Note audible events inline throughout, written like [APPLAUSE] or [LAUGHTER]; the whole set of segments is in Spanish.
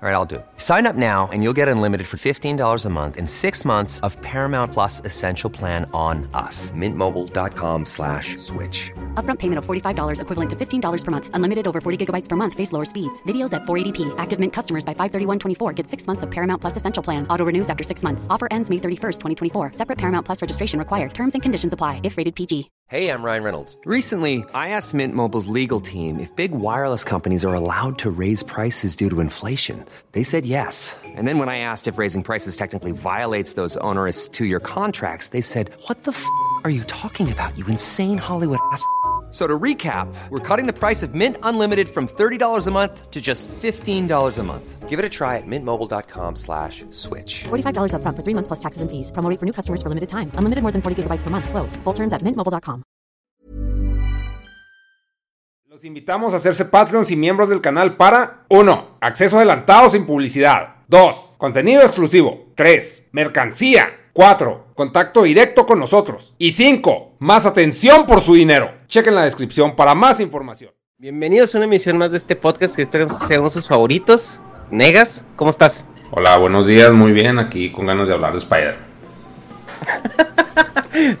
All right, I'll do it. Sign up now and you'll get unlimited for $15 a month in six months of Paramount Plus Essential Plan on us. Mintmobile.com slash switch. Upfront payment of $45 equivalent to $15 per month. Unlimited over 40 gigabytes per month. Face lower speeds. Videos at 480p. Active Mint customers by 531.24 get six months of Paramount Plus Essential Plan. Auto renews after six months. Offer ends May 31st, 2024. Separate Paramount Plus registration required. Terms and conditions apply if rated PG. Hey, I'm Ryan Reynolds. Recently, I asked Mint Mobile's legal team if big wireless companies are allowed to raise prices due to inflation. They said yes. And then when I asked if raising prices technically violates those onerous two year contracts, they said, What the f are you talking about, you insane Hollywood ass? So to recap, we're cutting the price of Mint Unlimited from $30 a month to just $15 a month. Give it a try at mintmobile.com slash switch. $45 upfront for three months plus taxes and fees. Promo for new customers for limited time. Unlimited more than 40 gigabytes per month. Slows. Full terms at mintmobile.com. Los invitamos a hacerse Patreons y miembros del canal para 1. Acceso adelantado sin publicidad. 2. Contenido exclusivo. 3. Mercancía. 4. Contacto directo con nosotros. Y 5. Más atención por su dinero. Chequen la descripción para más información. Bienvenidos a una emisión más de este podcast que esperemos sean sus favoritos. Negas, ¿cómo estás? Hola, buenos días, muy bien. Aquí con ganas de hablar de Spider.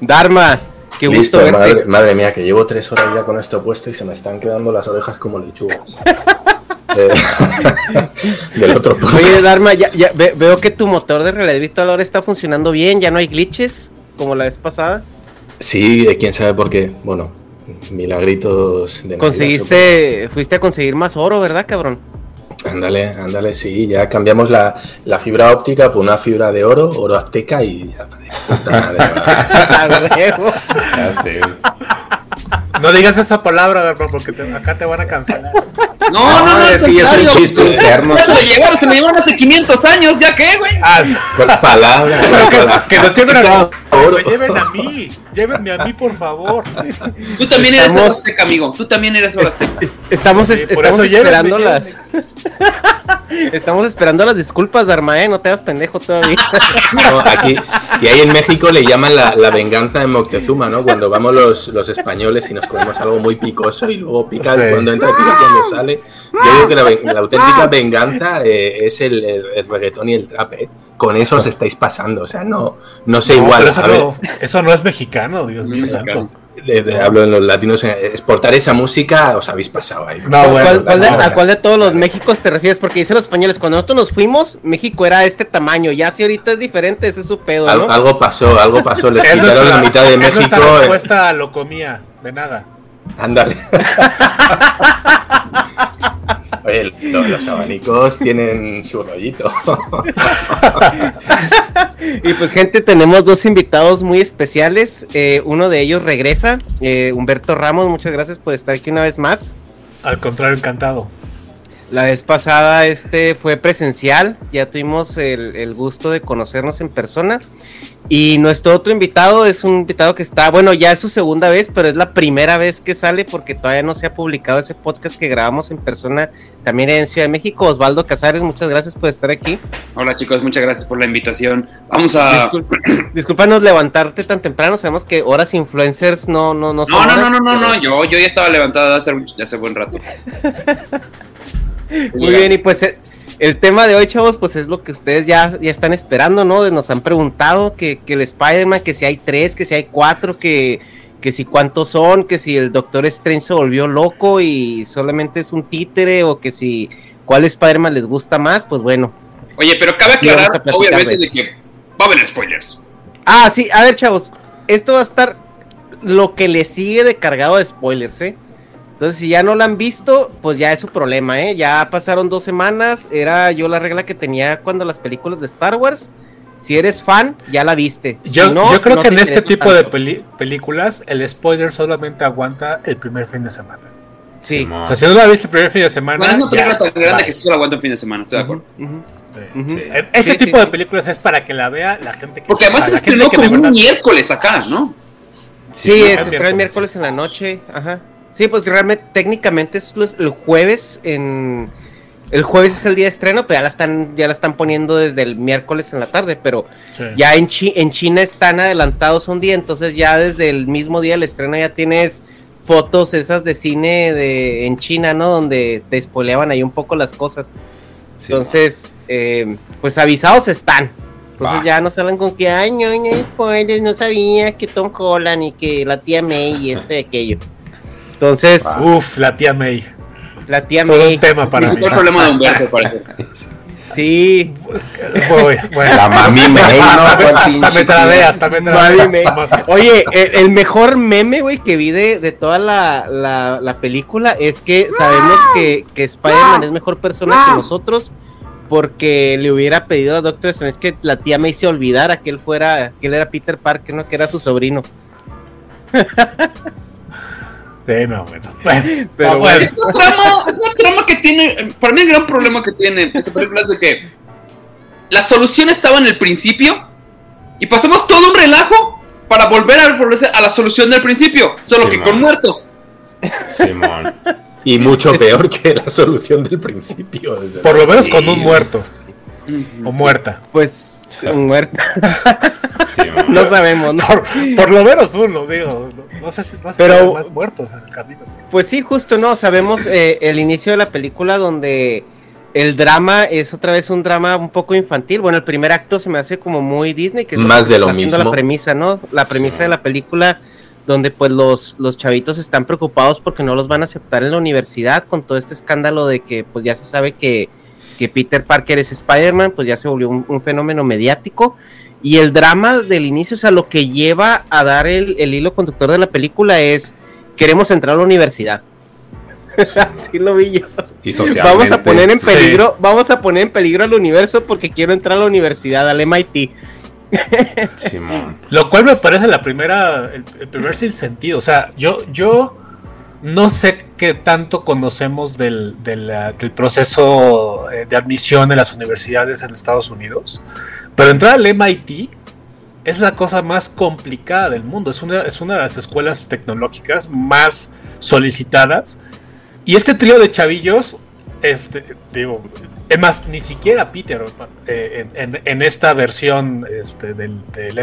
[LAUGHS] Dharma, qué gusto Listo, verte. madre, madre mía, que llevo tres horas ya con esto puesto y se me están quedando las orejas como lechugas. [LAUGHS] Eh, [LAUGHS] del otro podcast. Oye, Dharma, ya, ya ve- veo que tu motor de realidad virtual ahora está funcionando bien, ya no hay glitches como la vez pasada. Sí, quién sabe por qué. Bueno, milagritos de Conseguiste, fuiste a conseguir más oro, ¿verdad, cabrón? Ándale, ándale, sí, ya cambiamos la, la fibra óptica por una fibra de oro, oro azteca y ya. [LAUGHS] No digas esa palabra, porque te- acá te van a cancelar. No, no, no, al es que ya es un chiste interno. Ya se lo llevaron, se lo llevaron hace 500 años, ¿ya qué, güey? Ah, ¿Cuál palabra? pero [LAUGHS] que, ¿Cuál- que nos lleven a Me lleven a mí. Llévenme a mí, por favor. Tú también eres Estamos- Azteca, amigo. Tú también eres Azteca. Es- Estamos, es- estamos esperando las. [LAUGHS] estamos esperando las disculpas, Dharma, ¿eh? No te hagas pendejo todavía. [LAUGHS] No, aquí, y ahí en México le llaman la, la venganza de Moctezuma, ¿no? Cuando vamos los, los españoles y nos comemos algo muy picoso y luego pica Sí. cuando entra, pica cuando sale. Yo digo que la auténtica venganza eh, es el, el, el reggaetón y el trap, ¿eh? Con eso os [LAUGHS] estáis pasando, o sea, no, no sé No, igual. pero eso, A ver, no, eso no es mexicano, Dios mío santo. de- de- hablo en los latinos, exportar esa música os habéis pasado ahí. No, bueno, ¿Cuál- cuál de- no, ¿A cuál de todos los Méxicos te refieres? Porque dicen los españoles, cuando nosotros nos fuimos, México era este tamaño. Ya si ahorita es diferente, ese es su pedo, Al- ¿no? algo pasó, algo pasó, les [LAUGHS] Es quitaron la mitad de México. nuestra eh, respuesta lo comía, de nada. Ándale. [LAUGHS] Oye, los abanicos tienen su rollito. [LAUGHS] Y pues gente, tenemos dos invitados muy especiales. Eh, uno de ellos regresa, eh, Humberto Ramos, muchas gracias por estar aquí una vez más. Al contrario, encantado. La vez pasada este fue presencial, ya tuvimos el, el gusto de conocernos en persona. Y nuestro otro invitado es un invitado que está, bueno, ya es su segunda vez, pero es la primera vez que sale porque todavía no se ha publicado ese podcast que grabamos en persona también en Ciudad de México. Osvaldo Casares, muchas gracias por estar aquí. Hola, chicos, muchas gracias por la invitación. Vamos a. Discul- Discúlpanos levantarte tan temprano, sabemos que horas influencers no, no, no son No, no, no, no, no, no. Yo, yo ya estaba levantado hace, hace buen rato. [LAUGHS] Muy bien, y pues eh, el tema de hoy, chavos, pues es lo que ustedes ya, ya están esperando, ¿no? Nos han preguntado que, que el Spider-Man, que si hay tres, que si hay cuatro, que, que si cuántos son, que si el Doctor Strange se volvió loco y solamente es un títere, o que si cuál Spider-Man les gusta más, pues bueno. Oye, pero cabe aclarar, obviamente, de que va a haber spoilers. Ah, sí, a ver, chavos, esto va a estar lo que le sigue de cargado de spoilers, ¿eh? Entonces, si ya no la han visto, pues ya es su problema, ¿eh? Ya pasaron dos semanas, era yo la regla que tenía cuando las películas de Star Wars, Si eres fan, ya la viste. Yo, Si no, yo creo no que en este tipo de peli- películas el spoiler solamente aguanta el primer fin de semana. Sí. O sea, si no la viste el primer fin de semana. Bueno, es una ya, película tan grande que solo aguanta un fin de semana, estoy de acuerdo. Eh, Este Sí, tipo sí, de sí. películas es para que la vea la gente que. Porque además se estrenó como un verdad- miércoles acá, ¿no? Sí, no, se es estrena el miércoles en la noche. Ajá. Sí, pues realmente, técnicamente es los- el jueves en. El jueves es el día de estreno, pero ya la están, ya la están poniendo desde el miércoles en la tarde, pero Sí. ya en, Chi- en China están adelantados un día, entonces ya desde el mismo día del estreno ya tienes fotos esas de cine de en China, ¿no? Donde te spoileaban ahí un poco las cosas. Sí, Entonces, eh, pues avisados están. Entonces ya no salen con que, ay, no, no, spoilers, no sabía que Tom Holland y que la tía May y esto y aquello. Entonces, Uf, la tía May. la tía Todo May, un tema para mí. el problema de Humberto, al parecer. [LAUGHS] sí, Voy, bueno. La mami May, ¿no? hasta, ¿Cuál hasta pinche me trabé, hasta me trabé. Mami May. Nomás- Oye, el, el mejor meme, güey, que vi de, de toda la, la- la película es que sabemos que, que Spider-Man es mejor persona que nosotros porque le hubiera pedido a Doctor Strange que la tía May se olvidara que él fuera, que él era Peter Parker, no que era su sobrino. [LAUGHS] Sí, no, bueno. Bueno, Pero ah, bueno. Es una trama, es una trama que tiene. Para mí, el gran problema que tiene esta película es de que la solución estaba en el principio y pasamos todo un relajo para volver a a la solución del principio, solo que con muertos. Simón. [LAUGHS] Y mucho peor que la solución del principio. desde Por lo menos Sí, con un muerto o muerta. Pues muerta. [LAUGHS] Simón. [LAUGHS] no sabemos, ¿no? Por, por lo menos uno, digo. No, sé si no sé Pero- más muertos en el camino. Pues sí, justo, ¿no? Sabemos eh, el inicio de la película donde el drama es otra vez un drama un poco infantil. Bueno, el primer acto se me hace como muy Disney, que es Más de lo mismo. la premisa, ¿no? La premisa Sí. de la película donde pues los, los chavitos están preocupados porque no los van a aceptar en la universidad con todo este escándalo de que pues ya se sabe que, que Peter Parker es Spider-Man, pues ya se volvió un, un fenómeno mediático. Y el drama del inicio, o sea, lo que lleva a dar el, el hilo conductor de la película es queremos entrar a la universidad. [LAUGHS] Así lo vi yo. Y. Vamos a poner en sí. peligro, vamos a poner en peligro al universo porque quiero entrar a la universidad, al MIT. Simón. Lo cual me parece la primera, el, el primer sinsentido. O sea, yo, yo no sé qué tanto conocemos del, del, ah, proceso eh, de admisión en las universidades en Estados Unidos, pero entrar al MIT es la cosa más complicada del mundo. Es una, es una de las escuelas tecnológicas más solicitadas. Y este trío de chavillos, este, digo, es más, ni siquiera Peter eh, en, esta versión este, del, del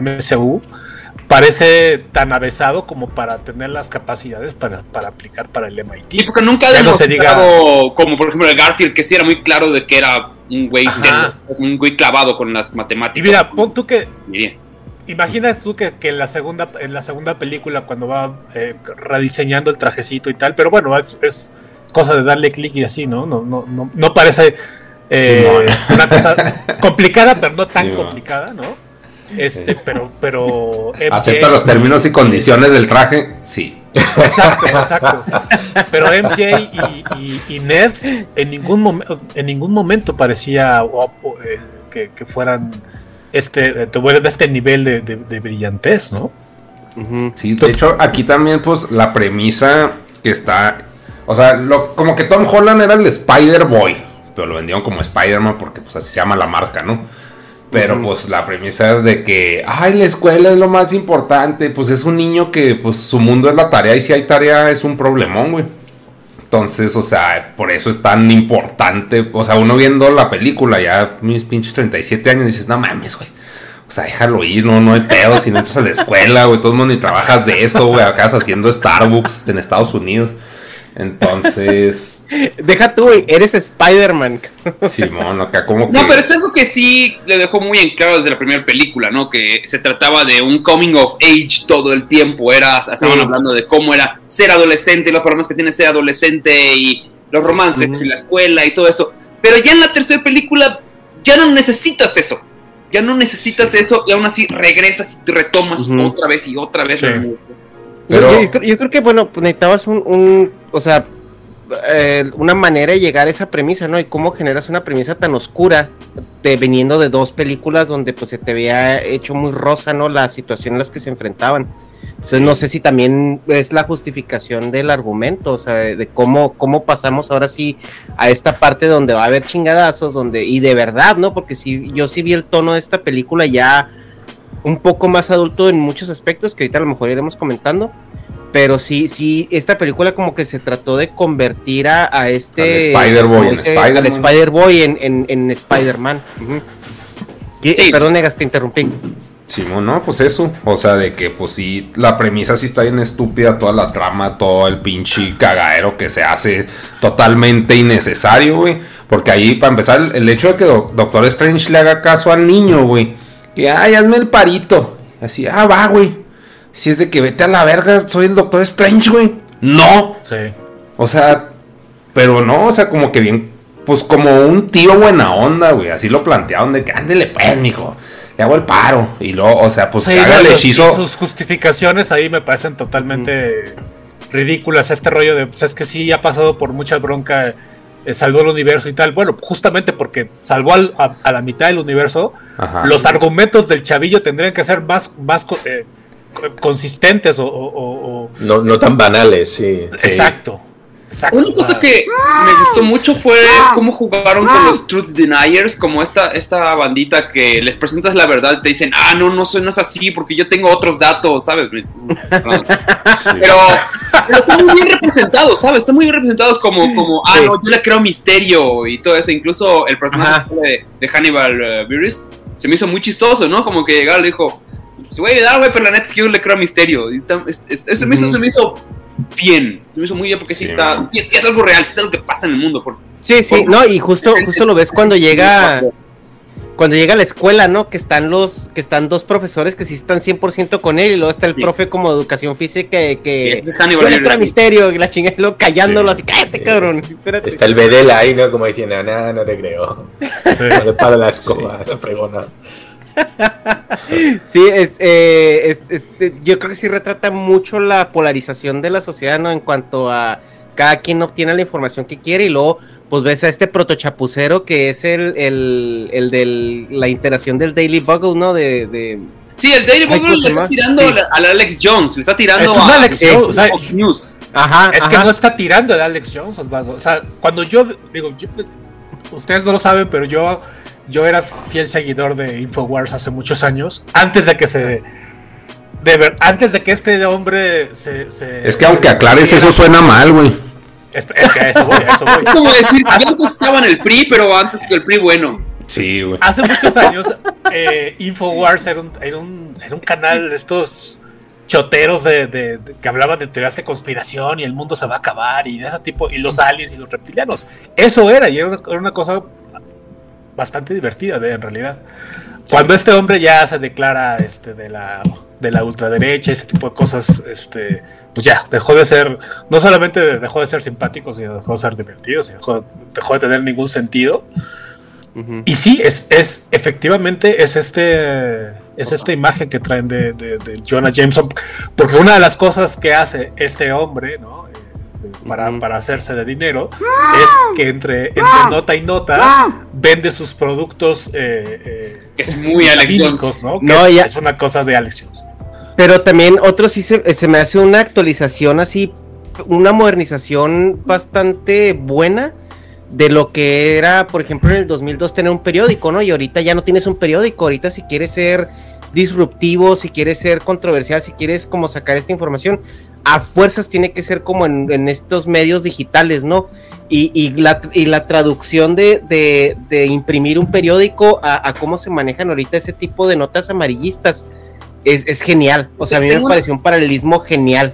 parece tan avesado como para tener las capacidades para, para aplicar para el Y MIT. porque nunca ha Ya no se demostrado, como por ejemplo el Garfield, que sí era muy claro de que era un güey, un güey clavado con las matemáticas. Y mira, pon tú que. Imaginas tú que, que en la segunda en la segunda película cuando va eh, rediseñando el trajecito y tal, pero bueno, es, es cosa de darle clic y así, ¿no? No, no, no, no parece eh, una cosa [LAUGHS] complicada, pero no tan complicada, ¿no? Este, pero, pero MJ ¿Acepta los términos y condiciones del traje? Sí. Exacto, [LAUGHS] exacto. Pero MJ y, y- y Ned en ningún momento en ningún momento parecía eh, que, que fueran este eh, de este nivel de, de- de brillantez, ¿no? Sí, de hecho, aquí también, pues, la premisa que está. O sea, lo, como que Tom Holland era el Spider-Boy. Pero lo vendieron como Spider-Man porque, pues, así se llama la marca, ¿no? Pero, pues, la premisa de que, ay, la escuela es lo más importante. Pues es un niño que, pues, su mundo es la tarea. Y si hay tarea, es un problemón, güey. Entonces, o sea, por eso es tan importante. O sea, uno viendo la película, ya mis pinches 37 años, dices, no mames, güey. O sea, déjalo ir, no, no hay pedo. Si no entras a la escuela, güey, todo el mundo ni trabajas de eso, güey. Acá haciendo Starbucks en Estados Unidos. Entonces, [LAUGHS] Deja tú, güey, eres Spider-Man. [LAUGHS] Simón, acá como que. No, pero es algo que sí le dejó muy en claro desde la primera película, ¿no? Que se trataba de un coming of age todo el tiempo. Era, estaban Sí. hablando de cómo era ser adolescente y los problemas que tiene ser adolescente y los romances y la escuela y todo eso. Pero ya en la tercera película ya no necesitas eso. Ya no necesitas eso y aún así regresas y te retomas otra vez y otra vez. Pero- yo, yo creo- yo creo que, bueno, pues necesitabas un, un- o sea, eh, una manera de llegar a esa premisa, ¿no? Y cómo generas una premisa tan oscura, de, veniendo de dos películas donde pues se te había hecho muy rosa, ¿no? La situación en las que se enfrentaban. Entonces no sé si también es la justificación del argumento, o sea, de, de cómo, cómo pasamos ahora sí a esta parte donde va a haber chingadazos, donde, y de verdad, ¿no? Porque si yo sí vi el tono de esta película ya un poco más adulto en muchos aspectos, que ahorita a lo mejor iremos comentando, pero sí, sí, esta película como que se trató de convertir a, a este... Al Spider-Boy Spider-Man. al Spider-Boy en, en, en Spider-Man. Sí. Perdón, Negas, te interrumpí. Simón, no, pues eso. O sea, de que pues sí, la premisa sí está bien estúpida, toda la trama, todo el pinche cagadero que se hace totalmente innecesario, güey. Porque ahí, para empezar, el, el hecho de que Do- Doctor Strange le haga caso al niño, güey. Que, ay, hazme el parito. Así, ah, va, güey. Si es de que vete a la verga, soy el Doctor Strange, güey. No. Sí. O sea, pero no, o sea, como que bien, pues como un tío buena onda, güey. Así lo plantearon de que ándele pues, mijo. Le hago el paro. Y luego, o sea, pues Sí, el hechizo. Sus justificaciones ahí me parecen totalmente ridículas. Este rollo de, pues es que sí, ha pasado por mucha bronca, eh, salvó el universo y tal. Bueno, justamente porque salvó al- a, a la mitad del universo, Ajá. los argumentos del chavillo tendrían que ser más, más eh, consistentes o... o- o- o- No, no tan banales, sí. Sí. Exacto. Exacto. Una cosa que me gustó mucho fue cómo jugaron con los Truth Deniers, como esta, esta bandita que les presentas la verdad y te dicen, ah, no, no, soy, no es así porque yo tengo otros datos, ¿sabes? Pero, pero están muy bien representados, ¿sabes? Están muy bien representados como, como ah, Sí. no, yo le creo misterio y todo eso. Incluso el personaje Ajá. de, de Hannibal uh, Buress se me hizo muy chistoso, ¿no? Como que llegaba y le dijo, pues, güey, da, güey, pero la neta es que yo le creo misterio. Y está- es- es- eso me hizo- se me hizo bien. Se me hizo muy bien porque sí, Sí, está. Sí, sí es algo real, sí es algo que pasa en el mundo. Por, Sí, sí, por- no, y justo, justo lo ves cuando llega, cuando llega a la escuela, ¿no? Que están los, que están dos profesores que sí están 100% con él, y luego está el Sí. profe como de educación física que, que es creo misterio, y la chingada, y luego callándolo Sí. así, cállate, cabrón, [LAUGHS] espérate. Está el Bedela ahí, ¿no? Como diciendo, nada, no te creo. sí. [LAUGHS] No para la escoba, [LAUGHS] la fregona. [LAUGHS] Sí, es, eh, es- este, yo creo que sí retrata mucho la polarización de la sociedad, ¿no? En cuanto a cada quien obtiene la información que quiere y luego pues ves a este protochapucero que es el, el, el de la interacción del Daily Bugle, ¿no? De, de- Sí, el Daily Bugle ¿cómo le está tirando Sí. al, al Alex Jones, le está tirando Es a Alex Jones, o sea, Fox News. Ajá, Es que no está tirando el Alex Jones, Osvaldo. O sea, cuando yo digo, yo- ustedes no lo saben, pero yo, yo era fiel seguidor de Infowars hace muchos años, antes de que se. De ver, antes de que este hombre se. se- Es que aunque aclares, eso suena mal, güey. Es, es que a eso voy, a eso voy. [LAUGHS] Es como decir, yo antes estaba en el PRI, pero antes que el PRI bueno. Sí, güey. Hace muchos años, eh, Infowars era un, era, un, era un canal de estos choteros de, de- de- que hablaban de teorías de conspiración y el mundo se va a acabar y de ese tipo, y los aliens y los reptilianos. Eso era, y era una, era una cosa bastante divertida de, en realidad. Cuando este hombre ya se declara este, de la de la ultraderecha, ese tipo de cosas, este, pues ya, dejó de ser, no solamente dejó de ser simpático, sino dejó de ser divertido, sino dejó, dejó de tener ningún sentido. Y sí, es, es efectivamente es este es esta imagen que traen de, de- de Jonah Jameson, porque una de las cosas que hace este hombre, ¿no? Para, para hacerse de dinero, es que entre, entre nota y nota vende sus productos eh, eh, Es muy Alex ¿no? Que No, es, ya- es una cosa de Alex Jones. Pero también otro sí se, se me hace una actualización así, una modernización bastante buena de lo que era, por ejemplo, en el 2002 tener un periódico, ¿no? Y ahorita ya no tienes un periódico, ahorita si quieres ser disruptivo, si quieres ser controversial, si quieres como sacar esta información, a fuerzas tiene que ser como en, en estos medios digitales, ¿no? Y, y la, y la traducción de, de- de imprimir un periódico a, a cómo se manejan ahorita ese tipo de notas amarillistas es, es genial. O sea, a mí me pareció un paralelismo genial.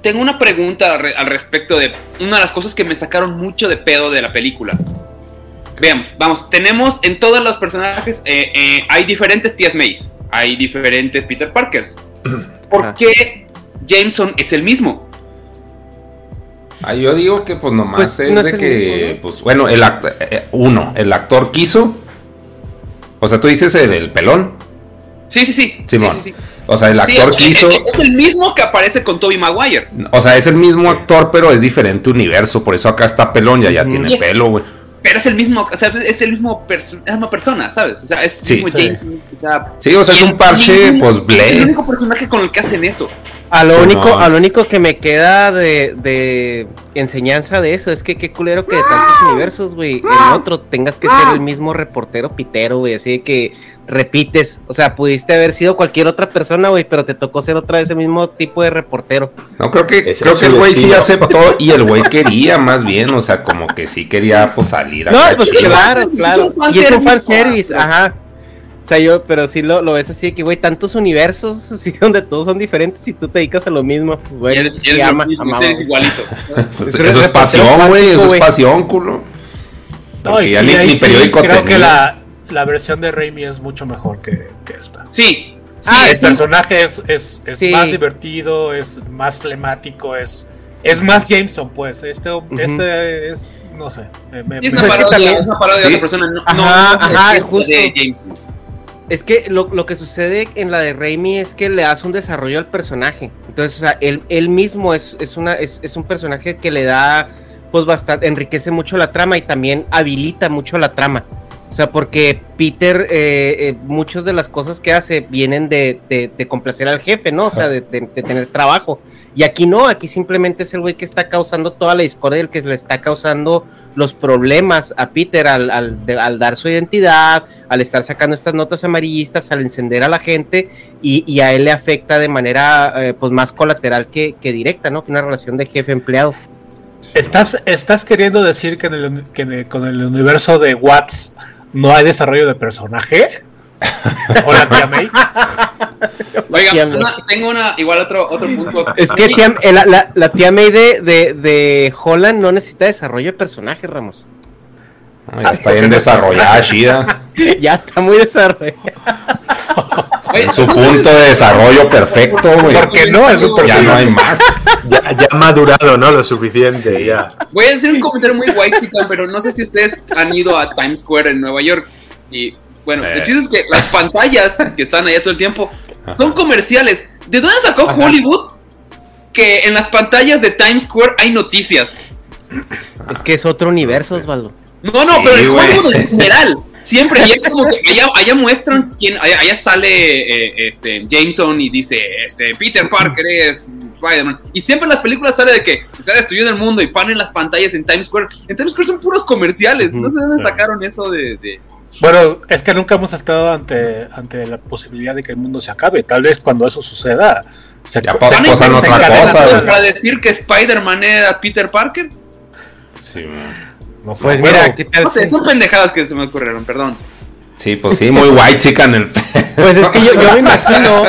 Tengo una pregunta al re- al respecto de una de las cosas que me sacaron mucho de pedo de la película. Vean, vamos, tenemos en todos los personajes, eh, eh, hay diferentes tías Mays, hay diferentes Peter Parkers. [CLEARS THROAT] ¿Por Ah. qué Jameson es el mismo? Ah, yo digo que pues nomás Pues, es no de que, mismo, ¿no? pues bueno, el actor, uno, el actor quiso. O sea, tú dices el, el pelón. Sí, sí, sí. Simón. Sí, sí, sí. O sea, el Sí, actor es, hizo. es- es el mismo que aparece con Toby Maguire. O sea, es el mismo actor, pero es diferente universo. Por eso acá está pelón, ya, ya Y tiene es- pelo, güey. Pero es el mismo, o sea, es el mismo perso- es la misma persona, ¿sabes? O sea, es Sí, el mismo sí. James. O sea, Sí, o sea, es un parche, pues, Es Blade. el único personaje con el que hacen eso. A lo, Sí, único, no. a lo único que me queda de, de enseñanza de eso es que qué culero que de tantos universos, güey, en otro tengas que ser el mismo reportero pitero, güey, así de que repites, o sea, pudiste haber sido cualquier otra persona, güey, pero te tocó ser otra vez el mismo tipo de reportero. No, creo que, Ese creo es que su el güey sí destino. aceptó y el güey quería más bien, o sea, como que sí quería pues salir No, acá pues chido. claro, Es un claro. Y es un ah, fanservice, claro. ajá. O sea, yo, pero sí lo, lo ves así de que, güey, tantos universos, [LAUGHS] así, donde todos son diferentes y tú te dedicas a lo mismo, güey. Y eres, sí eres ama- lo mismo, amaba, eres güey. igualito. [LAUGHS] Pues Es eso es pasión, güey, eso es güey. pasión, culo. No, Porque y, ya y ni, ahí ni sí periódico creo que la, la versión de Raimi es mucho mejor que, que esta. Sí. Ah, el sí. personaje es, es, es Sí. más divertido, es más flemático, es, es más Jameson, pues. Este, este es, no sé. me- me- Sí, es una es parodia, también- es una parodia Sí. de otra persona. No, Ajá, no, no ajá, se justo. de James. Es que lo, lo que sucede en la de Raimi es que le das un desarrollo al personaje. Entonces, o sea, él, él mismo es, es, una, es, es un personaje que le da, pues bastante, enriquece mucho la trama y también habilita mucho la trama. O sea, porque Peter, eh, eh, muchas de las cosas que hace vienen de, de- de complacer al jefe, ¿no? O sea, de, de- de tener trabajo. Y aquí no, aquí simplemente es el güey que está causando toda la discordia, el que le está causando los problemas a Peter al, al, de- al dar su identidad, al estar sacando estas notas amarillistas, al encender a la gente y, y a él le afecta de manera eh, pues más colateral que, que directa, ¿no? Que una relación de jefe-empleado. ¿Estás, ¿Estás queriendo decir que, en el, que en el- con el universo de Watts no hay desarrollo de personaje? [LAUGHS] Hola, tía May. Oiga, Tía una- tengo una, igual otro, otro punto. Es que tía- la, la- la tía May de, de, de Holland no necesita desarrollo de personaje, Ramos. No, ya está bien desarrollada, Shida. [LAUGHS] ya está muy desarrollado. En su punto de desarrollo perfecto, güey. Porque no es un Ya no hay más. Ya, ya ha madurado, ¿no? Lo suficiente, ya. Voy a decir un comentario muy white chican, pero no sé si ustedes han ido a Times Square en Nueva York. Y bueno, el Eh. chiste es que las pantallas que están allá todo el tiempo son comerciales. ¿De dónde sacó Hollywood que en las pantallas de Times Square hay noticias? Es que es otro universo, Osvaldo. No, no, Sí, pero en güey. Hollywood en general. Siempre, y es como que allá, allá muestran quién, allá, allá sale eh, este, Jameson y dice, este, Peter Parker es Spider-Man. Y siempre en las películas sale de que se está destruyendo el mundo y ponen las pantallas en Times Square. En Times Square son puros comerciales. No sé de dónde sacaron eso de... de- Bueno, es que nunca hemos estado ante, ante la posibilidad de que el mundo se acabe. Tal vez cuando eso suceda, se, Ya se- se otra cosa, para decir que Spider-Man era Peter Parker. Sí, man. No Pues mira, ¿qué tal? No sé, son pendejadas que se me ocurrieron, perdón. Sí, pues sí, muy white chica en el. [LAUGHS] Pues es que yo, yo me [LAUGHS] imagino.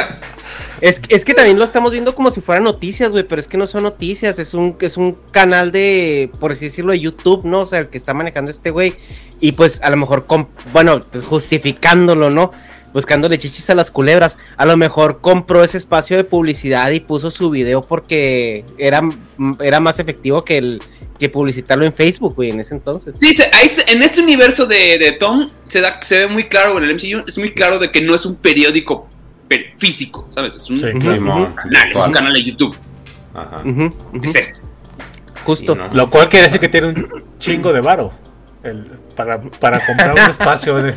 Es, es que también lo estamos viendo como si fueran noticias, güey, pero es que no son noticias, es un, es un canal de, por así decirlo, de YouTube, ¿no? O sea, el que está manejando este güey. Y pues a lo mejor, com- bueno, pues justificándolo, ¿no? Buscándole chichis a las culebras. A lo mejor compró ese espacio de publicidad y puso su video porque era, era más efectivo que el que publicitarlo en Facebook, güey, en ese entonces. Sí, se- ahí se- en este universo de, de Tom se, da, se ve muy claro, en el MCU es muy claro de que no es un periódico per- físico, ¿sabes? Es un, Sí. canal, es un canal de YouTube. Ajá. Es esto. Justo. Sí, ¿no? Lo cual quiere decir que tiene un chingo de varo el- para, para comprar un [LAUGHS] espacio de.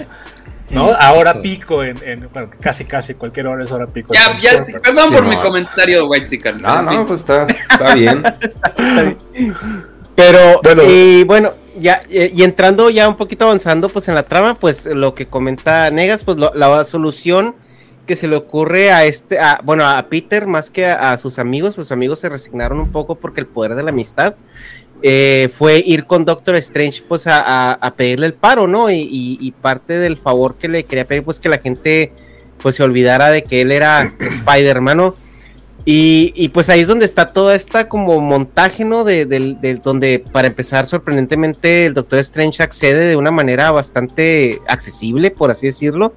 ¿No? Ahora pico en, en- bueno, casi casi cualquier hora es hora pico. Ya, ya, sí, por Sí, mi no. comentario, White Chicken. No, no, pues está, [LAUGHS] está bien. Pero, Bueno. y bueno, ya, eh, y entrando ya un poquito avanzando, pues en la trama, pues lo que comenta Negas, pues lo- la solución que se le ocurre a este, a, bueno, a Peter más que a, a sus amigos, pues sus amigos se resignaron un poco porque el poder de la amistad eh, fue ir con Doctor Strange, pues a, a- a pedirle el paro, ¿no? Y, y- y parte del favor que le quería pedir, pues que la gente, pues se olvidara de que él era [CLEARS THROAT] Spider-Man, ¿no? Y, y, pues ahí es donde está toda esta como montaje, ¿no? De, donde para empezar sorprendentemente el Doctor Strange accede de una manera bastante accesible, por así decirlo.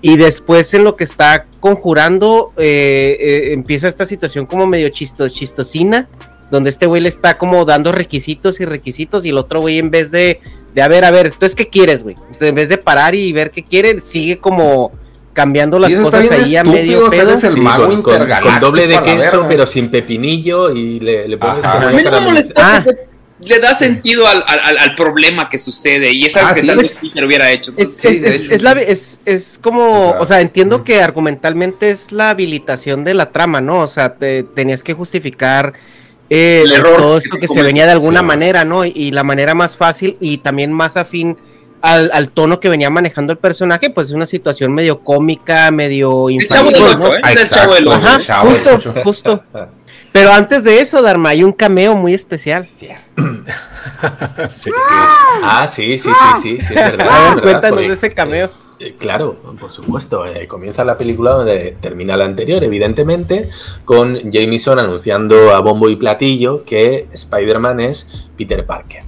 Y después en lo que está conjurando eh, eh, empieza esta situación como medio chisto, chistosina, donde este güey le está como dando requisitos y requisitos y el otro güey en vez de, de a ver, a ver, entonces qué quieres, güey. Entonces en vez de parar y ver qué quiere, sigue como cambiando las Sí, cosas ahí a medio o sea, pedo. eres el Sí, mago con, con- con doble de queso, pero sin pepinillo y le, le pones Ajá. A cebolla mí no me molestó caramelizada. Ah. porque le da sentido al, al- al problema que sucede y es algo Ah, que sí, tal vez Peter hubiera hecho. Es, Sí, es- es- hecho, es la- sí. es- es como, O sea, o sea, entiendo ujú. que argumentalmente es la habilitación de la trama, ¿no? O sea, te, tenías que justificar El error todo esto que se venía de alguna Sí. manera, ¿no? Y, y la manera más fácil y también más afín al, al tono que venía manejando el personaje, pues es una situación medio cómica, medio El chavo del infantil, ¿no? ¿eh? El Exacto. chavo del ocho. Ajá, El chavo del justo, justo. Pero antes de eso, Dharma, hay un cameo muy especial. [LAUGHS] Sí. Ah, sí, sí, sí, sí, sí, es verdad. A es ver, verdad, cuéntanos de ese cameo. Eh, Claro, por supuesto. Eh, comienza la película donde termina la anterior, evidentemente, con Jameson anunciando a bombo y platillo que Spider-Man es Peter Parker.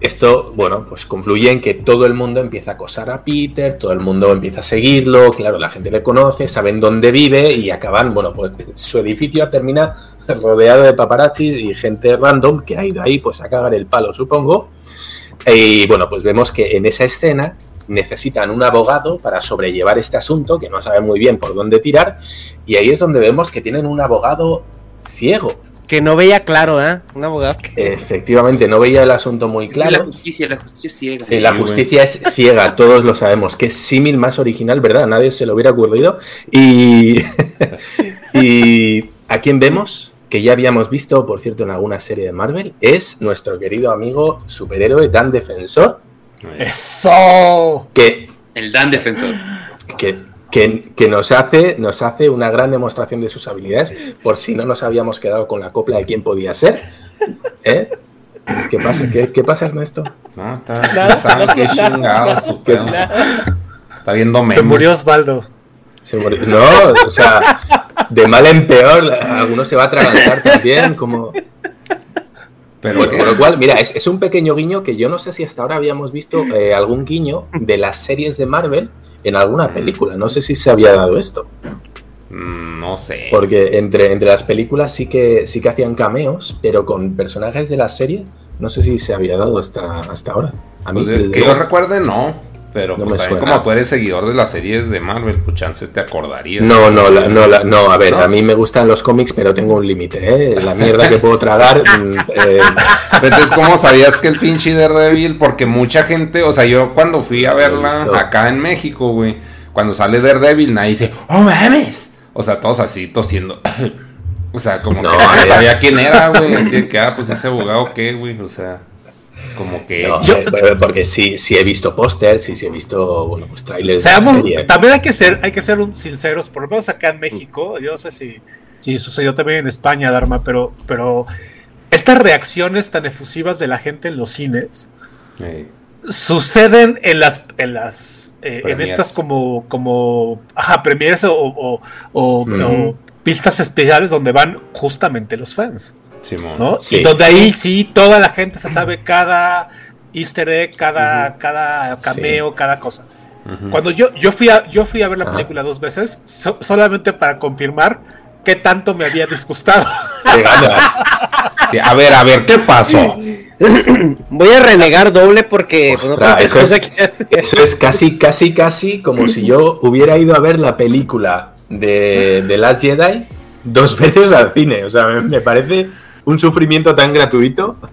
Esto, bueno, pues confluye en que todo el mundo empieza a acosar a Peter, todo el mundo empieza a seguirlo, claro, la gente le conoce, saben dónde vive y acaban, bueno, pues su edificio termina [LAUGHS] rodeado de paparazzis y gente random que ha ido ahí pues a cagar el palo, supongo. Y bueno, pues vemos que en esa escena necesitan un abogado para sobrellevar este asunto, que no saben muy bien por dónde tirar, y ahí es donde vemos que tienen un abogado ciego. Que no veía claro, ¿eh? Un abogado. Efectivamente, no veía el asunto muy Sí, la claro. justicia, la justicia ciega. Sí, la justicia es ciega, todos lo sabemos, que es símil más original, ¿verdad? Nadie se lo hubiera ocurrido. Y, [LAUGHS] y a quién vemos, que ya habíamos visto, por cierto, en alguna serie de Marvel, es nuestro querido amigo superhéroe Dan Defensor, ¡Eso! que, El Dan Defensor. que, que, que nos, hace, nos hace una gran demostración de sus habilidades, por si no nos habíamos quedado con la copla de quién podía ser. ¿Eh? ¿Qué pasa? ¿Qué, qué pasa, Ernesto? No, está pensando qué chingado su pedo. Está viendo memes. Se murió Osvaldo. Se murió. No, o sea, de mal en peor, alguno se va a atragantar también, como... Pero con lo cual, mira, es, es un pequeño guiño que yo no sé si hasta ahora habíamos visto eh, algún guiño de las series de Marvel en alguna película. No sé si se había dado esto. Mm, no sé. Porque entre, entre las películas sí que, sí que hacían cameos, pero con personajes de la serie no sé si se había dado hasta, hasta ahora. A mí, Pues, que yo recuerde, no. Pero No pues también suena. como tú eres seguidor de las series de Marvel, pues chance te acordarías. No, no, la- no, la- no, a ver, ¿No? a mí me gustan los cómics, pero tengo un límite, ¿eh? La mierda que puedo tragar. mm, eh, [LAUGHS] Entonces, ¿cómo sabías que el pinche Daredevil? Porque mucha gente, o sea, yo cuando fui a verla acá en México, güey, cuando sale Daredevil, nadie dice, ¡Oh, mames! O sea, todos así tosiendo. [COUGHS] O sea, como No, que eh. sabía quién era, güey. Así de que, ah, pues ese abogado, ¿qué, güey? O sea, como que. no, Yo- eh, porque sí, sí he visto pósters, sí, sí he visto, bueno, pues trailers de la Seamos, serie. también hay que ser, hay que ser sinceros, por lo menos acá en México, yo no sé si, si sucedió también en España, Dharma, pero, pero estas reacciones tan efusivas de la gente en los cines suceden en las, en las, eh, en estas como, como, ajá, premieres o, o, o- Ujú. o pistas especiales donde van justamente los fans. Simón. ¿no? Sí. Y donde ahí sí toda la gente se sabe cada easter egg, cada, cada cameo, cada cosa. Cuando yo, yo fui a, yo fui a ver la película dos veces, so- solamente para confirmar qué tanto me había disgustado. [LAUGHS] Sí, a ver, a ver, ¿qué pasó? [CLEARS THROAT] Voy a renegar doble porque pues, no eso es- que hacer. Eso es casi, casi, casi como si yo hubiera ido a ver la película de, de Last Jedi dos veces al cine. O sea, me, me parece un sufrimiento tan gratuito. [LAUGHS]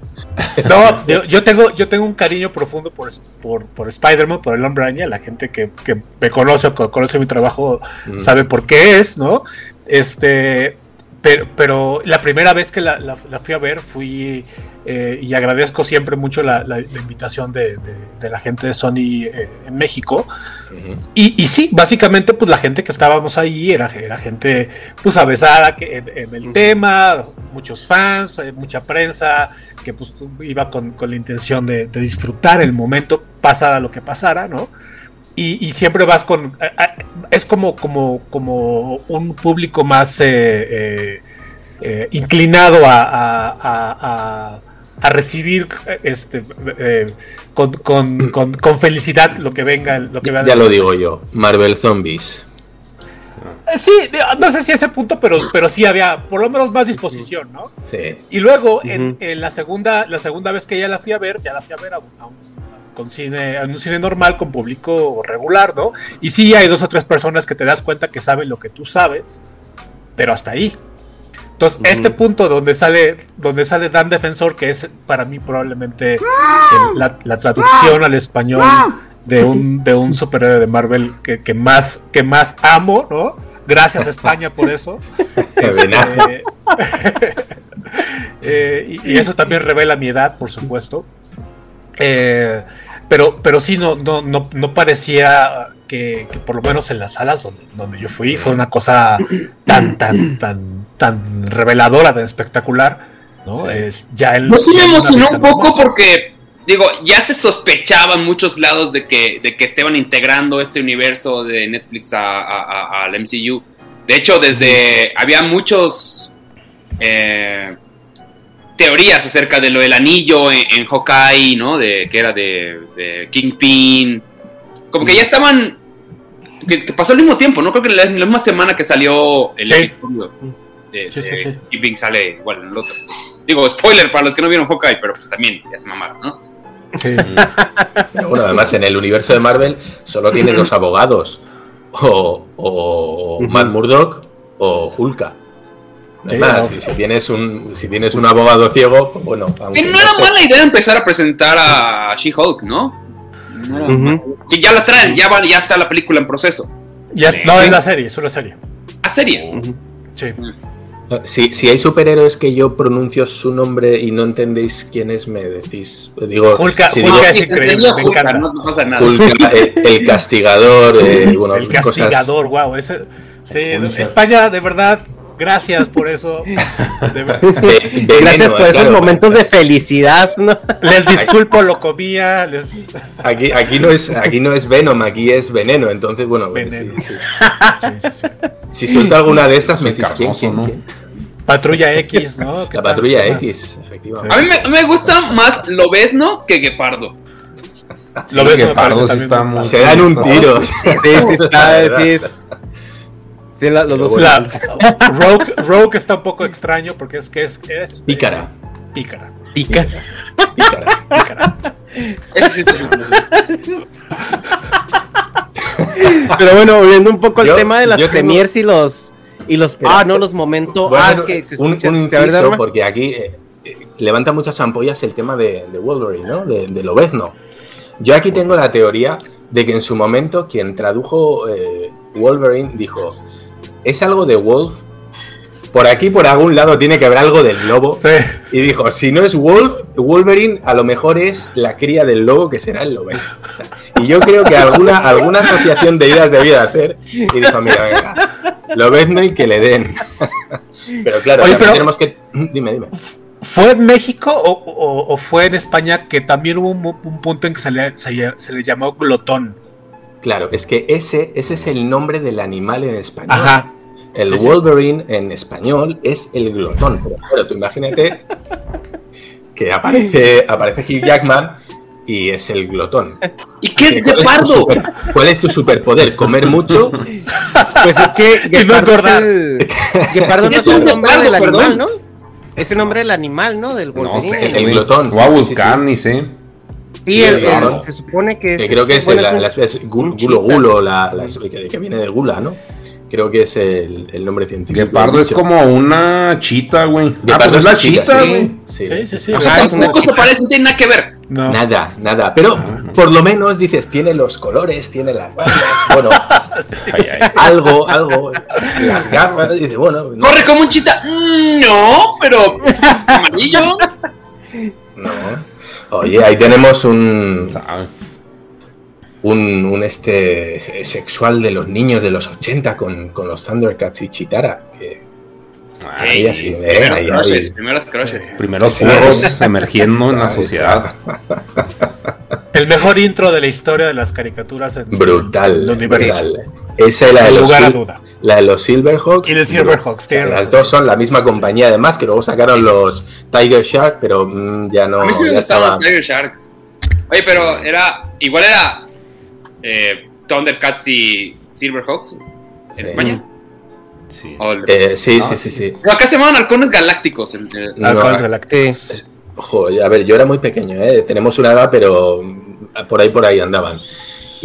No, yo, yo tengo, yo tengo un cariño profundo por, por, por Spider-Man, por el hombre araña. La gente que, que me conoce o que conoce mi trabajo Mm. sabe por qué es, ¿no? Este, pero, pero la primera vez que la, la- la fui a ver fui eh, y agradezco siempre mucho la, la- la invitación de, de- de la gente de Sony eh, en México. Y, y sí, básicamente, pues la gente que estábamos ahí era, era gente, pues, avesada que, en, en el tema, muchos fans, eh, mucha prensa, que pues iba con, con la intención de, de disfrutar el momento, pasara lo que pasara, ¿no? Y, y siempre vas con. es como, como, como un público más eh, inclinado a, a- a- a- a recibir este, eh, con, con- con- con felicidad lo que venga. Lo que Ya, venga. lo digo yo. Marvel Zombies. Eh, Sí, no sé si a ese punto, pero, pero sí había por lo menos más disposición, ¿no? Sí. Y luego, en, en la segunda la segunda vez que ya la fui a ver, ya la fui a ver a un, a un- con cine, en un cine normal con público regular, ¿no? Y sí hay dos o tres personas que te das cuenta que saben lo que tú sabes, pero hasta ahí. Entonces, este punto donde sale, donde sale Dan Defensor, que es para mí probablemente el- la, la traducción al español de un, de un superhéroe de Marvel que, que más, que más amo, ¿no? Gracias España por eso. [LAUGHS] Nada. Eh, [LAUGHS] eh, y, y eso también revela mi edad, por supuesto. Eh, pero, pero sí, no, no, no, no parecía que, que por lo menos en las salas donde, donde yo fui fue una cosa tan, tan, tan, tan reveladora, tan espectacular. ¿no? Es ya el, Pues sí me emocionó un poco normal. porque, digo, ya se sospechaba en muchos lados de que, de que estaban integrando este universo de Netflix a- a- a- al MCU. De hecho, desde había muchos eh, teorías acerca de lo del anillo en, en Hawkeye, ¿no? De que era de, de Kingpin. Como que ya estaban que, que pasó al mismo tiempo, ¿no? Creo que la, la misma semana que salió el Sí. episodio de, Sí, sí, de sí. Kingpin sale igual en el otro. Digo, spoiler para los que no vieron Hawkeye, pero pues también ya se mamaron, ¿no? Sí. Pero [LAUGHS] bueno, además en el universo de Marvel solo tiene dos abogados. O, o Matt Murdock o Hulka. No hay Sí, más. no. Y si tienes un, si tienes un abogado ciego, pues bueno, aunque Que no era sé. mala idea empezar a presentar a She-Hulk, ¿no? Era. Que ya la traen, ya, va, ya está la película en proceso. Ya, no, es la serie, es una serie. A serie. Sí. Si, si hay superhéroes que yo pronuncio su nombre y no entendéis quién es, me decís. Digo, Hulka- si Hulka digo es increíble, Entendía me Hulk, encanta. No, no pasa nada. Hulka, el, el castigador, eh, [LAUGHS] bueno, El cosas- castigador, wow. Ese, sí, España, de verdad, gracias por eso. [LAUGHS] De Gracias por esos claro. momentos de felicidad, ¿no? les disculpo, lo comía. les- Aquí, aquí, no es, aquí no es Venom, aquí es veneno. Entonces, bueno, pues, Veneno. sí, sí. sí, sí, sí. si suelto alguna de estas, me decís quién, quién, ¿no? quién? Patrulla X, ¿no? ¿Qué La patrulla. X, efectivamente. A mí me, me gusta más Lobezno que Guepardo. Lo que sí está muy- Se dan un tiro. Sí, sí, está, sí, [LAUGHS] sí, la- los dos. La- Rogue, Rogue está un poco extraño porque es que es, es Pícara. pícara. Pícara. pícara. Está- Pero bueno, volviendo un poco al Yo- tema de las tengo- premiers y los y los ah no los momentos Bueno, ah que se un, escucha un porque aquí eh, eh, levanta muchas ampollas el tema de, de Wolverine, ¿no? De, de Lobezno. Yo aquí tengo la teoría de que en su momento quien tradujo eh, Wolverine dijo, es algo de Wolf. Por aquí, por algún lado, tiene que haber algo del lobo. Sí. Y dijo, si no es Wolf, Wolverine a lo mejor es la cría del lobo que será el Lobezno. O sea, y yo creo que alguna, alguna asociación de ideas debía de hacer. Y dijo, mira, venga, Lobezno y que le den. [LAUGHS] Pero claro, Oye, pero- tenemos que... [CLEARS THROAT] Dime, dime. ¿Fue en México o, o- o fue en España que también hubo un, un punto en que se le, se, se le llamó glotón? Claro, es que ese, ese es el nombre del animal en español. Ajá. El Sí, sí. Wolverine en español es el glotón. Pero claro, tú imagínate que aparece, aparece Hugh Jackman y es el glotón. ¿Y qué es ¿Cuál es tu Guepardo? super- ¿Cuál es tu superpoder? ¿Comer mucho? pues es que [LAUGHS] no engordar. el Guepardo no Es el nombre del animal perdón. ¿no? es el nombre del animal ¿no? del No Wolverine sé, El glotón, Voy a sí, sí, buscar, sí. ni sé. Sí, el- el se supone que es creo que es, bueno, la- las- es gulo chita. gulo, la, la- que, que viene de gula, ¿no? Creo que es el, el nombre científico. Guepardo es como una chita, güey. Ah, pues es la chita, sí, güey. sí. Sí, sí, sí. O sea, tampoco se parece, no tiene nada que ver. No. Nada, nada. Pero por lo menos dices, tiene los colores, tiene las bandas, bueno, [LAUGHS] Ay, ay. algo, algo, las gafas, dices, bueno, no, Corre como un chita. Mm, No, pero amarillo. no. Oye, ahí tenemos un, un, un este sexual de los niños de los 80 con, con los Thundercats y Chitara. Que, ¿eh? primeros Ahí, crushes, ahí. primeros crushes. Primeros Sí. furros emergiendo en la sociedad. [LAUGHS] El mejor intro de la historia de las caricaturas en Brutal, el universo. brutal. Esa es la de, los lugar a Sil- duda. La de los Silverhawks. Y de Silverhawks, O sea, tienes las dos son la misma compañía, además, que luego sacaron los Tiger Shark, pero mm, ya no. A mí sí me estaba. los Tiger Shark. Oye, pero era. Igual era. Eh, Thundercats y Silverhawks. En Sí. España. Sí. Eh, sí, sí, sí, sí. No, acá se llamaban halcones galácticos. el- el- No, Halcones ah, Galácticos. Joder, a ver, yo era muy pequeño, ¿eh? Tenemos una edad, pero mm, por ahí por ahí andaban.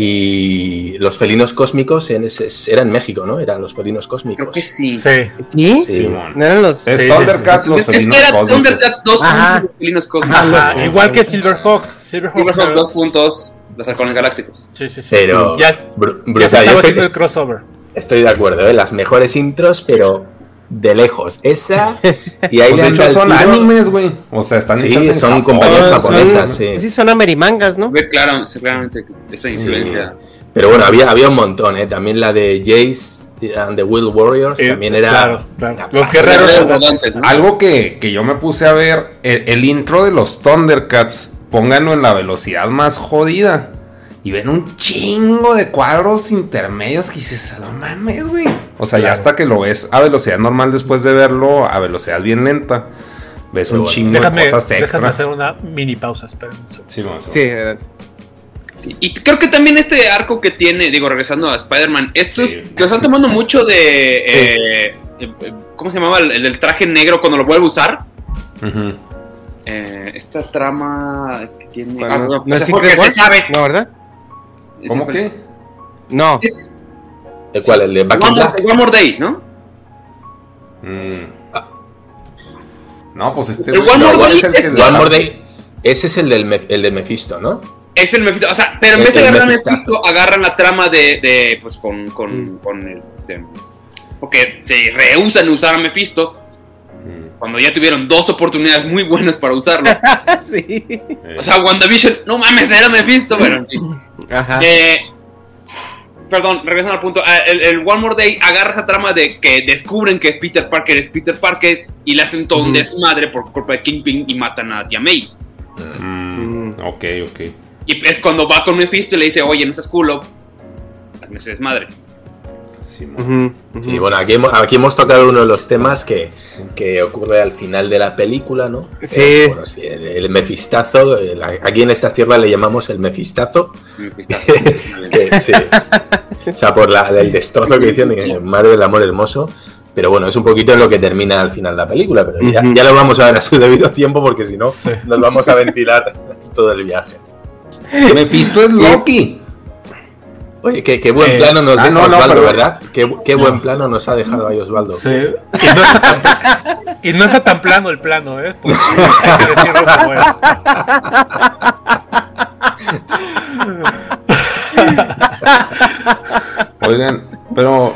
Y los felinos cósmicos en ese, era en México, ¿no? Eran los felinos cósmicos. Creo que sí. Sí. ¿Sí? Sí. Simón. ¿No eran los...? Es Sí, Thundercats, los Es que era. Thundercats 2 Ajá. felinos cósmicos. Ajá, igual que Silverhawks. Silverhawks. Silverhawk 2 puntos, los halcones galácticos. Sí, sí, sí. Pero ya, ya se brutal. Yo estaba estoy, el crossover. estoy de acuerdo, ¿eh? Las mejores intros, pero de lejos. Esa [LAUGHS] y ahí Pues de hecho son tiro. animes, güey. O sea, están Sí, hechas en son Japón. compañías Son- japonesas, sí. Sí, son amerimangas, ¿no? Ve claro, sí, claramente esa influencia. Pero bueno, había, había un montón, ¿eh? También la de Jace and the Will Warriors Eh, también era... claro, claro. una Los guerreros rodantes, ¿no? Algo que, que yo me puse a ver, el, el intro de los Thundercats, pónganlo en la velocidad más jodida. Y ven un chingo de cuadros intermedios que dices, no mames, güey. O sea, ya hasta que lo ves a velocidad normal después de verlo a velocidad bien lenta, ves Pero un bueno, chingo Déjame, de cosas déjame extra. hacer una mini pausa, esperen. Sí, no, sí. Sí, eh, Sí, Y creo que también este arco que tiene, digo, regresando a Spider-Man, estos Sí. lo están tomando mucho de. eh, eh, ¿Cómo se llamaba? El, traje negro cuando lo vuelve a usar. Eh, esta trama que tiene. ¿cuál Ah, no? no, ¿No es Secret se sabe. No, ¿verdad? ¿Cómo fue- No. ¿El cuál? ¿El de Back One Black? One More Day, ¿no? Mm. No, pues este. El güey, One no, More igual Day es el es que One More Day. Ese es el del Mef- el de Mephisto, ¿no? Es el Mephisto. O sea, pero en vez de agarrar. Mephisto, agarran la trama de. de pues con. con, Mm. con el. este, porque se rehusan usar a Mephisto. Mm, Cuando ya tuvieron dos oportunidades muy buenas para usarlo. [LAUGHS] sí. O sea, WandaVision, no mames, era Mephisto. Fin. Ajá. Eh, perdón, regresando al punto. Ah, El, el One More Day agarra esa trama de que descubren que Peter Parker es Peter Parker y le hacen todo un Ujú. desmadre por culpa de Kingpin y matan a Tia May. Mm, ok, ok. Y es cuando va con Mephisto y le dice, oye, no seas culo, hazme ese desmadre. Sí, bueno, aquí hemos, aquí hemos tocado uno de los temas que, que ocurre al final de la película, ¿no? Sí. Eh, bueno, sí, el, el mefistazo, el- aquí en estas tierras le llamamos el mefistazo. Mephistazo. [LAUGHS] que, sí. O sea, por la, el destrozo que hicieron, y, madre del amor hermoso. Pero bueno, es un poquito en lo que termina al final la película, pero ya lo vamos a ver a su debido tiempo porque si no, nos vamos a ventilar [LAUGHS] todo el viaje. Mephisto es Loki. Oye, qué, qué buen Eh, plano nos ah, deja no, no, Osvaldo, pero- ¿verdad? Qué, qué buen plano nos ha dejado ahí Osvaldo. Sí. Y no, está tan, y no está tan plano el plano, ¿eh? Porque [LAUGHS] hay que decirlo como es. Oigan, pero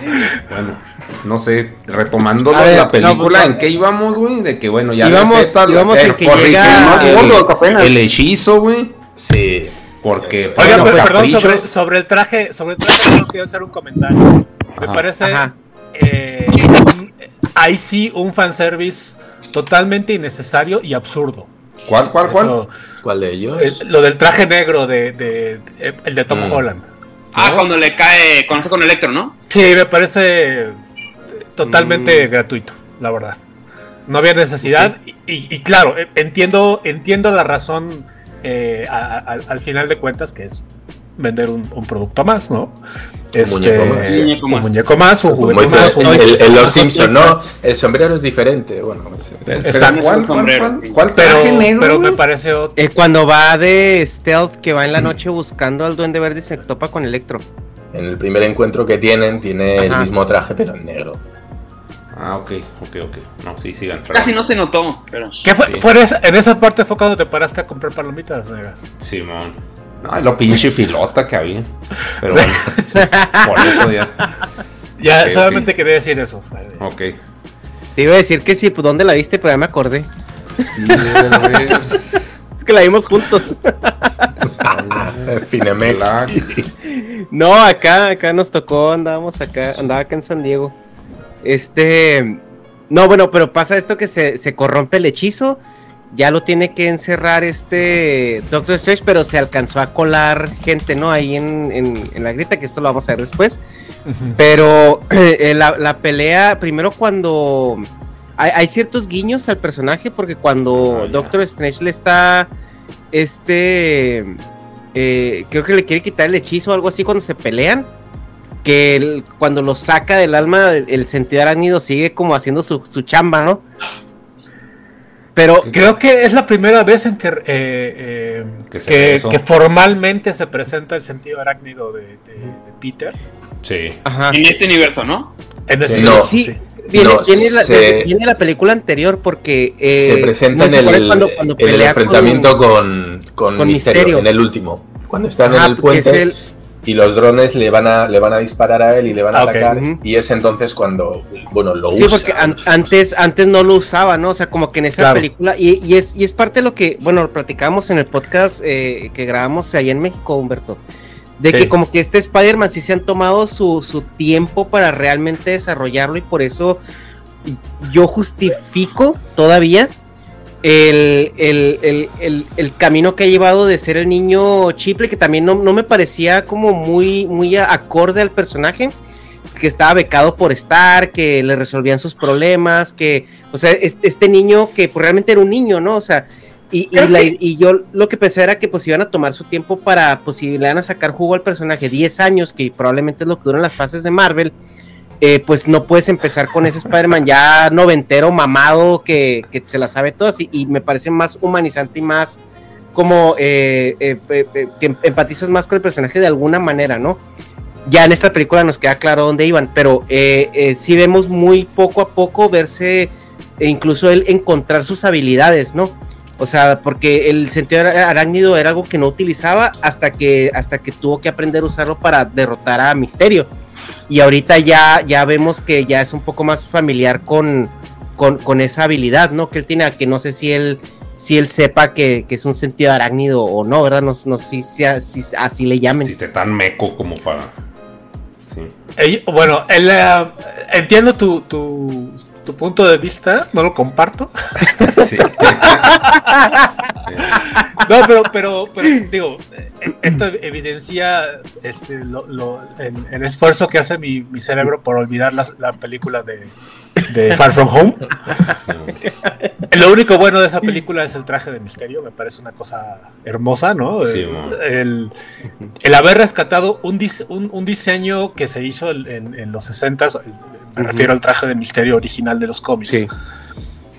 bueno, no sé, retomando la no, película, pues, ¿en qué íbamos, güey? De que bueno, ya Íbamos- íbamos en que corrigiendo llega- el, el hechizo, güey. Sí. Porque, Oiga, Oigan, bueno, per- perdón, sobre, el traje, sobre el traje, solo quiero hacer un comentario. Me Ajá. parece Ajá. eh, un- ahí sí un fanservice totalmente innecesario y absurdo. ¿Cuál, cuál, cuál? Eso, ¿Cuál de ellos? eh, lo del traje negro de, de- de- el de Tom Mm. Holland. Ah, ¿no? cuando le cae, cuando está con Electro, ¿no? Sí, me parece eh, totalmente Mm. gratuito, la verdad. No había necesidad y, y- y claro, eh, entiendo, entiendo la razón eh, a- a- al- al final de cuentas que es vender un, un producto más, ¿no? Este, muñeco más. Un muñeco un más. muñeco más, un juguete más, un el- Los Simpson, no, el sombrero es diferente. Bueno, no sé. Pero, Exacto. ¿cuál, cuál, Sombrero, cuál, Pero, traje negro, pero me pareció Eh, cuando va de stealth, que va en la noche buscando al duende verde y se topa con Electro. En el primer encuentro que tienen, tiene el mismo traje, pero en negro. Ah, ok, ok, ok. No, sí, sigan. perdón. Casi no se notó, pero. ¿Qué fue, Sí. fue en esa- en esa parte fue cuando te paraste a comprar palomitas, negas. Simón. No, lo pinche filota que había. Pero bueno, [LAUGHS] por eso ya. Ya, solamente quería decir eso. Ok. Te iba a decir que sí, pues ¿dónde la viste? Pero ya me acordé. [LAUGHS] Es que la vimos juntos. [LAUGHS] Black. No, acá, acá nos tocó, andábamos acá, andaba acá en San Diego. Este, no, bueno, pero pasa esto que se, se corrompe el hechizo, ya lo tiene que encerrar este Doctor Strange, pero se alcanzó a colar gente, ¿no? Ahí en, en- en la grita, que esto lo vamos a ver después. Pero eh, la, la pelea, primero cuando hay, hay ciertos guiños al personaje, porque cuando. Doctor Strange le está, este, eh, creo que le quiere quitar el hechizo o algo así cuando se pelean. Que él, cuando lo saca del alma, el, el sentido arácnido sigue como haciendo su, su chamba, ¿no? Pero creo que es la primera vez en que, eh, eh, Que formalmente se presenta el sentido arácnido de, de- de Peter. Sí. ajá. En este universo, ¿no? En este Sí, universo, no. Sí, viene, No, viene la, se- viene la película anterior porque eh, se presenta ¿no en el, acuerdan cuando- cuando en el enfrentamiento con, con, con Misterio, Misterio? en el último. Cuando están Ajá, en el es puente el- y los drones le van a le van a disparar a él y le van a Ah, atacar. Y es entonces cuando, bueno, lo Sí, usa. porque an- antes, antes no lo usaba, ¿no? O sea, como que en esa Claro. película, y, y es, y es parte de lo que, bueno, lo platicamos en el podcast eh, que grabamos allá en México, Humberto, de Sí. que como que este Spider-Man sí se han tomado su, su tiempo para realmente desarrollarlo y por eso yo justifico todavía el, el, el, el, el camino que ha llevado de ser el niño chiple, que también no, no me parecía como muy, muy acorde al personaje, que estaba becado por estar, que le resolvían sus problemas, que, o sea, es- este niño que pues, realmente era un niño, ¿no? O sea, y, y, Creo la- que- y yo lo que pensé era que pues iban a tomar su tiempo para, pues si le van a sacar jugo al personaje 10 años, que probablemente es lo que duran las fases de Marvel, eh, pues no puedes empezar con ese Spider-Man ya noventero, mamado, que, que se la sabe todas, y, y me parece más humanizante y más como eh, eh, eh, que empatizas más con el personaje de alguna manera, ¿no? Ya en esta película nos queda claro dónde iban, pero sí vemos muy poco a poco verse, e incluso él encontrar sus habilidades, ¿no? O sea, porque el sentido ar- arácnido era algo que no utilizaba hasta que, hasta que tuvo que aprender a usarlo para derrotar a Misterio. Y ahorita ya, ya vemos que ya es un poco más familiar con, con, con esa habilidad, ¿no? Que él tiene, que no sé si él, si él sepa que, que es un sentido arácnido o no, ¿verdad? No, no sé si, si así le llamen. Si esté tan meco como para. Sí. Bueno, el, eh, entiendo tu, tu, tu punto de vista, no lo comparto. [LAUGHS] Sí. [LAUGHS] No, pero, pero, pero digo, esto evidencia este, lo- lo- el, el esfuerzo que hace mi, mi cerebro por olvidar la, la película de, de Far From Home. [LAUGHS] Lo único bueno de esa película es el traje de misterio, me parece una cosa hermosa, ¿no? Sí, el, el- haber rescatado un, dis- un, un diseño que se hizo en, en- los 60 me refiero al traje de misterio original de los cómics. Sí.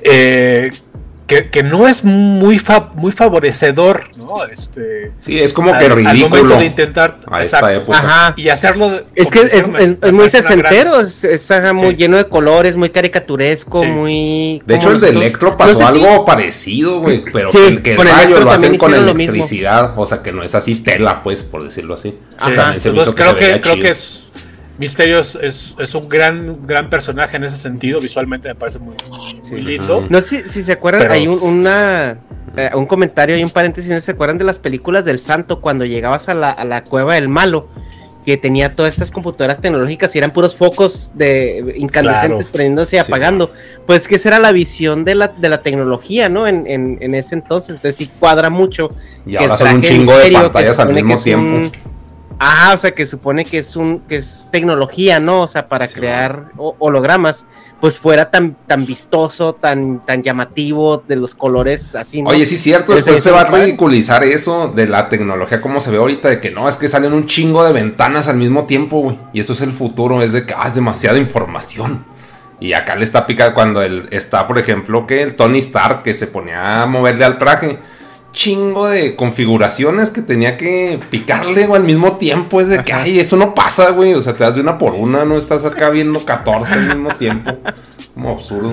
Eh, que, que no es muy, fa- muy favorecedor, ¿no? Este, Sí, es como que al- al momento ridículo de intentar a exacto, esta época. Ajá. y hacerlo de- Es que es, hicieron, me- es- me es muy gran- sesentero, es, es, ajá, muy Sí. lleno de colores, muy caricaturesco, Sí. muy... De hecho, el de Electro no pasó si- algo parecido, güey. Pero que el, que el rayo lo hacen con electricidad. O sea, que no es así tela, pues, por decirlo así. Sí, También se me hizo entonces que creo se que, creo chido. que es, Misterio es, es- es un gran, gran personaje en ese sentido. Visualmente me parece muy, lindo. No sé si, si se acuerdan, Pero- hay un, una, eh, un comentario, hay un paréntesis, ¿no se acuerdan de las películas del santo cuando llegabas a la, a la cueva del malo? Que tenía todas estas computadoras tecnológicas y eran puros focos de incandescentes Claro. prendiéndose y Sí. apagando. Pues que esa era la visión de la, de la tecnología, ¿no? En, en, en ese entonces. Entonces sí cuadra mucho. Y que ahora el son un traje chingo de pantallas al mismo tiempo. un- Ajá, o sea, que supone que es un que es tecnología, ¿no? O sea, para Sí, crear ho- hologramas, pues fuera tan tan vistoso, tan tan llamativo de los colores así, ¿no? Oye, sí es cierto, después se va a ridiculizar eso de la tecnología como se ve ahorita, de que no, es que salen un chingo de ventanas al mismo tiempo, güey. Y esto es el futuro, es de que ah, es demasiada información. Y acá le está picando cuando él está, por ejemplo, que el Tony Stark que se ponía a moverle al traje. Chingo de configuraciones que tenía que picarle güey, al mismo tiempo. Es de que, ay, eso no pasa, güey. O sea, te das de una por una, no estás acá viendo 14 al mismo tiempo. Como absurdo.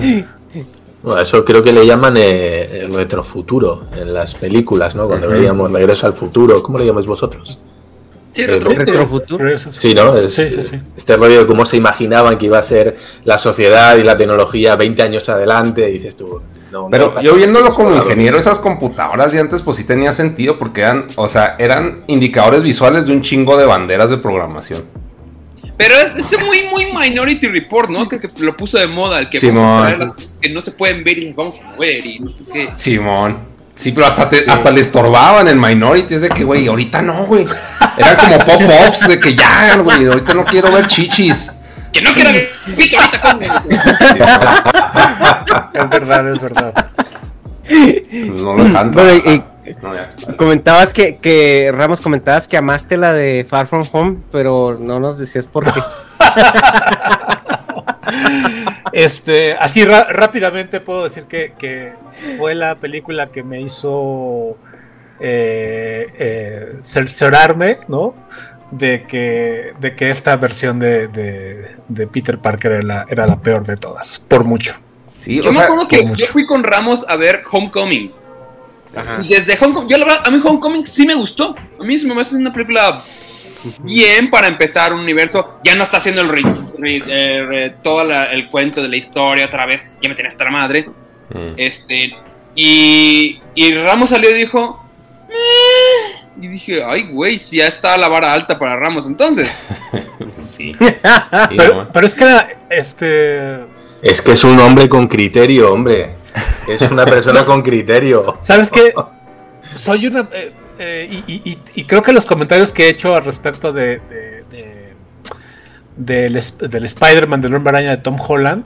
Bueno, eso creo que le llaman eh, el retrofuturo en las películas, ¿no? Cuando Ujú. veíamos Regreso al futuro. ¿Cómo le llamáis vosotros? Sí, Eh, retro- Retrofuturo. Sí, ¿no? Es, Sí, sí, sí. Este rollo de cómo se imaginaban que iba a ser la sociedad y la tecnología 20 años adelante, y dices tú. No, no Pero pasa yo viéndolo como ingeniero, esas computadoras de antes, pues sí tenía sentido porque eran, o sea, eran indicadores visuales de un chingo de banderas de programación. Pero es, es muy, muy Minority Report, ¿no? Que, que lo puso de moda, el que Simón. vamos a traer las cosas que no se pueden ver y las vamos a mover y no sé qué. Simón. Sí, pero hasta, te- hasta le estorbaban en Minority. Es de que, güey, ahorita no, güey. Eran como pop-ups de que ya, güey, ahorita no quiero ver chichis. Que no quieran pito ahorita con [LAUGHS] Es verdad, es verdad. No lo Bueno, y- trabajar. No, ya. Comentabas que, que, Ramos, comentabas que amaste la de Far From Home, pero no nos decías por qué. [LAUGHS] Este, así rápidamente puedo decir que, que fue la película que me hizo eh, eh, cerciorarme, ¿no? De que, de que esta versión de, de- de Peter Parker era la, era la peor de todas, por mucho. Sí, Yo o me sea, acuerdo que mucho. yo fui con Ramos a ver Homecoming. Ajá. Y desde Homecoming, yo la verdad, a mí Homecoming sí me gustó. A mí sí me parece una película bien para empezar un universo. Ya no está haciendo el re- re- eh, re- todo la- el cuento de la historia otra vez. Ya me hasta la madre. Mm. Este, y, y Ramos salió y dijo. "Eh", Y dije, ay, güey, si ya está la vara alta para Ramos entonces. [LAUGHS] Sí. [LAUGHS] Pero, pero es que era, este, Es que es un hombre con criterio, hombre. Es una persona [LAUGHS] con criterio. ¿Sabes qué? Soy una. eh, eh, y, y- y- y creo que los comentarios que he hecho al respecto de, de- de- del, del Spider-Man del Hombre Araña de Tom Holland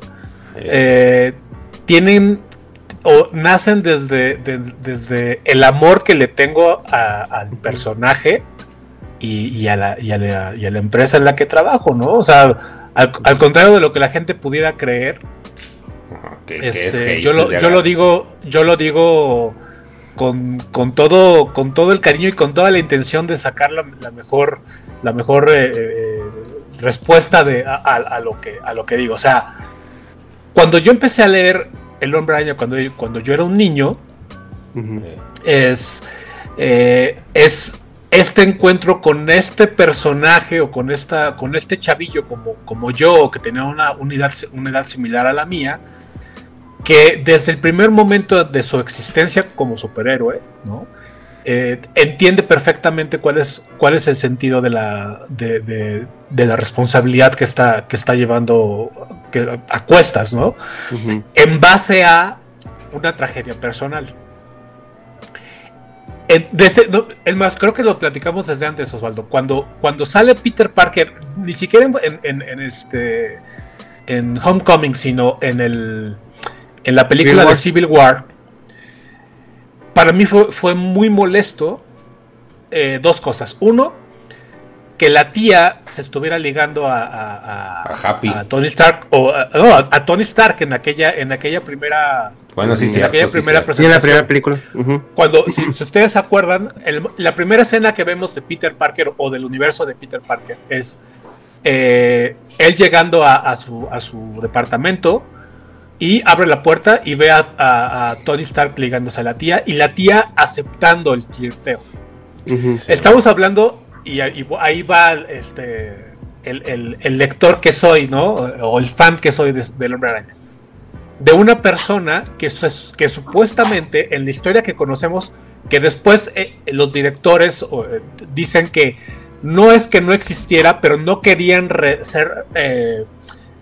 eh, tienen o nacen desde, de- desde el amor que le tengo a- al personaje y, y a la, y, a la, y a la empresa en la que trabajo, ¿no? O sea, al, al contrario de lo que la gente pudiera creer, Ajá, que- que es este, yo, lo, yo lo digo, yo lo digo con, con todo, con todo el cariño y con toda la intención de sacar la, la mejor, la mejor eh, eh, respuesta de, a, a- a lo que, a lo que digo. O sea, cuando yo empecé a leer El Hombre Araña cuando, cuando yo era un niño, es, eh, es este encuentro con este personaje o con esta con este chavillo como, como yo que tenía una unidad una edad similar a la mía que desde el primer momento de su existencia como superhéroe ¿no? Eh, entiende perfectamente cuál es cuál es el sentido de la de, de- de la responsabilidad que está que está llevando que, a cuestas no en base a una tragedia personal en- desde- no, es más, creo que lo platicamos desde antes, Osvaldo. Cuando, cuando sale Peter Parker, ni siquiera en, en- en este en Homecoming, sino en el en la película Civil War. de Civil War, para mí fue, fue muy molesto eh, dos cosas. Uno, que la tía se estuviera ligando a, a- a- A Happy. a Tony Stark o a, no, a- a Tony Stark en aquella en aquella primera Bueno, sí, en cierto, aquella sí, primera. Sí, en la presentación. primera película. Cuando, si, si ustedes se acuerdan, el- la primera escena que vemos de Peter Parker o del universo de Peter Parker es eh, él llegando a, a su, a su departamento y abre la puerta y ve a, a- a Tony Stark ligándose a la tía y la tía aceptando el flirteo. Estamos hablando, y, ahí- ahí va este, el, el- el lector que soy, ¿no? O el fan que soy de- del Hombre Araña. De una persona que, que supuestamente en la historia que conocemos, que después eh, los directores eh, dicen que no es que no existiera, pero no querían re- ser eh,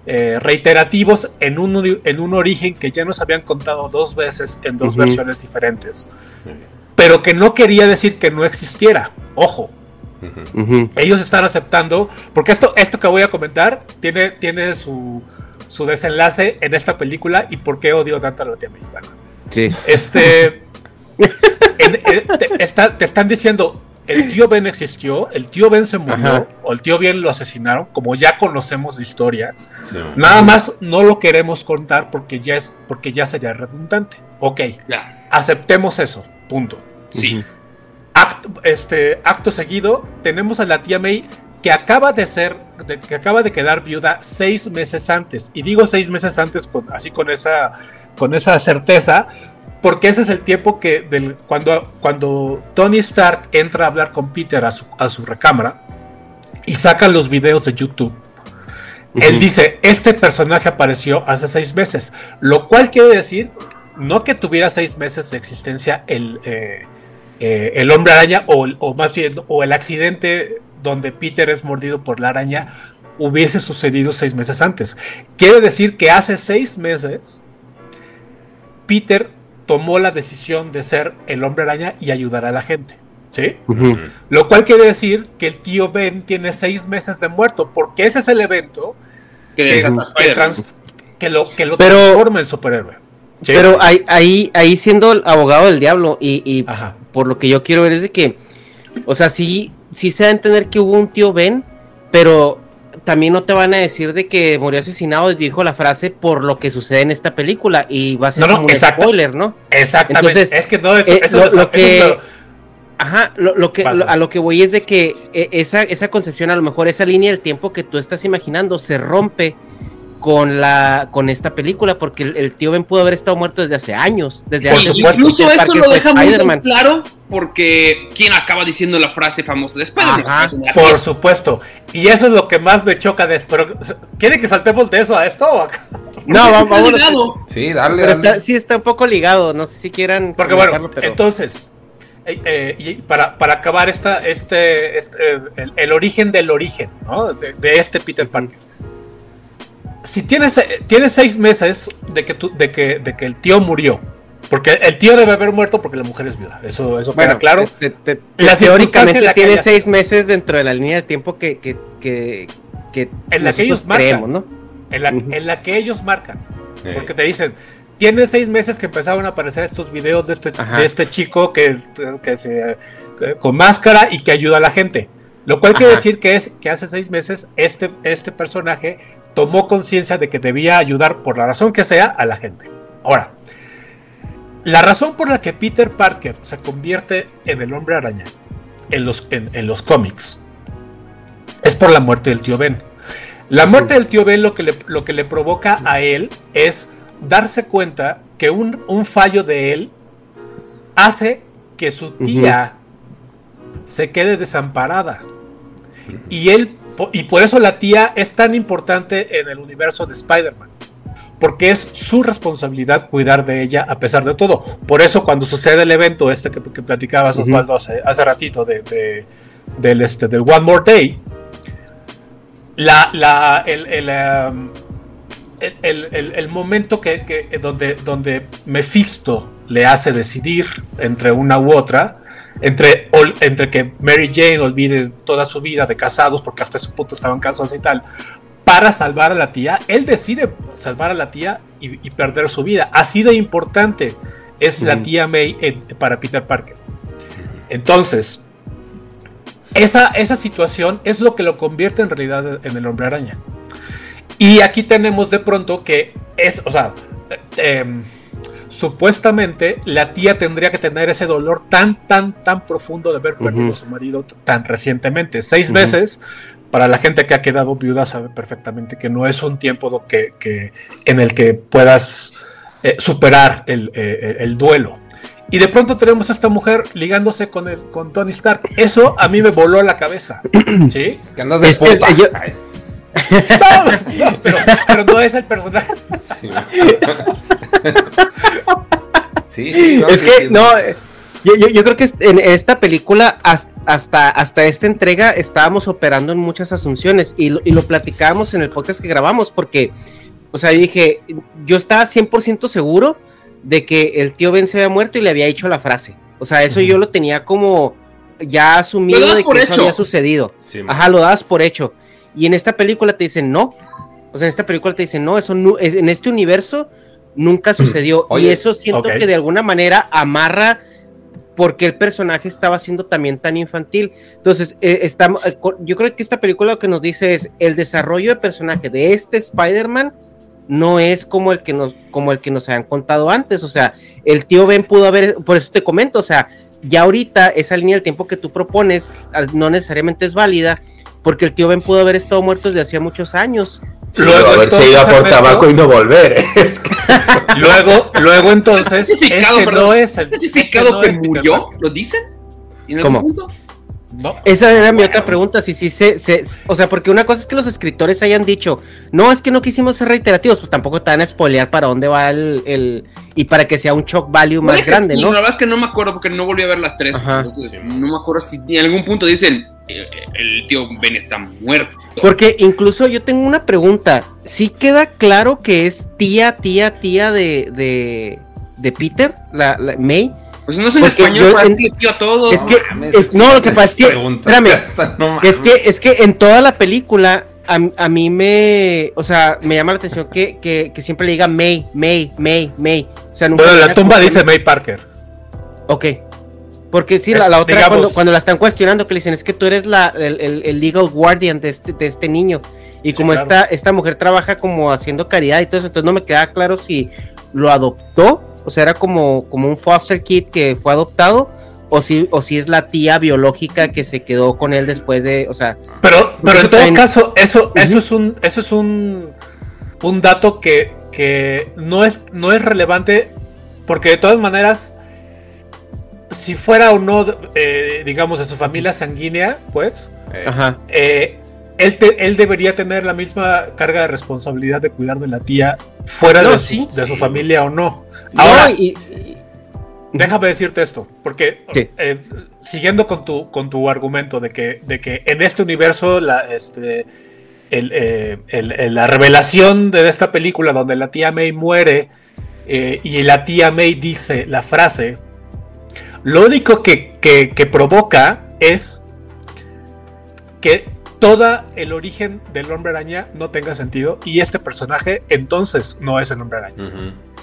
eh, reiterativos en un, en un origen que ya nos habían contado dos veces en dos versiones diferentes. Pero que no quería decir que no existiera. Ojo, ellos están aceptando, porque esto, esto que voy a comentar tiene, tiene su, su desenlace en esta película y por qué odio tanto a la tía mexicana. Sí. Este. [LAUGHS] en- en- te, está- te están diciendo, el tío Ben existió, el tío Ben se murió, Ajá. o el tío Ben lo asesinaron, como ya conocemos la historia. Sí. Nada más no lo queremos contar porque ya es, porque ya sería redundante. Ok, Ya, aceptemos eso. Punto. sí. Acto, este, acto seguido, tenemos a la tía May que acaba de ser, de- que acaba de quedar viuda seis meses antes. Y digo seis meses antes, con- así con esa, con esa certeza, porque ese es el tiempo que del, cuando, cuando Tony Stark entra a hablar con Peter a su, a su recámara y sacan los videos de YouTube. Él dice, este personaje apareció hace seis meses, lo cual quiere decir, no que tuviera seis meses de existencia el, eh, eh, el hombre araña o, o más bien o el accidente donde Peter es mordido por la araña hubiese sucedido seis meses antes. Quiere decir que hace seis meses Peter tomó la decisión de ser el hombre araña y ayudar a la gente. ¿Sí? Lo cual quiere decir que el tío Ben tiene seis meses de muerto, porque ese es el evento Que que, que Spider-Man. trans- que lo, que lo Pero- transforma en superhéroe. ¿Sí? Pero ahí, ahí, ahí siendo el abogado del diablo y, por lo que yo quiero ver es de que, o sea, sí, sí se da a entender que hubo un tío Ben, pero también no te van a decir de que murió asesinado y dijo la frase por lo que sucede en esta película y va a ser No, no, como un spoiler, ¿no? Exactamente. Entonces, es que no, eso, eh, eso- lo- eso- lo eso que- Ajá, lo, lo que, a lo que voy es de que eh, esa, esa concepción, a lo mejor esa línea del tiempo que tú estás imaginando se rompe con la con esta película, porque el, el tío Ben pudo haber estado muerto desde hace años. Desde Por hace. Incluso Peter eso lo deja muy claro porque ¿quién acaba diciendo la frase famosa de Spider-Man? Ajá. Por supuesto. Y eso es lo que más me choca de. Pero, ¿quiere que saltemos de eso a esto? o acá? No, vamos, Está vámonos. ligado. Sí, dale, Pero dale. está, sí está un poco ligado, no sé si quieran Porque bueno, pero- entonces, eh, eh, y para, para acabar esta, este, este, eh, el, el origen del origen, ¿no? De, de este Peter Parker. Si tienes, eh, tienes seis meses de que, tú, de, que, de que el tío murió, porque el tío debe haber muerto porque la mujer es viuda, eso, eso queda claro. te- te- te- La teóricamente la tiene haya- seis meses dentro de la línea de tiempo que, que, que, que En la que ellos marcan. creemos, ¿no? En la, en la que ellos marcan. Porque te dicen, tiene seis meses que empezaron a aparecer estos videos de este, de este chico que, es- que se, con máscara y que ayuda a la gente. Lo cual quiere decir que es que hace seis meses este, este personaje tomó conciencia de que debía ayudar por la razón que sea a la gente. Ahora, la razón por la que Peter Parker se convierte en el hombre araña en los, en, en los cómics es por la muerte del tío Ben. La muerte del tío Ben lo que le, lo que le provoca a él es darse cuenta que un, un fallo de él hace que su tía se quede desamparada. Y él, y por eso la tía es tan importante en el universo de Spider-Man. Porque es su responsabilidad cuidar de ella a pesar de todo. Por eso cuando sucede el evento este que, que platicabas, hace, hace ratito de, de- del, este, del One More Day, la, la, el, el, um, el, el- el- el momento que, que- donde, donde Mephisto le hace decidir entre una u otra, entre, ol- entre que Mary Jane olvide toda su vida de casados, porque hasta ese punto estaban casados y tal, para salvar a la tía, él decide salvar a la tía y, y perder su vida. Así de importante es la tía May en- para Peter Parker. Entonces, esa, esa situación es lo que lo convierte en realidad en el hombre araña. Y aquí tenemos de pronto que es, o sea, eh, em, supuestamente la tía tendría que tener ese dolor tan, tan, tan profundo de haber perdido a su marido tan recientemente. Seis Ujú. meses, para la gente que ha quedado viuda sabe perfectamente que no es un tiempo que, que- en el que puedas eh, superar el, eh, el duelo. Y de pronto tenemos a esta mujer ligándose con, el, con Tony Stark. Eso a mí me voló la cabeza. [CLEARS THROAT] ¿Sí? Que andas de Es puta. yo- Ay, [LAUGHS] No, pero, pero no es el personaje. sí. [LAUGHS] [LAUGHS] sí, sí, no, es que, sí, no, eh, yo, yo, yo creo que en esta película, has- hasta, hasta esta entrega, estábamos operando en muchas asunciones y lo, y lo platicábamos en el podcast que grabamos, porque, o sea, yo dije, yo estaba 100% seguro de que el tío Ben se había muerto y le había dicho la frase. O sea, eso yo lo tenía como ya asumido de que eso había sucedido. Sí. Ajá, lo das por hecho. Y en esta película te dicen no. O sea, en esta película te dicen no, eso es- en este universo nunca sucedió. y eso siento que de alguna manera amarra porque el personaje estaba siendo también tan infantil. Entonces, eh, estamos, eh, yo creo que esta película lo que nos dice es el desarrollo de personaje de este Spider-Man no es como el que nos como el que nos habían contado antes, o sea, el tío Ben pudo haber, por eso te comento, o sea, ya ahorita esa línea del tiempo que tú propones no necesariamente es válida, porque el tío Ben pudo haber estado muerto desde hacía muchos años. Sí, Luego, haberse entonces, ido a por tabaco y no volver. [LAUGHS] Es que- Luego, luego [LAUGHS] entonces, este perdón. no es el ¿Especificado este no que es murió? ¿Lo dicen? ¿En algún ¿Cómo? punto? No. Esa era mi otra pregunta, si sí se, se- o sea, porque una cosa es que los escritores hayan dicho, no, es que no quisimos ser reiterativos, pues tampoco te van a spoilear para dónde va el, el- y para que sea un shock value más grande, sí, ¿no? La verdad es que no me acuerdo porque no volví a ver las tres. Ajá. Entonces, no me acuerdo si en algún punto dicen eh, el tío Ben está muerto. Porque incluso yo tengo una pregunta. ¿Sí queda claro que es tía, tía, tía de, de, de Peter, la, la May? Pues no es en Porque español yo en- tío a todos. es que, es, no, lo que pasa es que, espérame, no es que, es que en toda la película a, a mí me, o sea, me llama la atención que, que, que siempre le diga May, May, May, May. O sea, nunca Bueno, la tumba dice May Parker. Ok. Porque sí, Es, la, la otra digamos- cuando, cuando la están cuestionando, que le dicen es que tú eres la, el, el- el legal guardian de este, de este niño. Y como claro. esta, esta mujer trabaja como haciendo caridad y todo eso, entonces no me queda claro si lo adoptó, o sea, era como, como un foster kid que fue adoptado, o si, o si es la tía biológica que se quedó con él después de, o sea, Pero, pero en todo también- caso, eso, eso es un, eso es un, un dato que, que no es, no es relevante, porque de todas maneras, si fuera o no, eh, digamos, de su familia sanguínea, pues, ajá. eh, él, te- él debería tener la misma carga de responsabilidad de cuidar de la tía fuera No, de, su, sí, de su familia o no. No, Ahora, y- y- déjame decirte esto, porque eh, siguiendo con tu, con tu argumento de que, de que en este universo la, este, el, eh, el- el- la revelación de esta película donde la tía May muere eh, y la tía May dice la frase, lo único que, que- que provoca es que todo el origen del hombre araña no tenga sentido y este personaje entonces no es el hombre araña.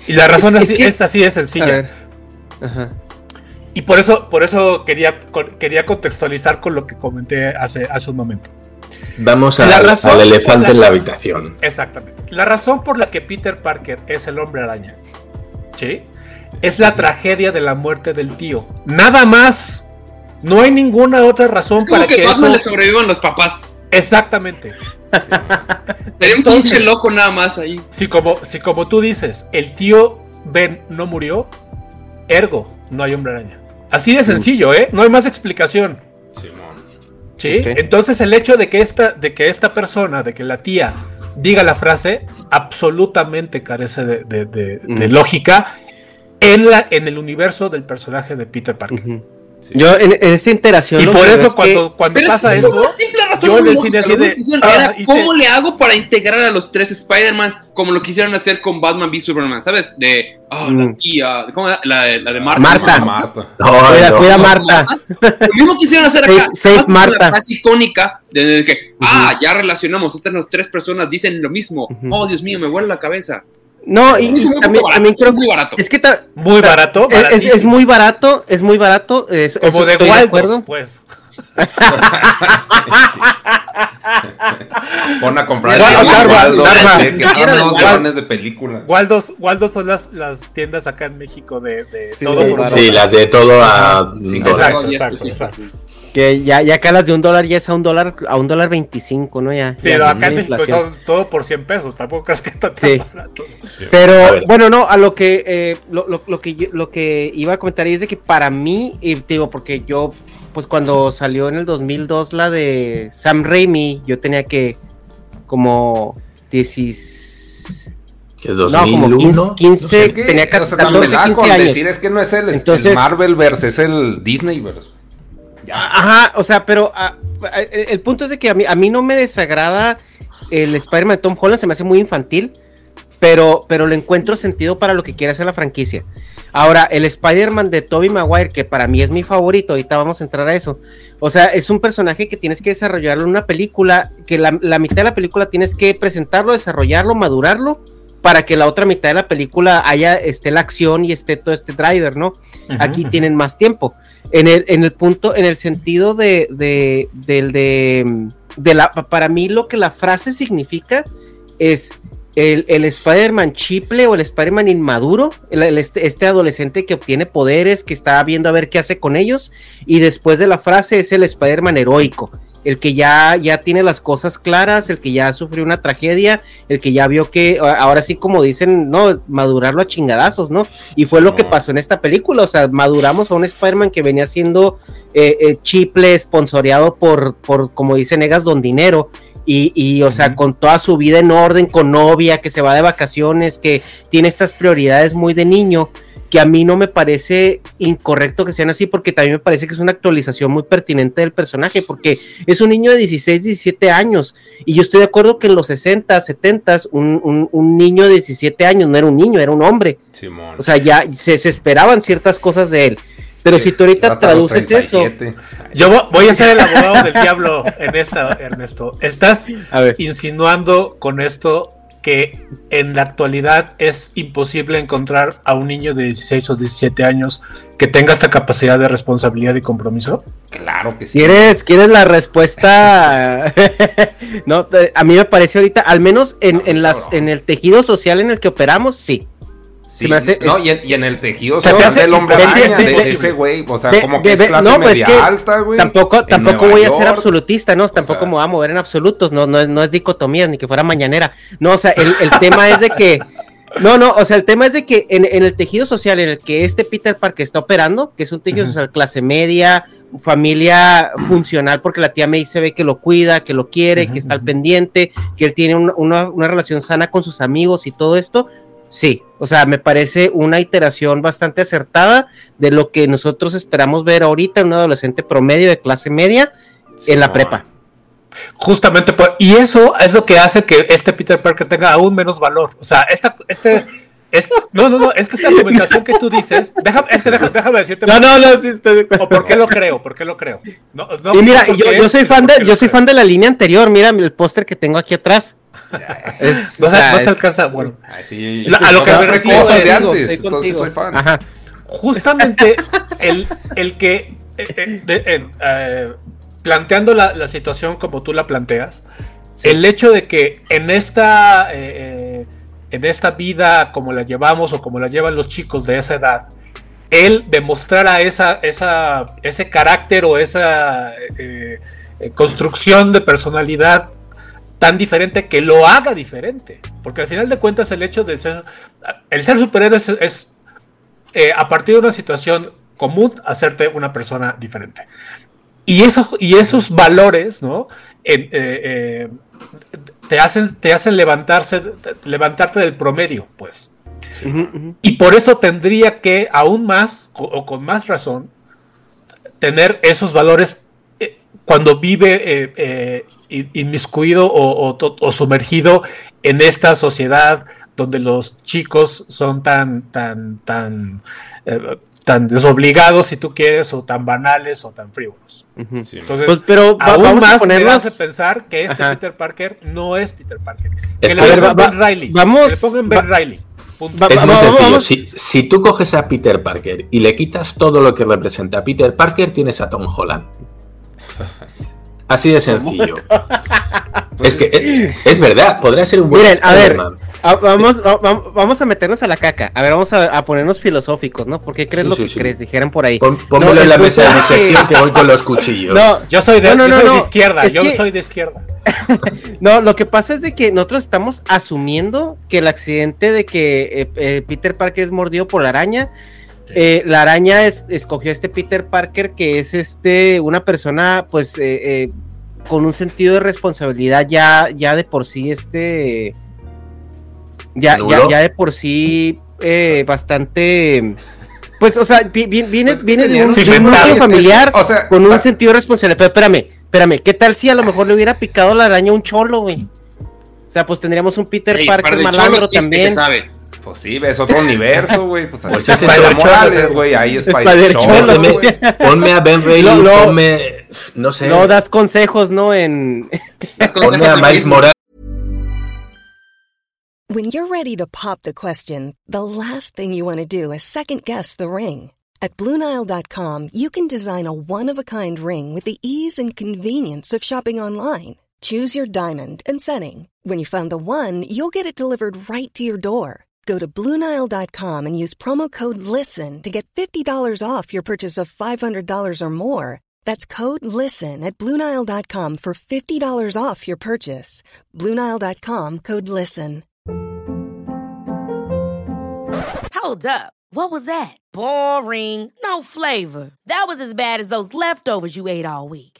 Y la razón Es- es, es que- es así de a sencilla. ver. Ajá. Y por eso, por eso quería, quería contextualizar con lo que comenté hace, hace un momento. Vamos La al, razón al por elefante la- en la habitación. Exactamente. La razón por la que Peter Parker es el hombre araña, ¿sí? Es la tragedia de la muerte del tío. Nada más. No hay ninguna otra razón Es como para que que Batman eso. le sobrevivan los papás. Exactamente. [LAUGHS] Sería un Entonces- pinche loco nada más ahí. Si como, si como tú dices, el tío Ben no murió, ergo, no hay hombre araña. Así de sencillo, ¿eh? No hay más explicación. ¿Sí? Ok. Entonces el hecho de que esta, de que esta persona, de que la tía diga la frase, absolutamente carece de, de- de- de Mm. lógica en, la, en el universo del personaje de Peter Parker. Yo en, en esta interacción. Y por eso es que- cuando, cuando pasa es eso, una simple razón yo en el lógica, cine así de, ah, era hice- cómo le hago para integrar a los tres Spider-Man como lo quisieron hacer con Batman v Superman, ¿sabes? De ah, la Mm. tía, ¿cómo era? La, de- la de Marta. Marta. Marta. Cuida, no. cuida Marta. Lo mismo quisieron hacer acá. Save- Marta. La frase icónica de, de que, ah, ya relacionamos, estas las tres personas dicen lo mismo. Oh, Dios mío, me vuelve la cabeza. No, y, Es y muy también, barato, también creo es muy barato. Es que ta- muy barato, es, es- muy barato, es muy barato. es- como de Waldos, acuerdo. pues. [LAUGHS] Pon a comprar Dharma, el Dharma, Waldo, Dharma. sé que Quiero son unos Dharma. guiones de película. Waldos, Waldos son las, las tiendas acá en México de, de Sí, todo sí. Sí, las de todo a Sí, dólares. Exacto, exacto, exacto. Que ya, ya acá las de un dólar ya es a un dólar, a un dólar veinticinco, ¿no? Ya. Sí, ya no, acá en México son todo por 100 pesos, tampoco crees que está tan Sí. barato. Pero bueno, no, a lo que eh, lo, lo- lo que yo- lo que iba a comentar es de que para mí, y te digo, porque yo, pues cuando salió en el 2002 la de Sam Raimi, yo tenía que como 16, Que es no, como 15, 2001. 15 Es que, tenía o sea, 14, me da 15 con años. decir es que no es el, el Entonces- Marvel verse, es el Disney verse. Ajá, o sea, pero ah, ah, el, el punto es de que a mí, a mí no me desagrada el Spider-Man de Tom Holland, se me hace muy infantil, pero, pero le encuentro sentido para lo que quiere hacer la franquicia. Ahora, el Spider-Man de Tobey Maguire, que para mí es mi favorito, ahorita vamos a entrar a eso. O sea, es un personaje que tienes que desarrollarlo en una película, que la, la mitad de la película tienes que presentarlo, desarrollarlo, madurarlo, para que la otra mitad de la película haya esté la acción y esté todo este driver, ¿no? aquí tienen más tiempo. En el, en el punto, en el sentido de, de, del de, de la, para mí lo que la frase significa es el, el Spider-Man chiple o el Spider-Man inmaduro, el- este, este adolescente que obtiene poderes, que está viendo a ver qué hace con ellos, y después de la frase es el Spider-Man heroico, el que ya, ya tiene las cosas claras, el que ya sufrió una tragedia, el que ya vio que, ahora sí como dicen, no, madurarlo a chingadazos, ¿no? Y fue lo que pasó en esta película, o sea, maduramos a un Spider-Man que venía siendo eh, eh, chiple, sponsoreado por, por, como dice Negas, Don Dinero, y, y, o sea, con toda su vida en orden, con novia, que se va de vacaciones, que tiene estas prioridades muy de niño, que a mí no me parece incorrecto que sean así, porque también me parece que es una actualización muy pertinente del personaje, porque es un niño de 16, 17 años, y yo estoy de acuerdo que en los 60, 70, un, un, un niño de 17 años no era un niño, era un hombre, Simón. o sea, ya se, se esperaban ciertas cosas de él. Pero si tú ahorita traduces eso, 37. Yo vo- voy a ser el abogado del diablo en esta, Ernesto. Estás a ver, insinuando con esto que en la actualidad es imposible encontrar a un niño de 16 o 17 años que tenga esta capacidad de responsabilidad y compromiso? Claro que sí. ¿Quieres, ¿Quieres la respuesta? [LAUGHS] no, a mí me parece ahorita, al menos en, en, las, en el tejido social en el que operamos, sí. Sí, Se me hace- no, y en, y en el tejido O sea, social se hace del hombre araña, de ese güey, o sea, como que es clase no, media que alta, güey. Tampoco, tampoco voy a ser absolutista, no, tampoco sea- me voy a mover en absolutos, no, no, no es dicotomía, ni que fuera mañanera. No, o sea, el, el tema es de que, no, no, o sea, el tema es de que en, en el tejido social en el que este Peter Parker está operando, que es un tejido social clase media, familia funcional, porque la tía May se ve que lo cuida, que lo quiere, que está al pendiente, que él tiene un- una, una relación sana con sus amigos y todo esto, sí, o sea, me parece una iteración bastante acertada de lo que nosotros esperamos ver ahorita en un adolescente promedio de clase media en la prepa. Justamente por, y eso es lo que hace que este Peter Parker tenga aún menos valor. O sea, esta, este, es- no, no, no, es que esta [LAUGHS] argumentación que tú dices, déjame, es que deja- déjame decirte. No, no, no, sí estoy de. O por qué lo creo, por qué lo creo. No, no, Y mira, yo, soy fan de, yo soy creo. fan de la línea anterior, mira el póster que tengo aquí atrás. Es- No [LAUGHS] o se, sea, no se es- alcanza, bueno. La- a lo que me refiero cosas es- de digo, antes, entonces contigo. soy fan. Ajá. justamente [LAUGHS] el, el que eh, eh, de- eh, eh, planteando la, la situación como tú la planteas, el hecho de que en esta en esta vida como la llevamos o como la llevan los chicos de esa edad, él demostrara esa, esa, ese carácter o esa construcción de personalidad tan diferente que lo haga diferente. Porque al final de cuentas el hecho de ser, el ser superhéroe es, es, eh, a partir de una situación común hacerte una persona diferente. Y, eso, y esos valores, ¿no? Eh, eh, te, hacen, te hacen levantarse, levantarte del promedio, pues. Y por eso tendría que, aún más, o con más razón, tener esos valores cuando vive eh, eh, in- inmiscuido o, o to- o sumergido en esta sociedad donde los chicos son tan, tan, tan, eh, tan desobligados, si tú quieres, o tan banales o tan frívolos. Sí. Entonces, Pues, pero aún vamos a más me hace pensar que este Ajá. Peter Parker no es Peter Parker. Es Que le pongan Ben Riley. vamos- Que le pongan Ben Riley. Punto. Es muy vamos- sencillo. Si, si tú coges a Peter Parker y le quitas todo lo que representa a Peter Parker, tienes a Tom Holland. Así de sencillo. [LAUGHS] es que es, es verdad, podría ser un buen Miren, a ver, a- vamos, va- va- vamos a meternos a la caca. A ver, vamos a, a ponernos filosóficos, ¿no? ¿Por qué crees Sí, lo sí, que sí. crees? Dijeran por ahí. Pon- pónmelo No, en la mesa de mi [LAUGHS] sección que voy con los cuchillos. No, Yo soy de, No, no, yo no, soy no. de izquierda, Es yo que- soy de izquierda. [LAUGHS] No, lo que pasa es de que nosotros estamos asumiendo que el accidente de que eh, eh, Peter Parker es mordido por la araña, eh, la araña es- escogió a este Peter Parker que es este una persona pues eh, eh, con un sentido de responsabilidad ya, ya de por sí este ya, ya, ya de por sí eh, bastante pues o sea vi- vi- viene, Pues, viene de un, de es- es- familiar o sea, con un sentido de responsabilidad. Pero espérame, espérame, ¿qué tal si a lo mejor le hubiera picado la araña a un cholo, güey? O sea, pues tendríamos un Peter Ey, Parker malandro también. que sabe. Pues sí, ves otro universo, [LAUGHS] güey. Pues así Pues como ese Spider es Morales, güey. Ahí Spider Spider Cholo, Cholo, Ponme, güey. ponme a Ben Reilly, Lo- lo- ponme, no sé, No das consejos, ¿no? En. [LAUGHS] ponme a Miles Morales. When you're ready to pop the question, the last thing you want to do is second guess the ring. At Bluenile.com, you can design a one of a kind ring with the ease and convenience of shopping online. Choose your diamond and setting. When you find the one, you'll get it delivered right to your door. Go to Bluenile.com and use promo code LISTEN to get $50 off your purchase of $500 or more. That's code LISTEN at Bluenile.com for $50 off your purchase. Bluenile.com code LISTEN. Hold up. What was that? Boring. No flavor. That was as bad as those leftovers you ate all week.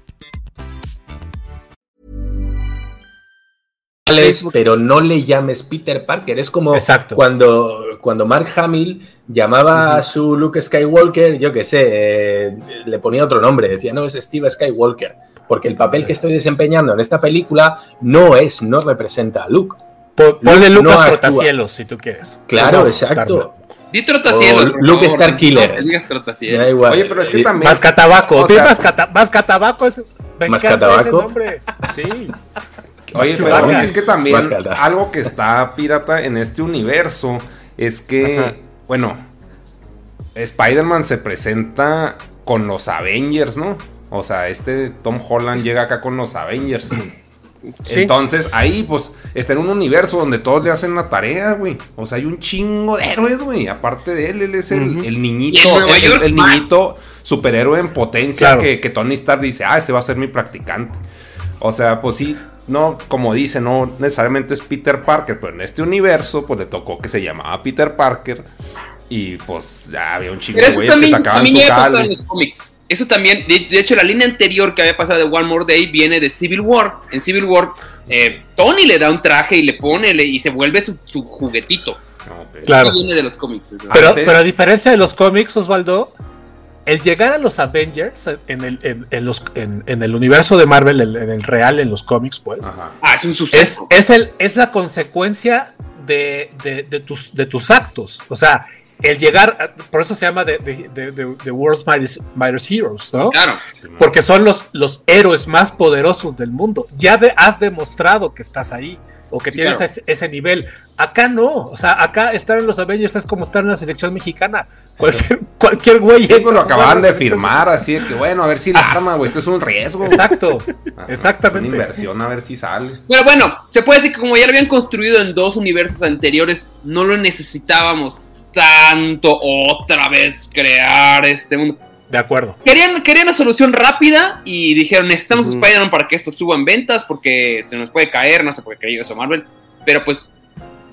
pero no le llames Peter Parker. Es como Exacto. cuando, cuando Mark Hamill llamaba a su Luke Skywalker, yo qué sé, eh, le ponía otro nombre, decía, no, es Steve Skywalker. porque el papel que estoy desempeñando en esta película no es, no representa a Luke. Po- Ponle Luke no. Trotacielos si tú quieres. Claro, No, exacto. Di trotacielos. O por Luke digas trotacielos. Da igual. Oye, pero es que también. Mascatabaco. O sea, Mascata- Mascatabaco es. Me ¿Mascatabaco? ese nombre. Sí. [LAUGHS] Oye, pero es que también algo que está pirata en este universo es que, Ajá. bueno, Spider-Man se presenta con los Avengers, ¿no? O sea, este Tom Holland llega acá con los Avengers. Entonces ahí, pues, está en un universo donde todos le hacen la tarea, güey. O sea, hay un chingo de héroes, güey. Aparte de él, él es el, niñito, el, el niñito superhéroe en potencia Claro. que, que Tony Stark dice, ah, este va a ser mi practicante. O sea, pues sí, no, como dice, no necesariamente es Peter Parker, pero en este universo, pues le tocó que se llamaba Peter Parker. Y pues ya había un chingo de eso güeyes que también, sacaban también su pasado en los cómics. Eso también, de, de hecho, la línea anterior que había pasado de One More Day viene de Civil War. En Civil War, eh, Tony le da un traje y le pone le- y se vuelve su, su juguetito. Ok. Claro. Eso viene de los cómics. pero a diferencia de los cómics, Osvaldo, el llegar a los Avengers en el, en, en los, en, en el universo de Marvel, en, en el real, en los cómics, pues, Ajá. Ah, es un es, suceso. es, el, es la consecuencia de, de, de tus, de tus actos. O sea, el llegar, a- por eso se llama de, de, de- de- de World's Mightiest, Mightiest Heroes, ¿no? Claro. Porque son los, los héroes más poderosos del mundo. Ya de- has demostrado que estás ahí o que Sí, tienes claro. ese, ese nivel. Acá no. O sea, acá estar en los Avengers es como estar en la selección mexicana. Cualquier, cualquier güey. Sí, pues lo acaban de firmar, así de que bueno, a ver si la arma, güey, esto es un riesgo. Exacto, Ajá, exactamente. Una inversión, a ver si sale. Pero bueno, se puede decir que como ya lo habían construido en dos universos anteriores, no lo necesitábamos tanto otra vez crear este mundo. De acuerdo. Querían, querían una solución rápida y dijeron, necesitamos Ujú. Spider-Man para que esto suba en ventas porque se nos puede caer, no sé por qué creyó eso Marvel. Pero pues,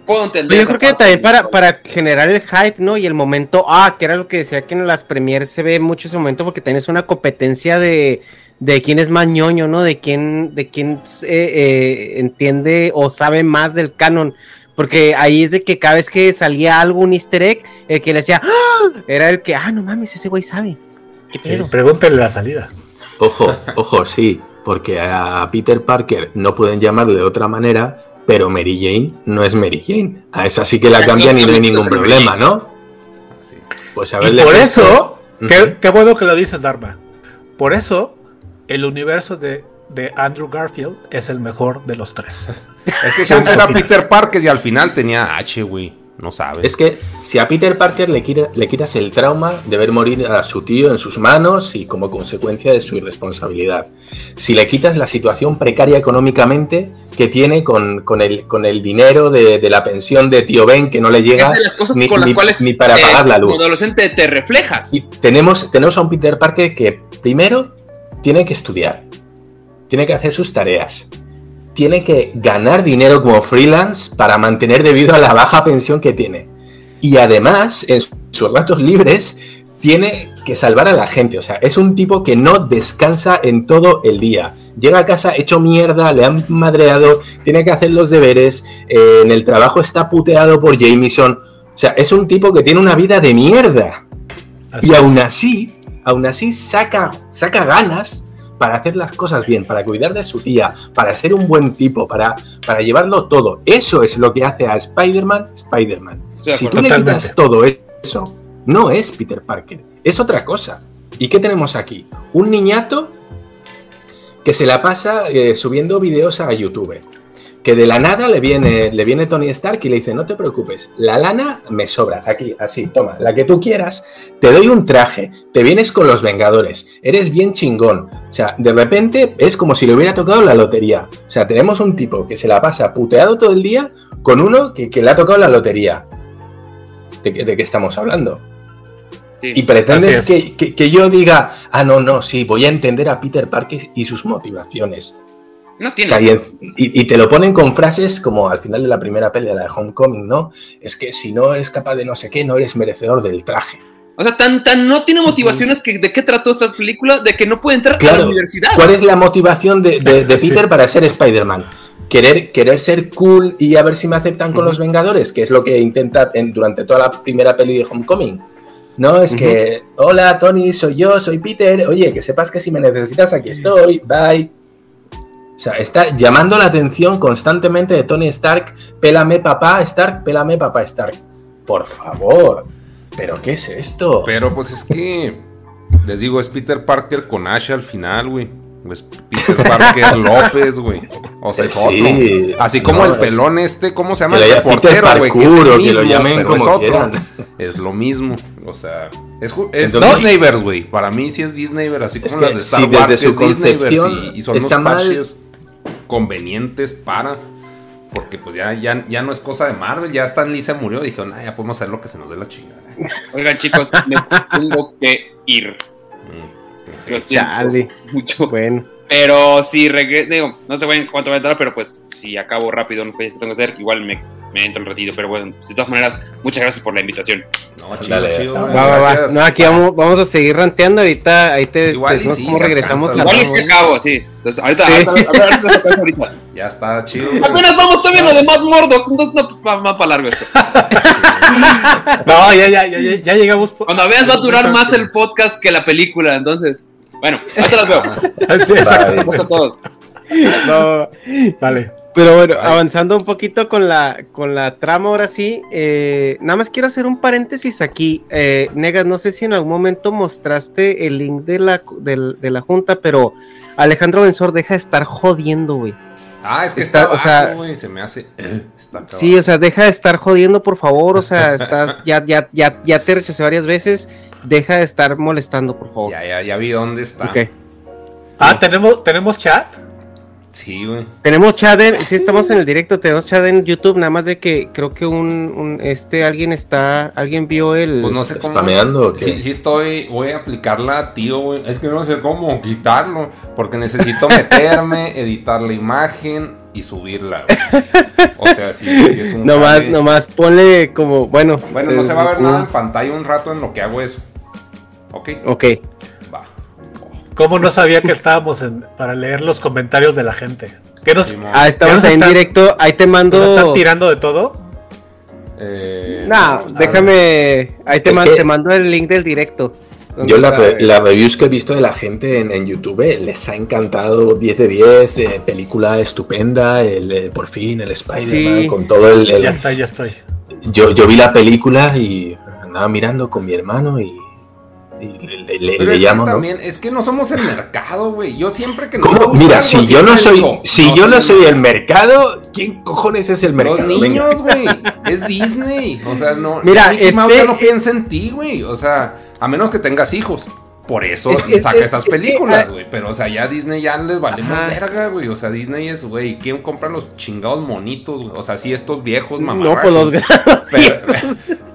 puedo entender. Yo creo que también para, para generar el hype, ¿no? Y el momento, ah, que era lo que decía que en las premiers se ve mucho ese momento porque tienes una competencia de, de quién es más ñoño, ¿no? De quién, de quién eh, eh, entiende o sabe más del canon. Porque ahí es de que cada vez que salía algo, un easter egg, el que le decía, ¡Ah! era el que, ah, no mames, ese güey sabe. ¿Qué Sí, pregúntale la salida. Ojo, ojo, sí, porque a Peter Parker no pueden llamarlo de otra manera, pero Mary Jane no es Mary Jane. A esa sí que la cambian y no hay ningún problema, ¿no? Pues Y haberle por eso, qué bueno que lo dices, Dharma. Por eso, el universo de, de Andrew Garfield es el mejor de los tres. [LAUGHS] Es que Chance era Peter Parker y al final tenía H, güey. No sabes. Es que si a Peter Parker le, quita- le quitas el trauma de ver morir a su tío en sus manos y como consecuencia de su irresponsabilidad, si le quitas la situación precaria económicamente que tiene con, con el, con el dinero de, de la pensión de tío Ben que no le llega de las cosas ni, con las ni- cuales ni para eh, pagar la luz. como adolescente te reflejas. Y tenemos, tenemos a un Peter Parker que primero tiene que estudiar, tiene que hacer sus tareas, tiene que ganar dinero como freelance para mantener debido a la baja pensión que tiene. Y además, en sus ratos libres, tiene que salvar a la gente. O sea, es un tipo que no descansa en todo el día. Llega a casa hecho mierda, le han madreado, tiene que hacer los deberes, eh, en el trabajo está puteado por Jameson. O sea, es un tipo que tiene una vida de mierda. Así Y aún así, aún así saca, saca ganas para hacer las cosas bien, para cuidar de su tía, para ser un buen tipo, para, para llevarlo todo. Eso es lo que hace a Spider-Man Spider-Man. Si tú le quitas todo eso, no es Peter Parker, es otra cosa. ¿Y qué tenemos aquí? Un niñato que se la pasa eh, subiendo videos a YouTube. Que de la nada le viene, le viene Tony Stark y le dice, no te preocupes, la lana me sobra, aquí, así, toma, la que tú quieras, te doy un traje, te vienes con los Vengadores, eres bien chingón. O sea, de repente es como si le hubiera tocado la lotería. O sea, tenemos un tipo que se la pasa puteado todo el día con uno que, que le ha tocado la lotería. ¿De, qué- de qué estamos hablando? Sí. Y pretendes que, que- que yo diga, ah, no, no, sí, voy a entender a Peter Parker y sus motivaciones. No O tiene. sea, y, en- y- y te lo ponen con frases como al final de la primera pelea, la de Homecoming, ¿no? Es que si no eres capaz de no sé qué, no eres merecedor del traje. O sea, tan, tan no tiene motivaciones que de qué trató esta película, de que no puede entrar a la universidad. ¿cuál es la motivación de, de- de [LAUGHS] Sí. Peter para ser Spider-Man? Querer, querer ser cool y a ver si me aceptan con los Vengadores, que es lo que intenta en- durante toda la primera peli de Homecoming. No, es que, hola Tony, soy yo, soy Peter. Oye, que sepas que si me necesitas, aquí estoy. Bye. O sea, está llamando la atención constantemente de Tony Stark. Pélame papá Stark, pélame papá Stark. Por favor. ¿Pero qué es esto? Pero pues es que, les digo, es Peter Parker con Ash al final, güey. Es Peter [LAUGHS] Parker López, güey. O sea, es Sí, otro. Así como no, el pelón este, ¿cómo se llama? El Peter güey. Que es el que lo llamen pero como es otro. quieran. Es lo mismo. O sea, es, es Disneyverse, güey. Para mí sí es Disneyverse, así como las de Star si Wars, desde su es Disneyverse y, y son está los mal- convenientes para... Porque pues ya, ya, ya no es cosa de Marvel, ya Stan Lee se murió, dijeron, ah, ya podemos hacer lo que se nos dé la chingada. Oigan, chicos, me [LAUGHS] tengo que ir. Mm, Lo siento mucho. Bueno. Pero si regreso, digo, no sé en cuánto va a entrar, pero pues si acabo rápido unos países que tengo que hacer, igual me, me entro un ratito. Pero bueno, de todas maneras, muchas gracias por la invitación. No, chido, Dale, chido, Va, va, va. No, aquí vamos, vamos a seguir ranteando. Ahorita ahí te Igual y decimos sí, cómo se regresamos. alcanza, Igual y si acabo, sí. Entonces, ahorita, Sí. ahorita, a a sacamos ahorita. [LAUGHS] Ya está chido. Apenas vamos todavía lo de más Mordok, entonces no, pues, va, va para largo esto. [LAUGHS] No, ya, ya, ya, ya, ya llegamos. Cuando veas va a durar más el podcast que la película, entonces. Bueno, ahorita las veo. [LAUGHS] Sí, exacto. Gracias a todos. No, Vale. Pero bueno, avanzando un poquito con la, con la trama ahora sí, eh, nada más quiero hacer un paréntesis aquí. Eh, Negas, no sé si en algún momento mostraste el link de la, del- de, la junta, pero Alejandro Benzor deja de estar jodiendo, güey. Ah, es que Está- está, o sea- se me hace... eh, está Sí, o sea, deja de estar jodiendo, por favor. O sea, estás, ya, ya, ya, ya te rechacé varias veces. Deja de estar molestando, por favor. Ya, ya, ya vi dónde está. Ok. Ah, ¿tenemos, ¿tenemos chat? Sí, güey. Tenemos chat en, sí estamos en el directo, tenemos chat en YouTube, nada más de que creo que un, un este alguien está, alguien vio el Pues no sé cómo. ¿Spameando o qué? Sí, sí estoy. Voy a aplicarla, tío, güey. Es que no sé cómo quitarlo. Porque necesito [LAUGHS] meterme, editar la imagen y subirla, güey. O sea, sí, sí es un. [LAUGHS] nomás, jale. nomás ponle como, bueno. Bueno, no eh, se va a ver nada en pantalla un rato en lo que hago eso. Ok. Ok. Va. ¿Cómo no sabía que estábamos en, para leer los comentarios de la gente? ¿Qué nos. Ah, estamos nos ahí en están- directo, ahí te nos mando. están tirando de todo? Eh, Nah, está- déjame, ahí te, man- que- te mando el link del directo. Yo las las reviews que he visto de la gente en, en YouTube les ha encantado 10 de 10, eh, película estupenda, el, eh, por fin el Spider-Man Sí. con todo el... el- Ya está, ya estoy. yo, yo vi la película y andaba mirando con mi hermano y le, le- le- Pero le es que llamo, ¿no? también, es que no somos el mercado, güey. Yo siempre que no ¿Cómo? me Mira, algo, si yo no soy, digo, si yo no soy el mercado, ¿quién cojones es el mercado? Los niños, güey. [LAUGHS] Es Disney. O sea, no. Mira, Mickey este- ya no piensa en ti, güey. O sea, a menos que tengas hijos. Por eso Es que- saca es- esas es que, películas, ah, güey. Pero, o sea, ya a Disney ya les valemos Ajá. verga, güey. O sea, Disney es, güey, ¿quién compra los chingados monitos, güey? O sea, sí, estos viejos, mamá. No, pues los [LAUGHS] Pero,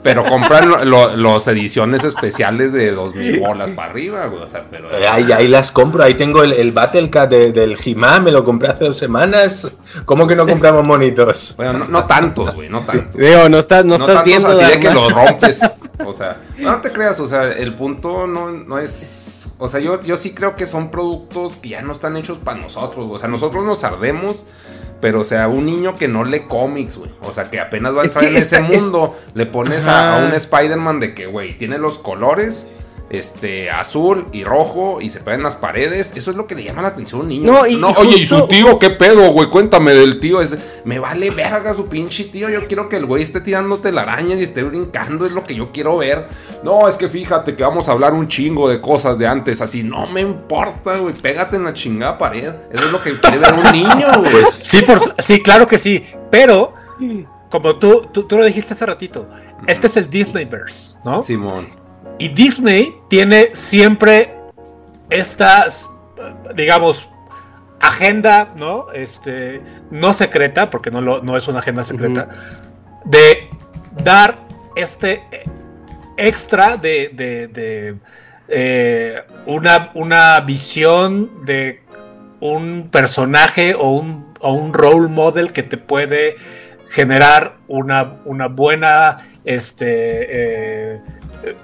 pero compran lo- lo- los ediciones especiales de 2000 bolas para arriba, güey. O sea, pero. Eh, Ahí, ahí las compro, ahí tengo el, el Battle Cat de- del He-Man, me lo compré hace dos semanas. ¿Cómo que no compramos monitos? Bueno, no, no tantos, güey, no tantos. Veo, no estás, no, No estás tantos viendo. así de que los rompes. [LAUGHS] O sea, no te creas, o sea, el punto no, no es. O sea, yo, yo sí creo que son productos que ya no están hechos para nosotros. O sea, nosotros nos ardemos. Pero, o sea, un niño que no lee cómics, güey. O sea, que apenas va a Es entrar en ese es- mundo. Le pones a, a un Spider-Man de que, güey, tiene los colores. Este, azul y rojo y se pegan las paredes. Eso es lo que le llama la atención a un niño. No, y- y oye, ¿y su tío qué pedo, güey? Cuéntame del tío. ese. me vale verga su pinche tío. Yo quiero que el güey esté tirándote la araña y esté brincando. Es lo que yo quiero ver. No, es que fíjate que vamos a hablar un chingo de cosas de antes. Así, no me importa, güey. Pégate en la chingada pared. Eso es lo que quiere ver un niño, güey. Pues Sí, por, sí, claro que sí. Pero, como tú, tú, tú lo dijiste hace ratito, este es el Disneyverse, ¿no? Simón. Y Disney tiene siempre estas, digamos, agenda, ¿no? Este, no secreta, porque no, lo, no es una agenda secreta, de dar este extra de, de- de, eh, una, una visión de un personaje o un, o un role model que te puede generar una, una buena este, eh,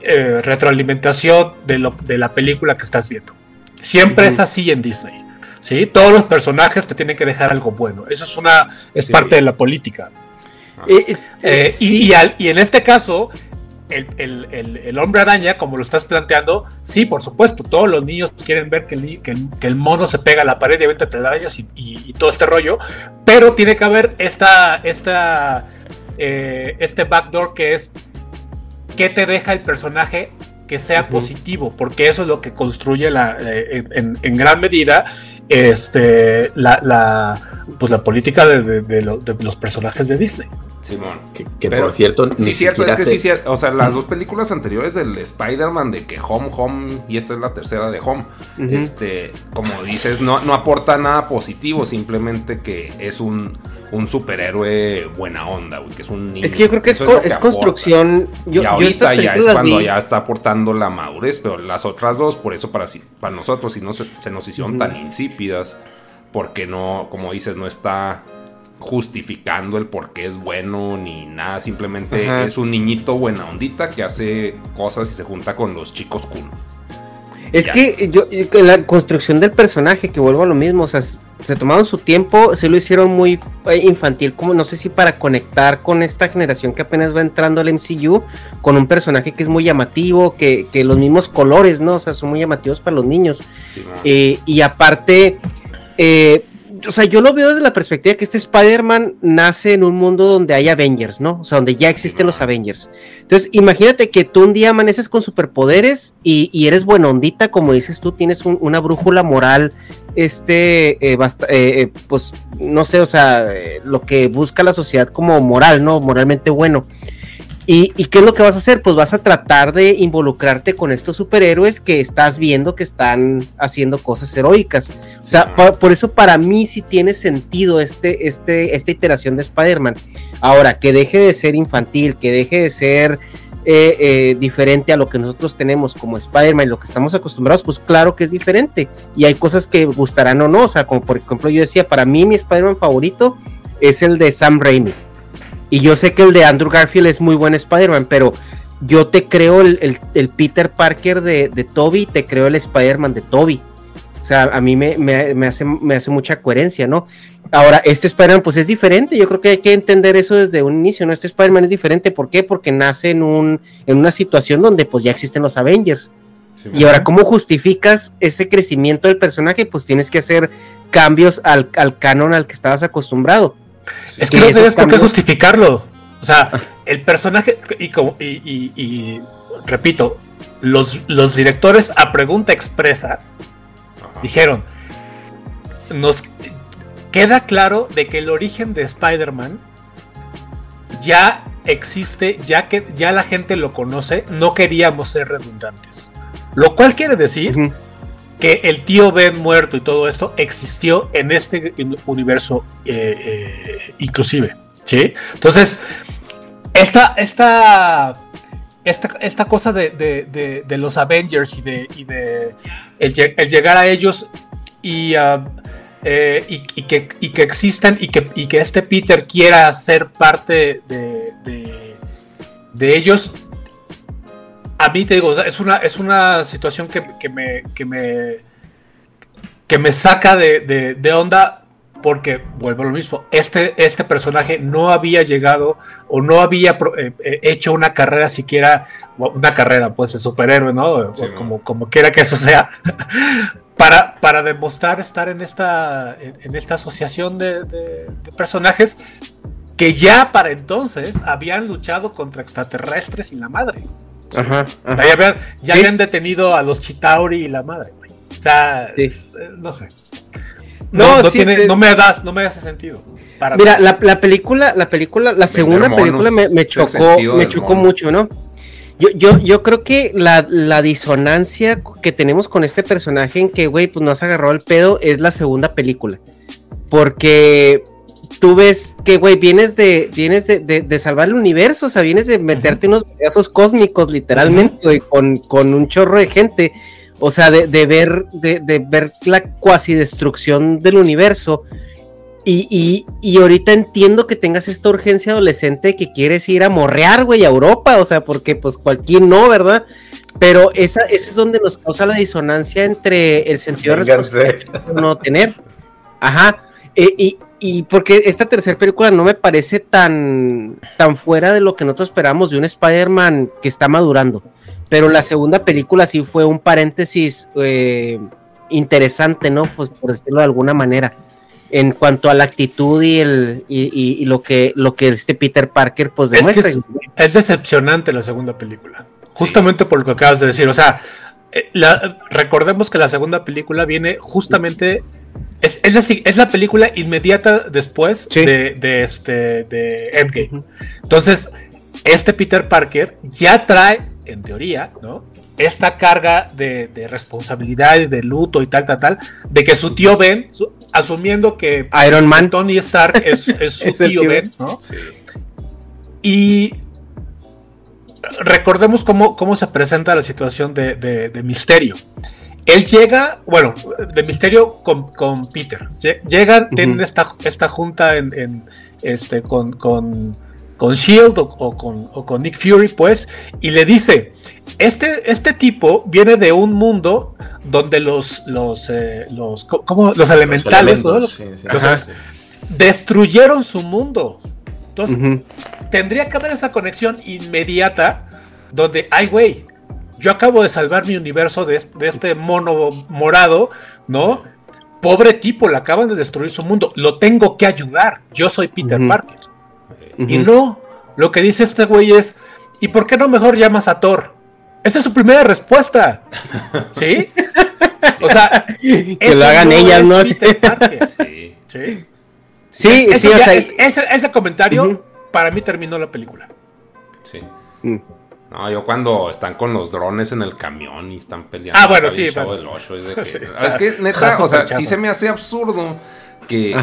eh, retroalimentación de, lo, de la película que estás viendo. Siempre es así en Disney. ¿sí? Todos los personajes te tienen que dejar algo bueno. Eso es, una, es Sí. parte de la política. Eh, eh, Eh, y, sí. y al- y en este caso, el, el- el- el hombre araña, como lo estás planteando, sí, por supuesto, todos los niños quieren ver que el, que el- que el mono se pega a la pared y avienta telarañas y, y- y todo este rollo, pero tiene que haber esta, esta, eh, este backdoor que es qué te deja el personaje que sea positivo, porque eso es lo que construye la, eh, en, en gran medida este, la, la, pues la política de, de- de lo- de los personajes de Disney. Simón. Que, que Pero- por cierto, ni Sí, cierto, es que se- sí, cierto. O sea, las dos películas anteriores del Spider-Man de que Home, Home, y esta es la tercera de Home, este, como dices, no, no aporta nada positivo, simplemente que es un, un superhéroe buena onda, güey, que es un niño. Es que yo creo que es, Eso co- lo que es aporta. construcción. Yo, y ahorita ya es cuando vi- ya está aportando la madurez, pero las otras dos, por eso para, para nosotros, si no se, se nos hicieron tan insípidas, porque no, como dices, no está justificando el por qué es bueno ni nada, simplemente Ajá. es un niñito buena ondita que hace cosas y se junta con los chicos cool. Es Ya. que yo, la construcción del personaje, que vuelvo a lo mismo, o sea, se tomaron su tiempo, se lo hicieron muy eh, infantil, como no sé si para conectar con esta generación que apenas va entrando al MCU, con un personaje que es muy llamativo, que, que los mismos colores, ¿no? O sea, son muy llamativos para los niños. Eh, y aparte, eh, o sea, yo lo veo desde la perspectiva que este Spider-Man nace en un mundo donde hay Avengers, ¿no? O sea, donde ya existen los Avengers. Entonces, imagínate que tú un día amaneces con superpoderes y, y eres buena ondita, como dices tú, tienes un- una brújula moral, este, eh, basta- eh, eh, pues, no sé, o sea, eh, lo que busca la sociedad como moral, ¿no? Moralmente bueno. ¿Y, y qué es lo que vas a hacer? Pues vas a tratar de involucrarte con estos superhéroes que estás viendo que están haciendo cosas heroicas. O sea, por eso para mí sí tiene sentido este, este, esta iteración de Spider-Man. Ahora, que deje de ser infantil, que deje de ser eh, eh, diferente a lo que nosotros tenemos como Spider-Man y lo que estamos acostumbrados, pues claro que es diferente. Y hay cosas que gustarán o no. O sea, como por ejemplo yo decía, para mí mi Spider-Man favorito es el de Sam Raimi. Y yo sé que el de Andrew Garfield es muy buen Spider-Man, pero yo te creo el, el- el Peter Parker de, de Toby, te creo el Spider-Man de Toby. O sea, a mí me, me- me hace, me hace mucha coherencia, ¿no? Ahora, este Spider-Man pues es diferente, yo creo que hay que entender eso desde un inicio, ¿no? Este Spider-Man es diferente, ¿por qué? Porque nace en, un, en una situación donde pues ya existen los Avengers. Sí, Y ahora, ¿cómo justificas ese crecimiento del personaje? Pues tienes que hacer cambios al, al canon al que estabas acostumbrado. Es que no tienes por qué justificarlo. O sea, el personaje, y, como, y, y- y, repito, los, los directores a pregunta expresa dijeron, nos queda claro de que el origen de Spider-Man ya existe, ya que ya la gente lo conoce, no queríamos ser redundantes. Lo cual quiere decir. Que el tío Ben muerto y todo esto existió en este universo eh, eh, inclusive. ¿sí? Entonces, esta, esta, esta, esta cosa de, de- de- los Avengers y de, y el, el llegar a ellos y, ah, eh, y, que, y que existan y que, y que este Peter quiera ser parte de, de ellos. A mí te digo, es una, es una situación que, que me, que me que me saca de, de- de onda porque vuelvo a lo mismo. Este, este personaje no había llegado o no había eh, eh, hecho una carrera siquiera una carrera pues de superhéroe no Sí, como, como quiera que eso sea. [LAUGHS] Para, para demostrar estar en esta en, en esta asociación de, de- de personajes que ya para entonces habían luchado contra extraterrestres y la madre Ajá, ajá. ya habían, ya Sí. habían detenido a los Chitauri y la madre, güey. O sea, Sí. es- eh, no sé. No, No, no, sí, tiene, sí. no me das, no me hace sentido. Para Mira, la, la película, la película, la segunda monos, película me, me chocó, me chocó mono. mucho, ¿no? Yo, yo, yo creo que la, la disonancia que tenemos con este personaje en que, güey, pues nos agarró el pedo es la segunda película. Porque tú ves que, güey, vienes de, vienes de, de- de salvar el universo, o sea, vienes de meterte unos pedazos cósmicos, literalmente, con, con un chorro de gente. O sea, de, de ver, de, de ver la cuasi destrucción del universo. Y, y, y ahorita entiendo que tengas esta urgencia adolescente que quieres ir a morrear, güey, a Europa, o sea, porque pues cualquier no, ¿verdad? Pero esa, ese es donde nos causa la disonancia entre el sentido de Vénganse. responsabilidad y no tener. Ajá. Eh, y, y porque esta tercera película no me parece tan, tan fuera de lo que nosotros esperamos de un Spider-Man que está madurando. Pero la segunda película sí fue un paréntesis eh, interesante, ¿no? Pues por decirlo de alguna manera. En cuanto a la actitud y el y, lo que lo que este Peter Parker pues demuestra. Es, es decepcionante la segunda película. Justamente por lo que acabas de decir. O sea, eh, recordemos que la segunda película viene justamente es, es, la, película inmediata después de, este, de Endgame. Entonces, este Peter Parker ya trae, en teoría, ¿no? Esta carga de, responsabilidad y de luto y tal, tal, tal, de que su tío Ben, asumiendo que Iron Man, Tony Stark es, [LAUGHS] su tío Ben, ¿no? Y recordemos cómo, cómo se presenta la situación de, de Misterio. Él llega, bueno, de misterio con, Peter. Llega, tienen esta, esta junta en, este, con, con, Shield o, con, Nick Fury, pues, y le dice: Este, este tipo viene de un mundo donde los, los, eh, los, los elementales destruyeron su mundo. Entonces, tendría que haber esa conexión inmediata donde, ay, güey, yo acabo de salvar mi universo de, este mono morado, ¿no? Pobre tipo, le acaban de destruir su mundo, lo tengo que ayudar, yo soy Peter Parker. Y no, lo que dice este güey es, ¿y por qué no mejor llamas a Thor? Esa es su primera respuesta. ¿Sí? [LAUGHS] O sea, que lo hagan ellas, ¿no? Peter Parker. [LAUGHS] Sí. Sí. Sí, sí, o sea, ese, comentario para mí terminó la película. Sí. Mm. No, yo cuando están con los drones en el camión y están peleando. Ah, bueno, [LAUGHS] sí. es, que, neta, o sea, sí se me hace absurdo que,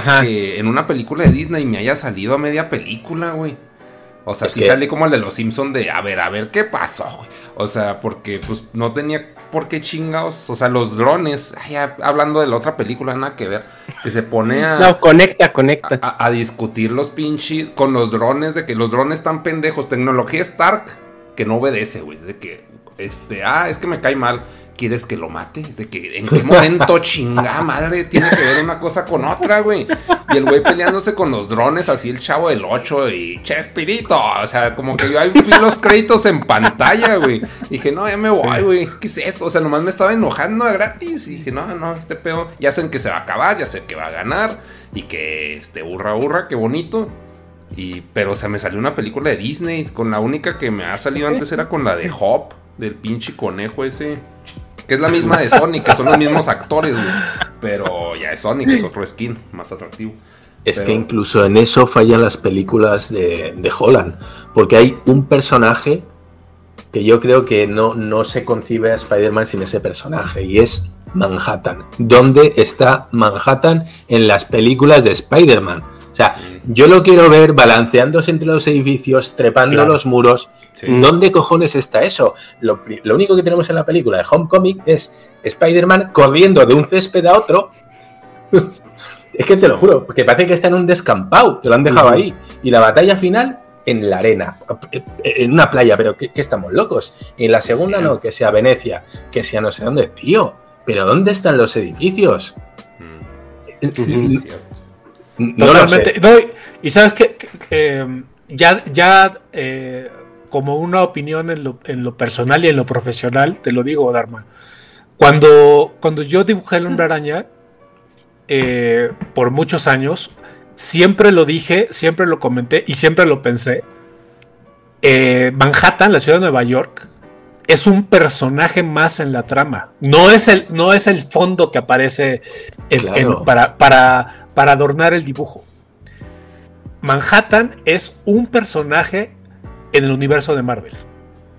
en una película de Disney me haya salido a media película, güey. O sea, sí sale como el de los Simpsons de, a ver, a ver, ¿qué pasó, güey? O sea, porque pues no tenía por qué chingados. O sea, los drones, hablando de la otra película, nada que ver, que se pone a... No, conecta, conecta. A, a discutir los pinches con los drones, de que los drones están pendejos. Tecnología Stark que no obedece, güey. Es de que, este, ah, es que me cae mal. ¿Quieres que lo mate? Es de que, ¿en qué momento [LAUGHS] chingada madre tiene que ver una cosa con otra, güey? Y el güey peleándose con los drones, así el chavo del 8 y Chespirito. O sea, como que yo ahí vi los créditos en pantalla, güey. Dije, no, ya me voy, güey. ¿Qué es esto? O sea, nomás me estaba enojando a gratis. Y dije, no, no, este pedo. Ya sé que se va a acabar, ya sé que va a ganar. Y que, este, hurra, hurra, qué bonito. Y, pero o sea, me salió una película de Disney. Con la única que me ha salido antes era con la de Hop, del pinche conejo ese. Que es la misma de Sonic, que son los mismos actores, Pero ya es Sonic, es otro skin más atractivo. Es que incluso en eso fallan las películas de, de, Holland. Porque hay un personaje que yo creo que no, no se concibe a Spider-Man sin ese personaje. Y es Manhattan. ¿Dónde está Manhattan en las películas de Spider-Man? O sea, yo lo quiero ver balanceándose entre los edificios, trepando los muros. ¿Dónde cojones está eso? Lo, único que tenemos en la película de Homecoming es Spider-Man corriendo de un césped a otro. [LAUGHS] es que te lo juro, porque parece que está en un descampado, que lo han dejado ahí. Y la batalla final en la arena, en una playa, pero ¿qué, estamos locos? Y en la segunda no, que sea Venecia, que sea no sé dónde, tío. Pero ¿dónde están los edificios? Sí, Totalmente. y sabes que em, ya, ya eh, como una opinión en lo, en lo, personal y en lo profesional, te lo digo, Dharma. Cuando, cuando yo dibujé el hombre araña, eh, por muchos años, siempre lo dije, siempre lo comenté y siempre lo pensé. Eh, Manhattan, la ciudad de Nueva York, es un personaje más en la trama. No es el, no es el fondo que aparece para, para, para adornar el dibujo. Manhattan es un personaje en el universo de Marvel.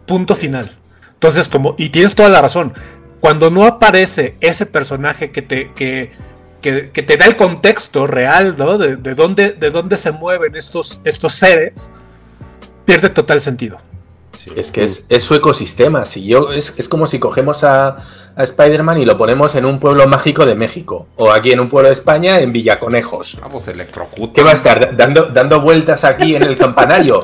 Punto final. Entonces, como, y tienes toda la razón, cuando no aparece ese personaje que te, que, te da el contexto real, ¿no? De, dónde, de dónde se mueven estos, estos seres, pierde total sentido. Es que es, su ecosistema. Si yo, es, es como si cogemos a, a Spider-Man y lo ponemos en un pueblo mágico de México. O aquí en un pueblo de España, en Villaconejos. Ah, pues ¿Qué va a estar? ¿Dando, dando vueltas aquí en el campanario?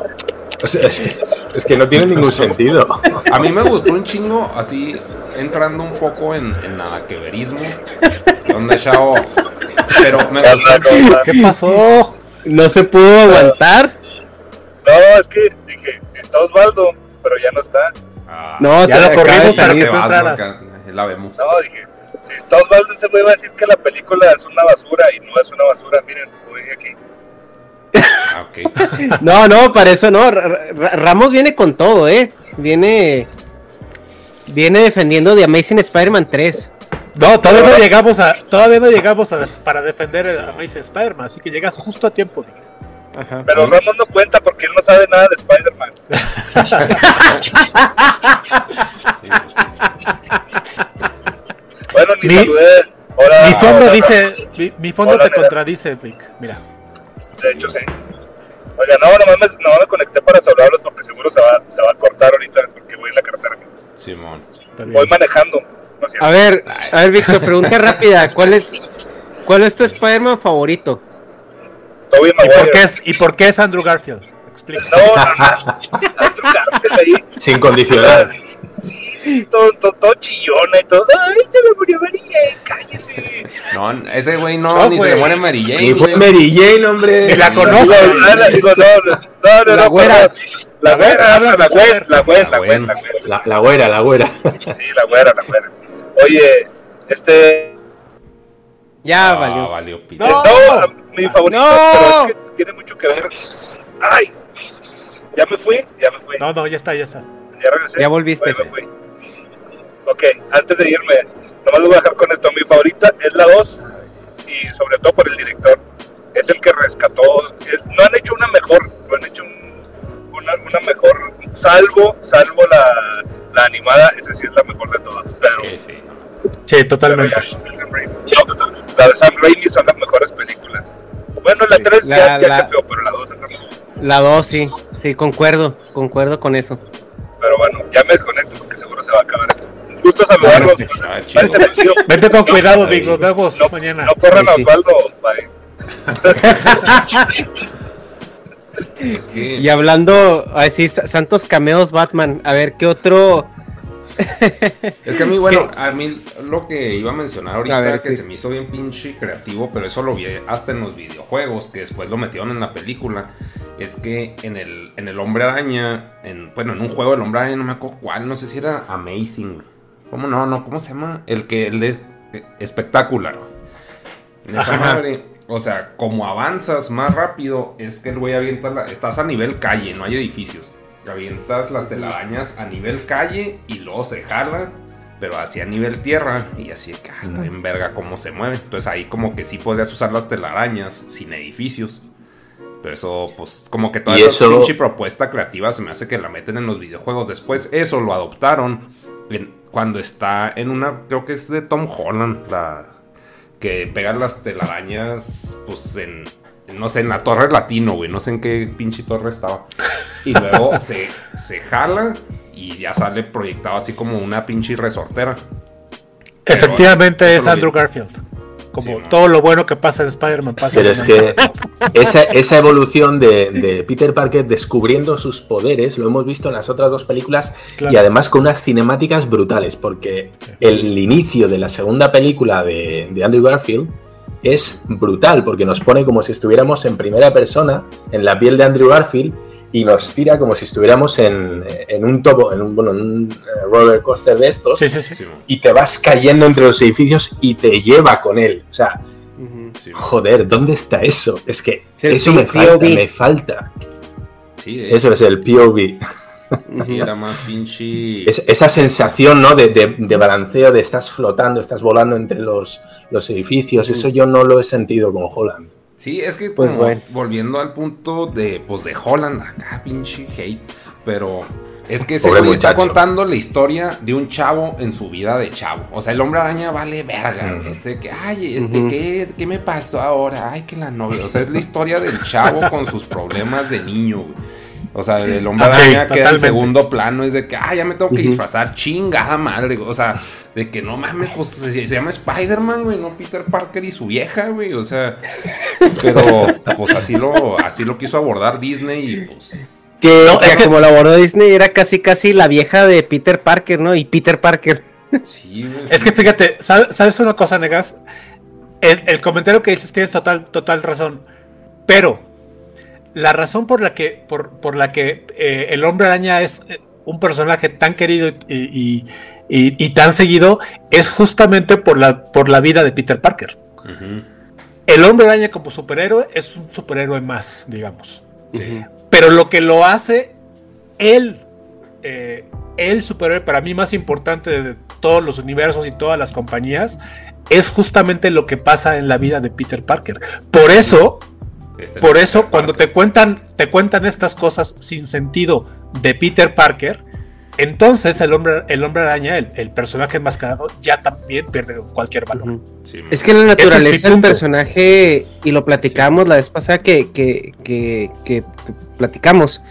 es, que, no tiene ningún sentido. A mí me gustó un chingo, así entrando un poco en, en verismo. Donde Shao Pero me ¿Qué gustó. ¿Qué pasó? No se pudo aguantar. No, es que dije, si está Osvaldo, pero ya no está. Ah, No, Ya se lo corrimos para que tú entraras. Marca, La vemos. No, dije, si está Osvaldo, ese güey va a decir que la película es una basura y no es una basura. Miren, lo dije aquí. Ah, ok. [LAUGHS] No, no, para eso no. Ra- Ra- Ramos viene con todo, ¿eh? Viene. Viene defendiendo de Amazing Spider-Man 3. No, todavía no llegamos a, todavía no llegamos a, para defender a Amazing Spider-Man, así que llegas justo a tiempo. Ajá. Pero Ramos no cuenta porque él no sabe nada de Spider-Man. [LAUGHS] Bueno, ni Mi- saludé. Mi fondo dice, mi, mi fondo Hola, te mira. contradice, Vic. Mira. De hecho, sí. Oiga, no, nomás me, no me conecté para saludarlos porque seguro se va, se va a cortar ahorita porque voy en la carretera. Simón. Voy manejando. A ver, a ver, Víctor, pregunta rápida. ¿Cuál es, cuál es tu Spider-Man favorito? ¿Y por, qué es, ¿Y por qué es Andrew Garfield? Explica. No, no, no. Andrew Garfield ahí. Sin condicionar. Sí, sí, todo, todo, todo chillona y todo. Ay, se me murió Mary Jane, cállese. No, ese güey no, No, ni güey. se le muere Mary Jane. Y fue. Mary Jane, hombre. Ni la conoce. ah, digo, no, no, no, no, La no, güera. La La güera, la güera, la güera, La la güera, güera. la güera. La, la güera, la güera. Sí, la güera, la güera. Oye, este. Ya, Ah, valió. valió. No. No, mi favorito, No. pero es que tiene mucho que ver. ¡Ay! Ya me fui, ya me fui. No, no, ya está, ya estás. Ya regresé. Ya volviste. Oye, me fui. Ok, antes de irme, nomás lo voy a dejar con esto. Mi favorita es la 2 y sobre todo por el director. Es el que rescató. es- no han hecho una mejor, no han hecho un- una, una mejor, salvo, salvo la, la animada, esa sí es la mejor de todas. Pero, Sí, sí. Sí, pero totalmente. ya. No, la de Sam Raimi son las mejores películas. Bueno, la 3 La- ya, ya la- pero la 2 es la mejor. La 2, sí. Sí, concuerdo. Concuerdo con eso. Pero bueno, ya me desconecto porque seguro se va a acabar esto. Un gusto saludarlos. Sí, ah, chido. Chido. Vete con cuidado. Nos vemos No, mañana. no corran a. Osvaldo. Bye. [LAUGHS] Es que. Y hablando, así, Santos Cameos Batman. A ver, ¿qué otro? Es que a mí, bueno, [LAUGHS] a mí lo que iba a mencionar ahorita A ver, que sí. se me hizo bien pinche creativo, pero eso lo vi hasta en los videojuegos, que después lo metieron en la película, es que en el, en el Hombre Araña, en, bueno, en un juego del Hombre Araña, no me acuerdo cuál, no sé si era Amazing. ¿Cómo no? No, ¿cómo se llama? El que, el de eh, espectacular. En esa madre, o sea, como avanzas más rápido, es que el güey avienta, la- estás a nivel calle, no hay edificios. Avientas las telarañas a nivel calle y luego se jala, pero así a nivel tierra y así que ah, está bien verga cómo se mueve. Entonces ahí como que sí podrías usar las telarañas sin edificios. Pero eso, pues, como que toda esa eso- pinche propuesta creativa se me hace que la meten en los videojuegos. Después eso lo adoptaron en- cuando está en una, creo que es de Tom Holland, la que pegan las telarañas, pues en, no sé, en la torre latino, güey, no sé en qué pinche torre estaba. Y luego [LAUGHS] se, se jala y ya sale proyectado así como una pinche resortera. Pero Efectivamente es Andrew vi. Garfield. Como Sí, todo lo bueno que pasa en Spider-Man pasa Pero en es que esa, esa evolución de, de Peter Parker descubriendo sus poderes lo hemos visto en las otras dos películas Claro. y además con unas cinemáticas brutales, porque el inicio de la segunda película de, de Andrew Garfield es brutal, porque nos pone como si estuviéramos en primera persona, en la piel de Andrew Garfield, y nos tira como si estuviéramos en, en un topo, en un, bueno, en un eh, roller coaster de estos, Sí, sí, sí. Sí, man, y te vas cayendo entre los edificios y te lleva con él. O sea. Joder, ¿dónde está eso? Es que eso me falta, me falta. Sí, de Eso es el POV. [LAUGHS] Sí, era más pinche. Es- esa sensación, ¿no? De, de- de balanceo, de estás flotando, estás volando entre los, los edificios. Eso yo no lo he sentido con Holland. Sí, es que Pues como bueno. volviendo al punto de pues de Holland, acá pinche hate, pero es que ese Pobre güey está contando la historia de un chavo en su vida de chavo. O sea, el hombre araña vale verga, güey. Este que, ay, este, Ujú. ¿qué, ¿qué me pasó ahora? Ay, que la novia. O sea, es la historia del chavo con sus problemas de niño, güey. O sea, el hombre Ah, sí, queda en totalmente. segundo plano, es de que, ah, ya me tengo que disfrazar, chingada madre, güey. O sea, de que no mames, pues se, se llama Spider-Man, güey, no Peter Parker y su vieja, güey. O sea, pero pues así lo, así lo quiso abordar Disney y pues. Que, No, que es que- como lo abordó Disney, era casi casi la vieja de Peter Parker, ¿no? Y Peter Parker. Sí, güey, Es sí. que fíjate, ¿sabes, sabes una cosa, Negas? el, el comentario que dices tienes total, total razón. Pero la razón por la que, por, por la que eh, el hombre araña es eh, un personaje tan querido y, y- y- y tan seguido es justamente por la, por la vida de Peter Parker. El hombre araña como superhéroe es un superhéroe más, digamos. Pero lo que lo hace él, eh, el superhéroe para mí más importante de todos los universos y todas las compañías, es justamente lo que pasa en la vida de Peter Parker. Por eso, Este por es eso, Peter cuando Parker. te cuentan, te cuentan estas cosas sin sentido de Peter Parker, entonces el hombre, el hombre araña, el, el personaje enmascarado, ya también pierde cualquier valor. Sí, Es que la naturaleza del personaje, y lo platicamos la vez pasada que, que, que, que- que platicamos,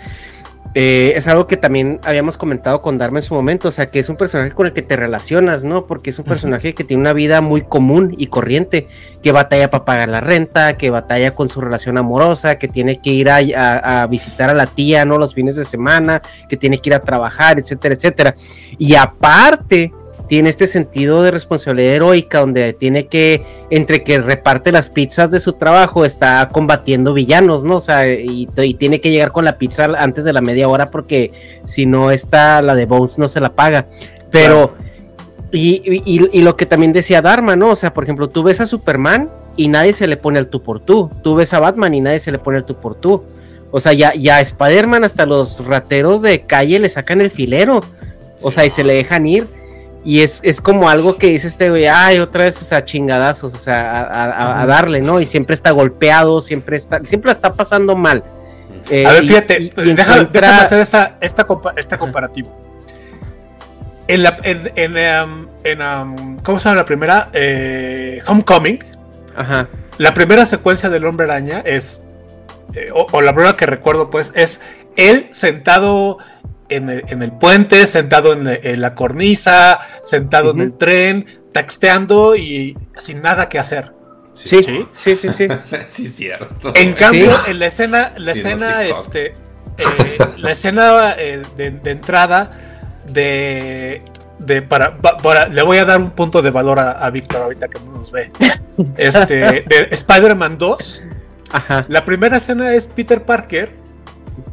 eh, es algo que también habíamos comentado con Dharma en su momento, o sea, que es un personaje con el que te relacionas, ¿no? Porque es un personaje que tiene una vida muy común y corriente, que batalla para pagar la renta, que batalla con su relación amorosa, que tiene que ir a, a- a visitar a la tía, ¿no? Los fines de semana, que tiene que ir a trabajar, etcétera, etcétera. Y aparte, tiene este sentido de responsabilidad heroica donde tiene que, entre que reparte las pizzas de su trabajo, está combatiendo villanos, ¿no? O sea, y, y tiene que llegar con la pizza antes de la media hora porque si no está la de Bones no se la paga. Pero, y, y- y lo que también decía Dharma, ¿no? O sea, por ejemplo, tú ves a Superman y nadie se le pone el tú por tú. Tú ves a Batman y nadie se le pone el tú por tú. O sea, ya, ya Spider-Man hasta los rateros de calle le sacan el filero. O sea, y se le dejan ir. Y es, es como algo que dice este güey, ay, otra vez, o sea, chingadazos, o sea, a, a- a darle, ¿no? Y siempre está golpeado, siempre está, siempre la está pasando mal. Eh, A ver, y- fíjate, y- y déjame, encuentra- déjame hacer esta, esta, compa- esta comparativo. En la, en, en, en, em, ¿cómo se llama la primera? Eh, Homecoming. Ajá. La primera secuencia del Hombre Araña es, eh, o, o la primera que recuerdo, pues, es él sentado en el, en el puente, sentado en, en la cornisa, sentado en el tren, texteando y sin nada que hacer. Sí, sí, sí, sí. sí. sí, [LAUGHS] cierto. En cambio, Sí. en la escena, la Sí, escena, no, este, eh, la escena eh, de, de entrada de, de para, pa- para- le voy a dar un punto de valor a, a Víctor ahorita que no nos ve. [LAUGHS] Este, de Spider-Man 2. Ajá. La primera escena es Peter Parker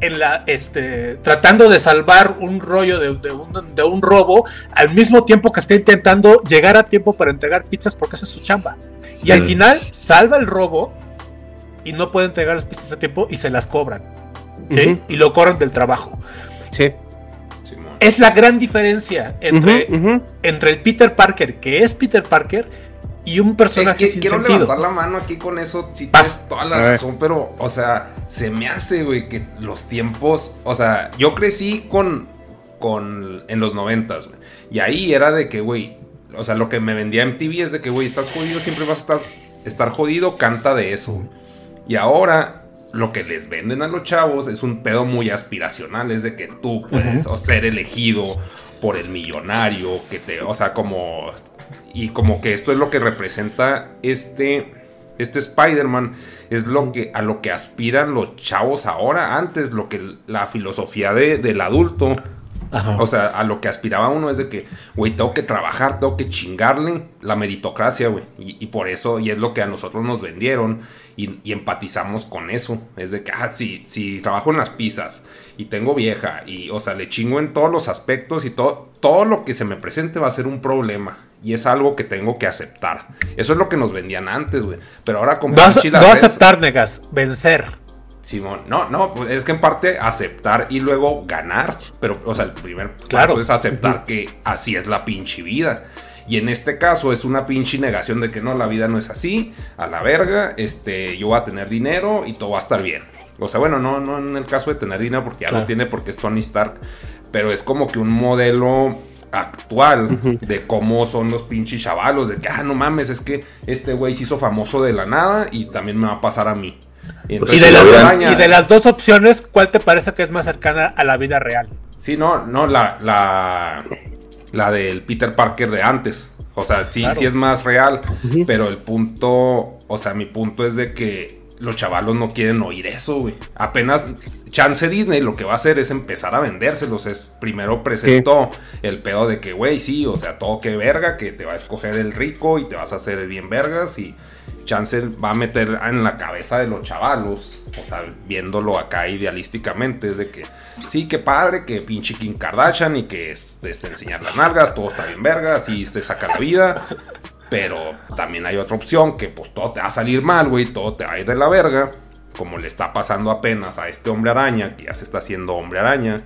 en la, este, tratando de salvar un rollo de, de un, de un robo al mismo tiempo que está intentando llegar a tiempo para entregar pizzas porque esa es su chamba. Y al final salva el robo y no puede entregar las pizzas a tiempo y se las cobran. ¿sí? Y lo corren del trabajo. Sí. Es la gran diferencia entre, entre el Peter Parker, que es Peter Parker, y un personaje Eh, sin quiero sentido. levantar la mano aquí con eso, si tienes toda la razón, pero, o sea, se me hace, güey, que los tiempos, o sea, yo crecí con, con, en los noventas, güey, y ahí era de que, güey, o sea, lo que me vendía MTV es de que, güey, estás jodido, siempre vas a estar, estar jodido, canta de eso, güey. Y ahora, lo que les venden a los chavos es un pedo muy aspiracional, es de que tú puedes o ser elegido por el millonario, que te, o sea, como y como que esto es lo que representa este este Spider-Man es lo que a lo que aspiran los chavos ahora antes lo que la filosofía de- del adulto Ajá. o sea, a lo que aspiraba uno es de que, güey, tengo que trabajar, tengo que chingarle la meritocracia, güey. Y, y por eso, y es lo que a nosotros nos vendieron y, y empatizamos con eso. Es de que, ah, si, si trabajo en las pizzas y tengo vieja y, o sea, le chingo en todos los aspectos y todo, todo lo que se me presente va a ser un problema. Y es algo que tengo que aceptar. Eso es lo que nos vendían antes, güey. Pero ahora con No, no aceptar, negas, vencer. Simón, no, no, es que en parte aceptar y luego ganar, pero, o sea, el primer Claro. paso es aceptar que así es la pinche vida. Y en este caso es una pinche negación de que no, la vida no es así, a la verga, este, yo voy a tener dinero y todo va a estar bien. O sea, bueno, no, no en el caso de tener dinero porque ya Claro. lo tiene porque es Tony Stark, pero es como que un modelo actual de cómo son los pinches chavalos, de que, ah, no mames, es que este güey se hizo famoso de la nada y también me va a pasar a mí. Y entonces de, la las, araña- y de las dos opciones, ¿cuál te parece que es más cercana a la vida real? Sí, no, no, la, la, la del Peter Parker de antes. O sea, sí, Claro. sí es más real, pero el punto, o sea, mi punto es de que los chavalos no quieren oír eso, güey. Apenas chance Disney lo que va a hacer es empezar a vendérselos. Es, primero presentó el pedo de que, güey, sí, o sea, todo que verga, que te va a escoger el rico y te vas a hacer bien vergas y chance va a meter en la cabeza de los chavalos, o sea, viéndolo acá idealísticamente, es de que, sí, qué padre, que pinche Kim Kardashian y que este, enseñar las nalgas, todo está bien vergas y se saca la vida. Pero también hay otra opción que pues todo te va a salir mal, güey, todo te va a ir de la verga. Como le está pasando apenas a este hombre araña, que ya se está haciendo hombre araña.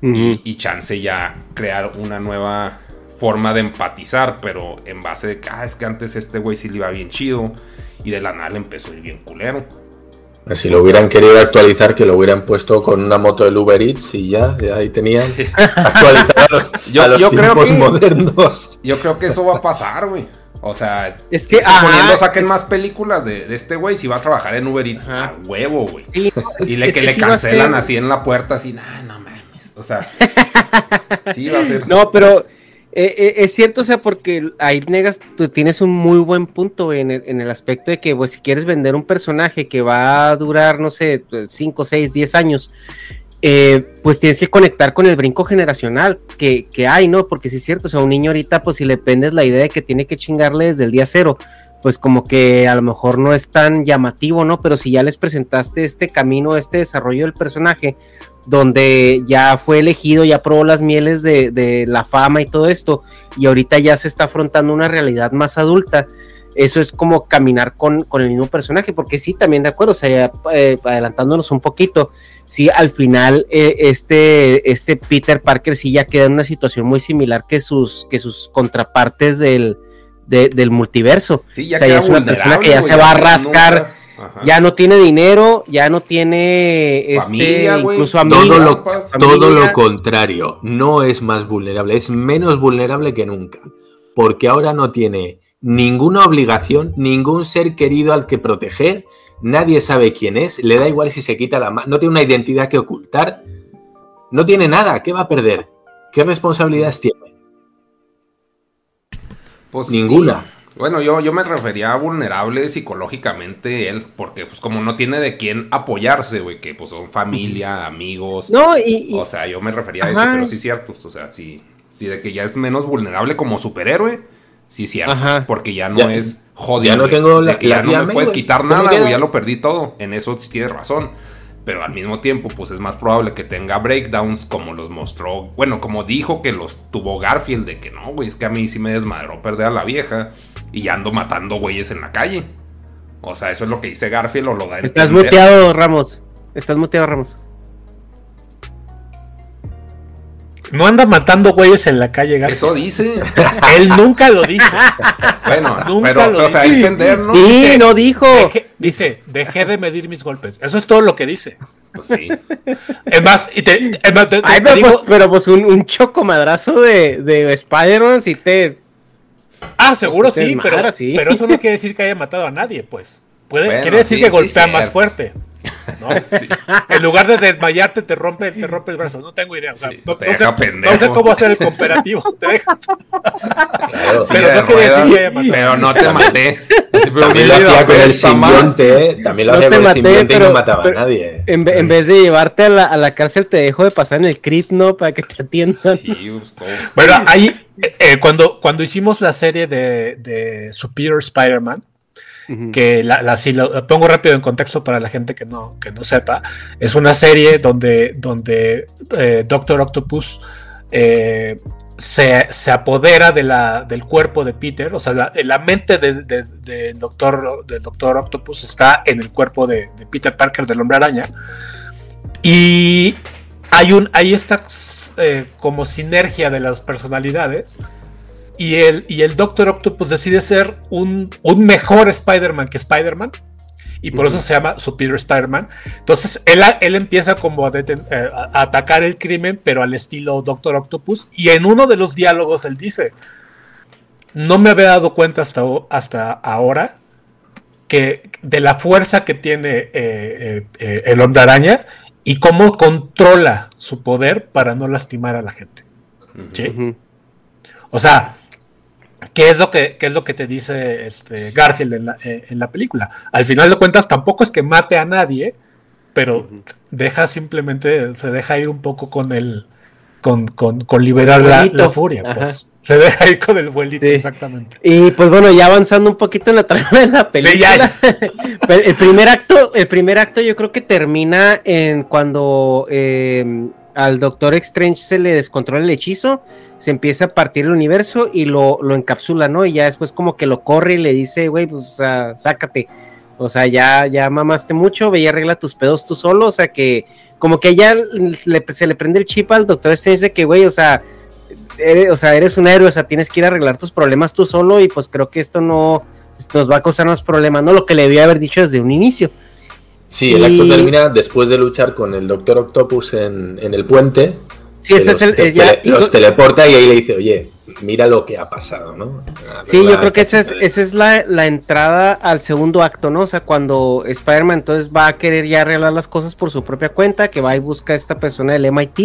y, y, chance ya crear una nueva forma de empatizar, pero en base de que, ah, es que antes este güey sí le iba bien chido. Y de la nada le empezó a ir bien culero. Si lo hubieran querido actualizar, que lo hubieran puesto con una moto del Uber Eats y ya, ya ahí tenían actualizado a los, [LAUGHS] yo, a los yo creo tiempos que, modernos. Yo creo que eso va a pasar, güey. O sea, Es que, suponiendo ajá, saquen más películas de, de este güey, si va a trabajar en Uber Eats, a huevo, güey. Sí, y le, es que que le sí cancelan ser- así en la puerta, así, nah, no mames. O sea, [LAUGHS] sí va a ser. No, pero eh, eh, es cierto, o sea, porque ahí negas, tú tienes un muy buen punto en el, en el aspecto de que, pues, si quieres vender un personaje que va a durar, no sé, 5, 6, 10 años, eh, pues tienes que conectar con el brinco generacional que, que hay, ¿no? Porque sí es cierto, o sea, un niño ahorita, pues si le pendes la idea de que tiene que chingarle desde el día cero, pues como que a lo mejor no es tan llamativo, ¿no? Pero si ya les presentaste este camino, este desarrollo del personaje, donde ya fue elegido, ya probó las mieles de, de la fama y todo esto, y ahorita ya se está afrontando una realidad más adulta. Eso es como caminar con, con el mismo personaje, porque sí, también de acuerdo, o sea, ya, eh, adelantándonos un poquito, sí, al final eh, este, este Peter Parker sí ya queda en una situación muy similar que sus, que sus contrapartes del, de- del multiverso. Sí, ya o sea, ya es una persona que ya se va a rascar, nunca- Ajá. ya no tiene dinero, ya no tiene este, Familia, güey. incluso Todo lo, todo familia. lo contrario, no es más vulnerable, es menos vulnerable que nunca, porque ahora no tiene ninguna obligación, ningún ser querido al que proteger, nadie sabe quién es, le da igual si se quita la mano, no tiene una identidad que ocultar, no tiene nada, ¿qué va a perder? ¿Qué responsabilidades tiene? Pues Ninguna. sí. Bueno, yo, yo me refería a vulnerable psicológicamente él, porque pues como no tiene de quién apoyarse, güey, que pues son familia, amigos. No, y, y- O sea, yo me refería a eso, pero sí es cierto. O sea, sí, sí, de que ya es menos vulnerable como superhéroe, sí cierto. Ajá. Porque ya no Ya- es jodido. ya no tengo la- que la ya no me puedes quitar ¿Qué me nada, güey, ya lo perdí todo. En eso sí tienes razón. Pero al mismo tiempo, pues es más probable que tenga breakdowns como los mostró, bueno, como dijo que los tuvo Garfield, de que no, güey, es que a mí sí me desmadró perder a la vieja y ya ando matando güeyes en la calle. O sea, eso es lo que dice Garfield o lo da estás muteado, Ramos. Estás muteado, Ramos. No anda matando güeyes en la calle, Garfield. Eso dice. [LAUGHS] Él nunca lo dice. Bueno, Nunca pero, lo o sea, dice. entender, ¿no? Sí, Dice- no dijo. Deje- dice, dejé de medir mis golpes. Eso es todo lo que dice. Pues sí. Es más, y te, es más, te- te- Ay, te pero, digo- pues, pero pues un, un choco madrazo de, de Spider-Man si te. ah, seguro te sí, pero, desmadra, sí. pero eso no quiere decir que haya matado a nadie, pues. Puede, Bueno, quiere decir sí, que sí, golpea cierto. más fuerte. ¿No? Sí. En lugar de desmayarte, te rompe, te rompe el brazo. No tengo idea. o sea, Sí, no, te no deja sé, no sé cómo hacer el comparativo. Te deja- Claro. Sí, Pero no decir pero no te maté. Pero También lo hacía con el simbionte, ¿eh? también lo hacía con el simbionte y no mataba pero- a nadie. En, ve- en vez de llevarte a la, a la cárcel, te dejo de pasar en el crit, ¿no? Para que te atiendan. Sí, pues. Bueno, ahí, eh, cuando, cuando hicimos la serie de, de Superior Spider-Man, Que la, la- si lo, pongo rápido en contexto para la gente que no, que no sepa, es una serie donde, donde eh, Doctor Octopus eh, se, se apodera de la, del cuerpo de Peter, o sea, la, la mente de- de- doctor, del doctor Octopus está en el cuerpo de, de Peter Parker, del hombre araña, y hay, un, hay esta eh, como sinergia de las personalidades. Y el, y el Doctor Octopus decide ser un, un mejor Spider-Man que Spider-Man. Y por eso se llama Superior Spider-Man. Entonces él, él empieza como a, deten- eh, a atacar el crimen, pero al estilo Doctor Octopus. Y en uno de los diálogos él dice: No me había dado cuenta hasta, hasta ahora que de la fuerza que tiene eh, eh, el hombre araña y cómo controla su poder para no lastimar a la gente. O sea, ¿Qué es lo que, qué es lo que te dice este Garfield en la, eh, en la película? Al final de cuentas, tampoco es que mate a nadie, pero deja simplemente, se deja ir un poco con el, con, con, con liberar la, furia. Ajá. Pues. Se deja ir con el vuelito, exactamente. Y pues bueno, ya avanzando un poquito en la trama de la película. [LAUGHS] Pues, el primer acto, el primer acto yo creo que termina en cuando eh, al Doctor Strange se le descontrola el hechizo, se empieza a partir el universo y lo, lo encapsula, ¿no? Y ya después como que lo corre y le dice, güey, pues sácate. O sea, ya, ya mamaste mucho, ve y arregla tus pedos tú solo. O sea que, como que ya le- se le prende el chip al Doctor Strange de que, güey, o sea, eres, o sea, eres un héroe, o sea, tienes que ir a arreglar tus problemas tú solo y pues creo que esto no esto nos va a causar más problemas, ¿no? Lo que le debía haber dicho desde un inicio. Sí, el acto termina después de luchar con el Doctor Octopus en, en el puente. Sí, ese es los el- te- eh, ya- los teleporta y ahí le dice, oye, mira lo que ha pasado, ¿no? Sí, yo creo que esa es, esa es la, la entrada al segundo acto, ¿no? O sea, cuando Spider-Man entonces va a querer ya arreglar las cosas por su propia cuenta, que va y busca a esta persona del MIT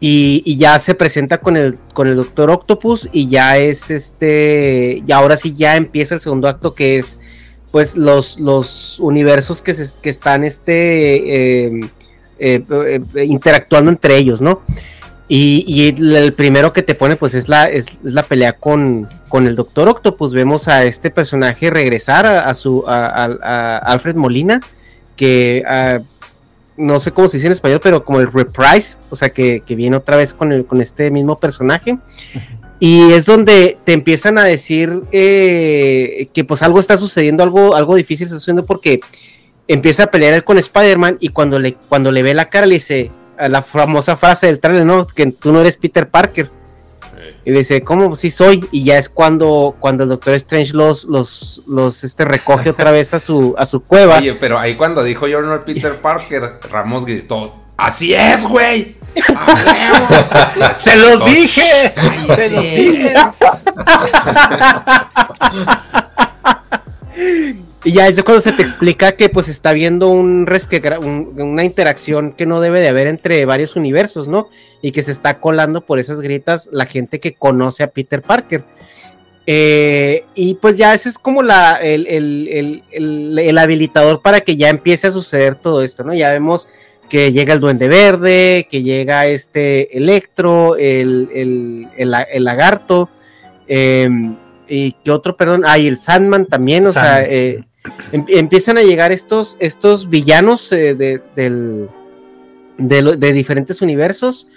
y, y ya se presenta con el, con el Doctor Octopus y ya es este, y ahora sí ya empieza el segundo acto que es pues los, los universos que, se, que están este, eh, eh, eh, interactuando entre ellos, ¿no? Y, el, primero que te pone, pues es la, es, es la pelea con, con el Doctor Octopus. Vemos a este personaje regresar a, su a, a- Alfred Molina, que no sé cómo se dice en español, pero como el reprise, o sea que, que viene otra vez con, el, con este mismo personaje. Y es donde te empiezan a decir eh, que pues algo está sucediendo, algo, algo difícil está sucediendo porque empieza a pelear él con Spider-Man y cuando le, cuando le ve la cara le dice la famosa frase del trailer, ¿no? Que tú no eres Peter Parker. Y le dice, ¿cómo? Sí soy. Y ya es cuando, cuando el Doctor Strange los, los, los este, recoge otra vez a su, a su cueva. Oye, pero ahí cuando dijo yo no Peter [LAUGHS] Parker, Ramos gritó, ¡Así es, güey! [LAUGHS] ¡Se los dije! "Shh, ¡Se los cállese". dije! [LAUGHS] Y ya es cuando se te explica que pues está viendo un resquebra- un- una interacción que no debe de haber entre varios universos, ¿no? Y que se está colando por esas gritas la gente que conoce a Peter Parker. Eh, y pues ya ese es como la, el, el- el- el- el habilitador para que ya empiece a suceder todo esto, ¿no? Ya vemos que llega el Duende Verde, que llega este Electro, el, el- el la- el lagarto, eh, y que otro, perdón, hay el Sandman también, o sea, eh, em- empiezan a llegar estos, estos villanos eh, de, del- de, lo- de diferentes universos,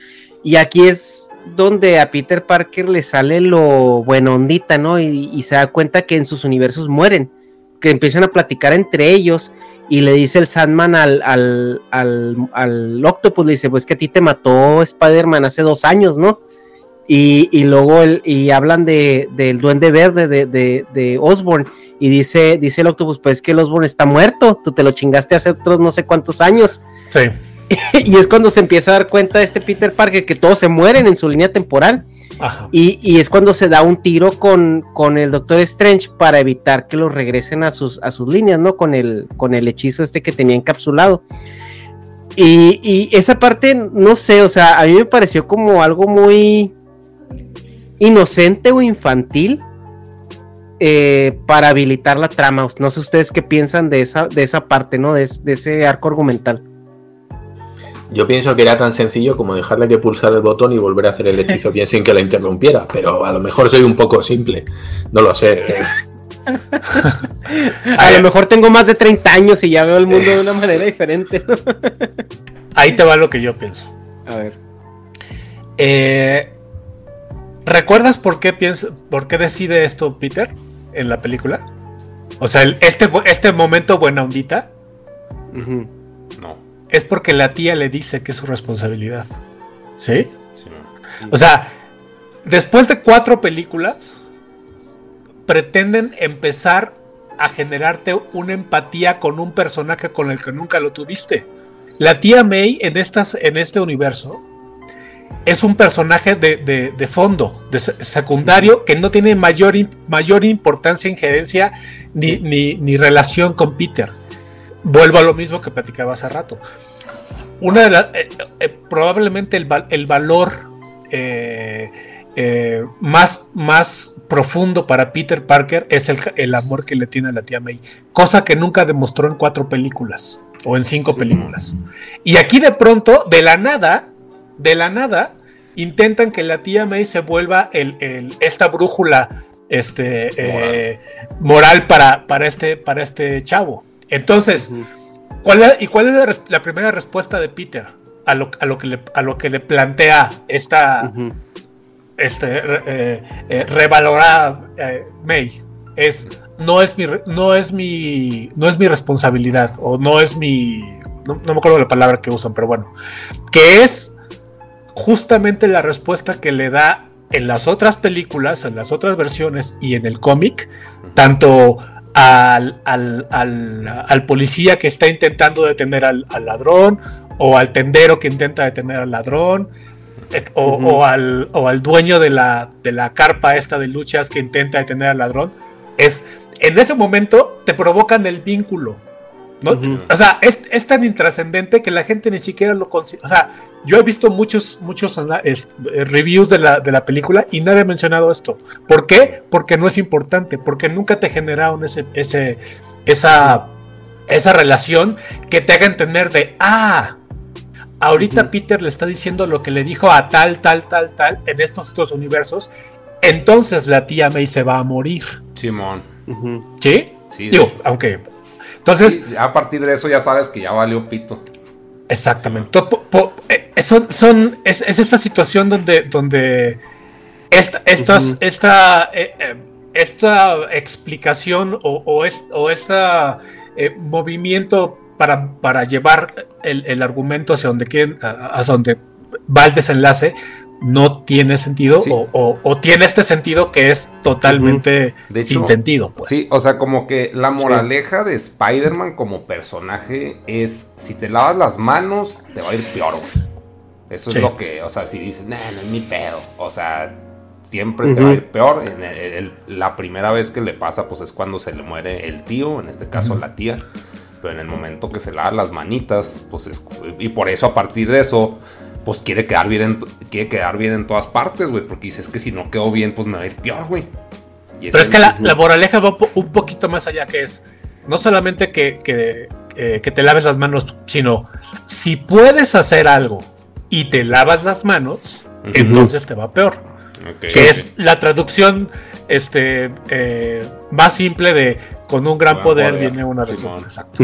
y aquí es donde a Peter Parker le sale lo buena ondita, ¿no? Y, y se da cuenta que en sus universos mueren, que empiezan a platicar entre ellos, y le dice el Sandman al, al, al, al Octopus, le dice, pues que a ti te mató Spider-Man hace dos años, ¿no? Y, y luego el, y hablan de, del duende verde de, de, de Osborn y dice, dice el Octopus, pues que el Osborn está muerto, tú te lo chingaste hace otros no sé cuántos años. Sí. [LAUGHS] y es cuando se empieza a dar cuenta de este Peter Parker que todos se mueren en su línea temporal. Y, es cuando se da un tiro con, el Doctor Strange para evitar que los regresen a sus, líneas, ¿no? Con el, hechizo este que tenía encapsulado. Y, esa parte, no sé, o sea, a mí me pareció como algo muy inocente o infantil eh, para habilitar la trama. No sé ustedes qué piensan de esa, parte, ¿no? De ese arco argumental. Yo pienso que era tan sencillo como dejarle que pulsar el botón y volver a hacer el hechizo bien sin que la interrumpiera, pero a lo mejor soy un poco simple, no lo sé. [LAUGHS] A lo mejor tengo más de 30 años y ya veo el mundo de una manera diferente. ¿no? [LAUGHS] Ahí te va lo que yo pienso. A ver. Eh, ¿Recuerdas por qué piensa, por qué decide esto Peter en la película? O sea, el- este, este momento buena ondita No. Es porque la tía le dice que es su responsabilidad. ¿Sí? O sea, después de cuatro películas, pretenden empezar a generarte una empatía con un personaje con el que nunca lo tuviste. La tía May en, estas, en este universo es un personaje de, de- de fondo, de se- secundario, que no tiene mayor, mayor importancia, injerencia ni, ni- ni relación con Peter. Vuelvo a lo mismo que platicaba hace rato. Una de las, eh, eh, probablemente el, el valor eh, más, más profundo para Peter Parker es el, el, amor que le tiene a la tía May, cosa que nunca demostró en cuatro películas o en cinco películas. Y aquí de pronto, de la nada, de la nada, intentan que la tía May se vuelva el, esta brújula este, eh, moral, para, para, este, para este chavo. Entonces, ¿cuál ¿y cuál es la, primera respuesta de Peter a lo, a lo, que, le, a lo que le plantea esta este, eh, eh, revalorada eh, May. Es, no es mi, no es mi, no es mi responsabilidad o no es mi, no, me acuerdo la palabra que usan, pero bueno, que es justamente la respuesta que le da en las otras películas, en las otras versiones y en el cómic, tanto al, al, al, policía que está intentando detener al, ladrón o al tendero que intenta detener al ladrón eh, o, al, o, al, dueño de la, de la carpa esta de luchas que intenta detener al ladrón, es en ese momento te provocan el vínculo. ¿No? O sea, es, es, tan intrascendente que la gente ni siquiera lo considera. O sea, yo he visto muchos, muchos eh, reviews de la, de la, película y nadie ha mencionado esto. ¿Por qué? Porque no es importante, porque nunca te generaron ese, ese, esa, esa relación que te haga entender de, ah, Ahorita Peter le está diciendo lo que le dijo a tal, tal, tal, tal en estos otros universos. Entonces la tía May se va a morir. Simón. ¿Sí? Sí. Digo, aunque. Entonces. a partir de eso ya sabes que ya valió pito. Exactamente. Eh, son, son, es, esta situación donde, donde esta, estas, esta, eh, eh, esta explicación o, o, es, o este movimiento para, llevar el, argumento hacia donde quieren, hacia donde va el desenlace, no tiene sentido o, tiene este sentido que es totalmente sin sentido. Pues. Sí, o sea, como que la moraleja de Spider-Man como personaje es, si te lavas las manos, te va a ir peor, Eso es lo que, o sea, si dices, no es mi pedo, o sea, siempre te va a ir peor. la primera vez que le pasa, pues es cuando se le muere el tío, en este caso la tía. Pero en el momento que se lava las manitas, pues es, y por eso a partir de eso, pues quiere quedar bien en, quiere quedar bien en todas partes, güey, porque dices que si no quedó bien, pues me va a ir peor, güey. Pero es que la, moraleja va un poquito más allá, que es no solamente que, que, eh, que te laves las manos, sino si puedes hacer algo y te lavas las manos, entonces te va peor. Que es la traducción este eh, más simple de con un gran poder, viene una Exacto.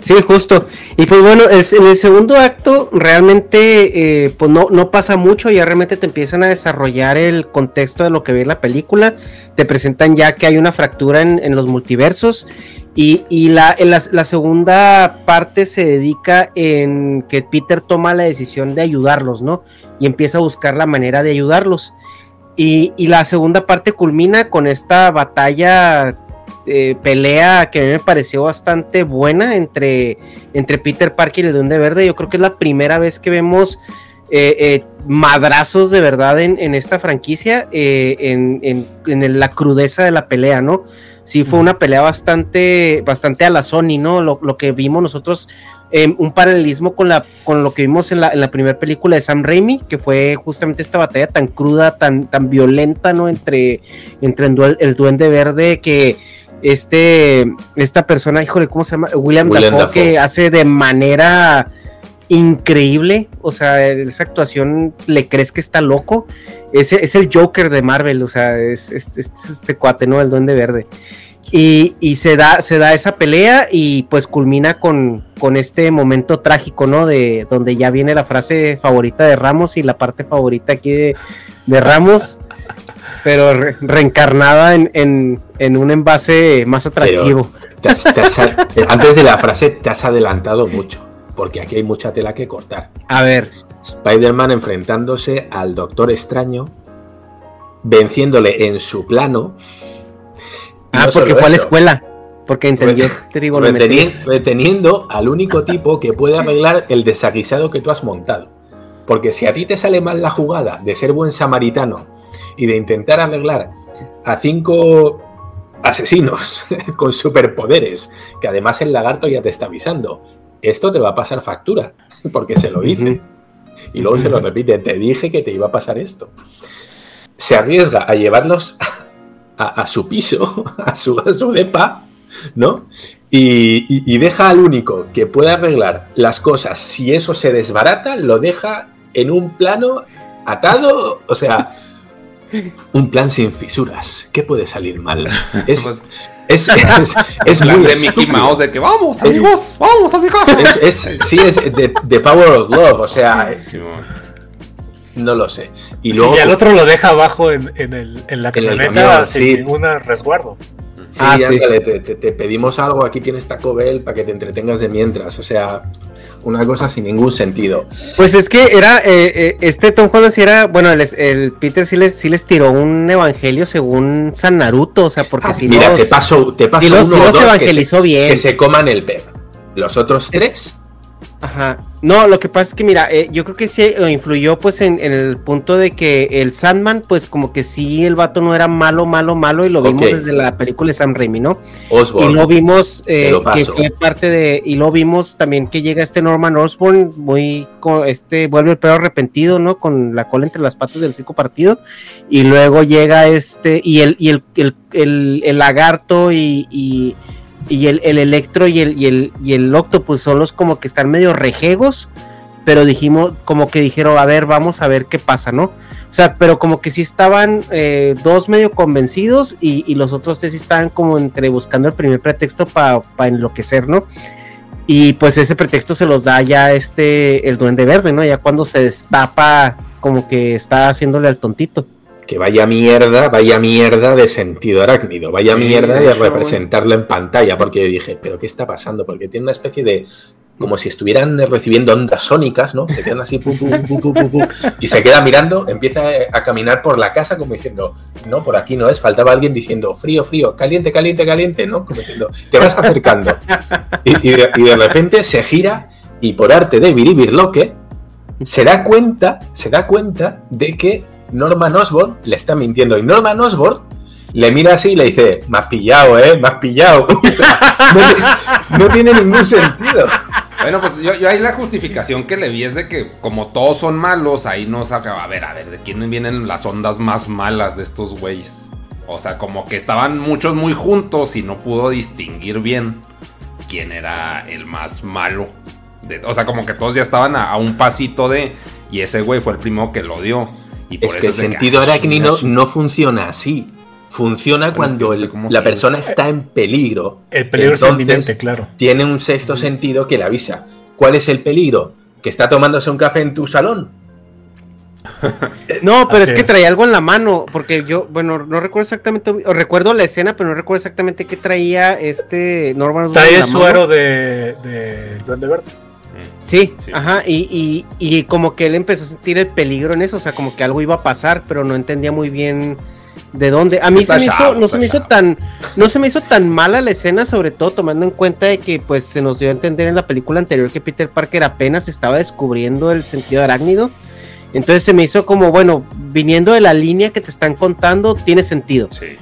Sí, justo. Y pues bueno, en el segundo acto realmente eh, pues no, no pasa mucho, ya realmente te empiezan a desarrollar el contexto de lo que ve la película, te presentan ya que hay una fractura en, los multiversos y, y la, la, segunda parte se dedica en que Peter toma la decisión de ayudarlos, ¿no? Y empieza a buscar la manera de ayudarlos. Y, la segunda parte culmina con esta batalla, eh, pelea que a mí me pareció bastante buena entre, entre Peter Parker y el Duende Verde. Yo creo que es la primera vez que vemos eh, eh, madrazos de verdad en, esta franquicia, en, en, la crudeza de la pelea, ¿no? Sí, fue una pelea bastante, bastante a la Sony, ¿no? Lo, lo que vimos nosotros Em, un paralelismo con, la, con lo que vimos en la, en la primera película de Sam Raimi, que fue justamente esta batalla tan cruda, tan, tan violenta, ¿no? Entre, entre el, Duende Verde que este, esta persona, híjole, ¿cómo se llama? William, Dafoe, que hace de manera increíble, o sea, esa actuación le crees que está loco, es, es el Joker de Marvel, o sea, es, este cuate, ¿no? El Duende Verde. Y, se, da, se da esa pelea y pues culmina con, con este momento trágico, ¿no? De donde ya viene la frase favorita de Ramos y la parte favorita aquí de, Ramos, pero reencarnada en, un envase más atractivo. antes de la frase te has adelantado mucho, porque aquí hay mucha tela que cortar. A ver. Spider-Man enfrentándose al Doctor Extraño, venciéndole en su plano Ah, porque fue a la escuela. Porque entendió Reteniendo al único tipo que puede arreglar el desaguisado que tú has montado. Porque si a ti te sale mal la jugada de ser buen samaritano y de intentar arreglar a cinco asesinos [LAUGHS] con superpoderes, que además el lagarto ya te está avisando, esto te va a pasar factura, [LAUGHS] porque se lo dice. Y luego se lo repite, te dije que te iba a pasar esto. se arriesga a llevarlos a, a su piso, [LAUGHS] a su, a su depa, ¿no? Y, y- y deja al único que puede arreglar las cosas, si eso se desbarata, lo deja en un plano atado, o sea, un plan sin fisuras. ¿Qué puede salir mal? [LAUGHS] Es, Pues, es, es, es [LAUGHS] muy de Mickey. Mouse de que vamos, Es- amigos, vamos a mi casa. Es, es- sí, es de, de Power of Love, o sea, [LAUGHS] no lo sé. Y Sí, luego, y al otro lo deja abajo en, en, el, en la En camioneta camión, sin sí. ningún resguardo. sí, Ah, sí. ándale, te, te- te pedimos algo, aquí tienes Taco Bell para que te entretengas de mientras, o sea, una cosa sin ningún sentido. Pues es que era, eh, eh, este Tom Holland sí era, bueno, el, el Peter sí les, sí les tiró un evangelio según San Naruto, o sea, porque si Ah, Mira, los- te paso, te paso sí los- uno o los dos que evangelizó se, bien. que se coman el pep. Los otros tres, Ajá. No, lo que pasa es que, mira, eh, yo creo que sí eh, influyó pues en, en el punto de que el Sandman, pues como que sí, el vato no era malo, malo, malo, y lo vimos desde la película de Sam Raimi, ¿no? Osborn. Y lo vimos eh, lo que fue parte de, y lo vimos también que llega este Norman Osborn, muy, co- este, vuelve el perro arrepentido, ¿no? Con la cola entre las patas del circo partido, y luego llega este, y el, y el, el, el- el lagarto y, y, y el, el electro y el, y el, y el octopus son los como que están medio rejegos, pero dijimos, como que dijeron, a ver, vamos a ver qué pasa, ¿no? O sea, pero como que sí estaban eh, dos medio convencidos y, los otros tres estaban como entre buscando el primer pretexto para enloquecer, ¿no? Y pues ese pretexto se los da ya este, el duende verde, ¿no? Ya cuando se destapa como que está haciéndole al tontito. Que vaya mierda, vaya mierda de sentido arácnido, vaya Sí, mierda de representarlo en pantalla, porque yo dije, pero ¿qué está pasando? Porque tiene una especie de como si estuvieran recibiendo ondas sónicas, ¿no? Se quedan así, pu, pu, pu, y se queda mirando, empieza a caminar por la casa como diciendo, no, por aquí no es, faltaba alguien diciendo, frío, frío, caliente, caliente, caliente, ¿no? Como diciendo, te vas acercando. Y, y de, y de repente se gira y por arte de Biribirloque se da cuenta, se da cuenta de que Norman Osborn le está mintiendo. Y Norman Osborn le mira así y le dice, me has pillado, ¿eh? Me has pillado. [LAUGHS] O sea, no, tiene ningún sentido. Bueno, pues yo, yo ahí la justificación que le vi es de que como todos son malos, ahí no saca, a ver, a ver, ¿de quién vienen las ondas más malas de estos güeyes? O sea, como que estaban muchos muy juntos y no pudo distinguir bien quién era el más malo. De- o sea, como que todos ya estaban a, a un pasito de... Y ese güey fue el primero que lo dio. Y por Es eso que el sentido arácnido no funciona así. Funciona Bueno, es que cuando el- la persona está en peligro. El peligro es inminente, claro. Tiene un sexto sentido que le avisa. ¿Cuál es el peligro? ¿Que está tomándose un café en tu salón? [LAUGHS] No, pero es que traía algo en la mano, porque yo, bueno, no recuerdo exactamente, o recuerdo la escena, pero no recuerdo exactamente qué traía este Norman en el suero de, de Duende Verde. Sí, Sí. ajá, y, y, y como que él empezó a sentir el peligro en eso, o sea, como que algo iba a pasar, pero no entendía muy bien de dónde. A mí está se me hizo, no se me hizo tan, no se me hizo tan mala la escena, sobre todo tomando en cuenta de que pues se nos dio a entender en la película anterior que Peter Parker apenas estaba descubriendo el sentido arácnido. Entonces se me hizo como, bueno, viniendo de la línea que te están contando, tiene sentido. Sí.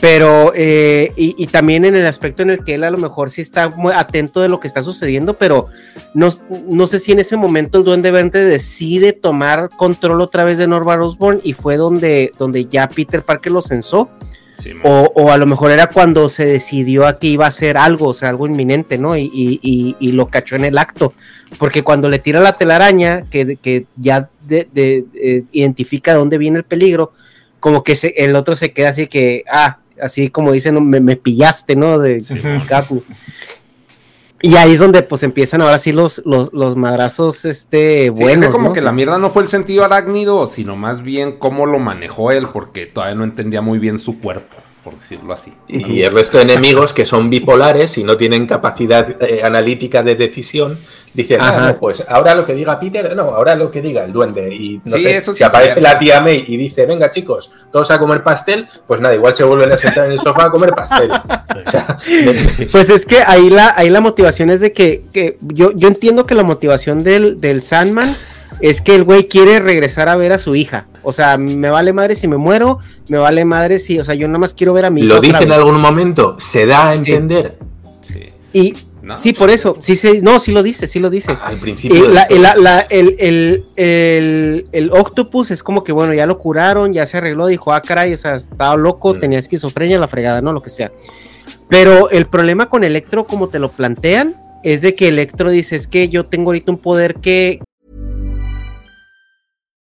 Pero, eh, y, y también en el aspecto en el que él a lo mejor sí está muy atento de lo que está sucediendo, pero no, no sé si en ese momento el Duende Verde decide tomar control otra vez de Norman Osborn y fue donde, donde ya Peter Parker lo censó, sí, o, o a lo mejor era cuando se decidió a que iba a hacer algo, o sea, algo inminente, ¿no? Y, y- y- y lo cachó en el acto, porque cuando le tira la telaraña, que, que ya de- de- eh, identifica dónde viene el peligro, como que se- el otro se queda así que, ah, así como dicen, me, me pillaste, ¿no? De, Sí. Y ahí es donde pues empiezan ahora sí los, los, los madrazos este, Sí, buenos. es que como ¿no? que la mierda no fue el sentido arácnido, sino más bien cómo lo manejó él, porque todavía no entendía muy bien su cuerpo, por decirlo así. Y el resto de enemigos que son bipolares y no tienen capacidad eh, analítica de decisión, dicen, ah, no, pues ahora lo que diga Peter, no, ahora lo que diga el duende. Y no Sí, sé, eso sí si aparece cierto. la tía May y dice, venga chicos, todos a comer pastel, pues nada, igual se vuelven a sentar en el sofá a comer pastel. [LAUGHS] O sea, es- [LAUGHS] Pues es que ahí la, ahí la motivación es de que, que yo, yo entiendo que la motivación del, del Sandman es que el güey quiere regresar a ver a su hija. O sea, me vale madre si me muero, me vale madre si, o sea, yo nada más quiero ver a mi lo otra dice en algún momento, se da a entender. Sí. Y, ¿no? Sí, por eso, sí, sí, no, sí lo dice, sí lo dice. Al principio. Eh, del la- todo. la- la- el, el- el- el octopus es como que, bueno, ya lo curaron, ya se arregló, dijo, ah, caray, o sea, estaba loco, Mm. tenía esquizofrenia, la fregada, ¿no? Lo que sea. Pero el problema con Electro, como te lo plantean, es de que Electro dice, es que yo tengo ahorita un poder que,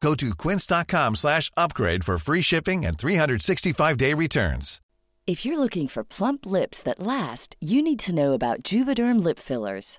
Go to quince.com slash upgrade for free shipping and 365-day returns. If you're looking for plump lips that last, you need to know about Juvederm lip fillers.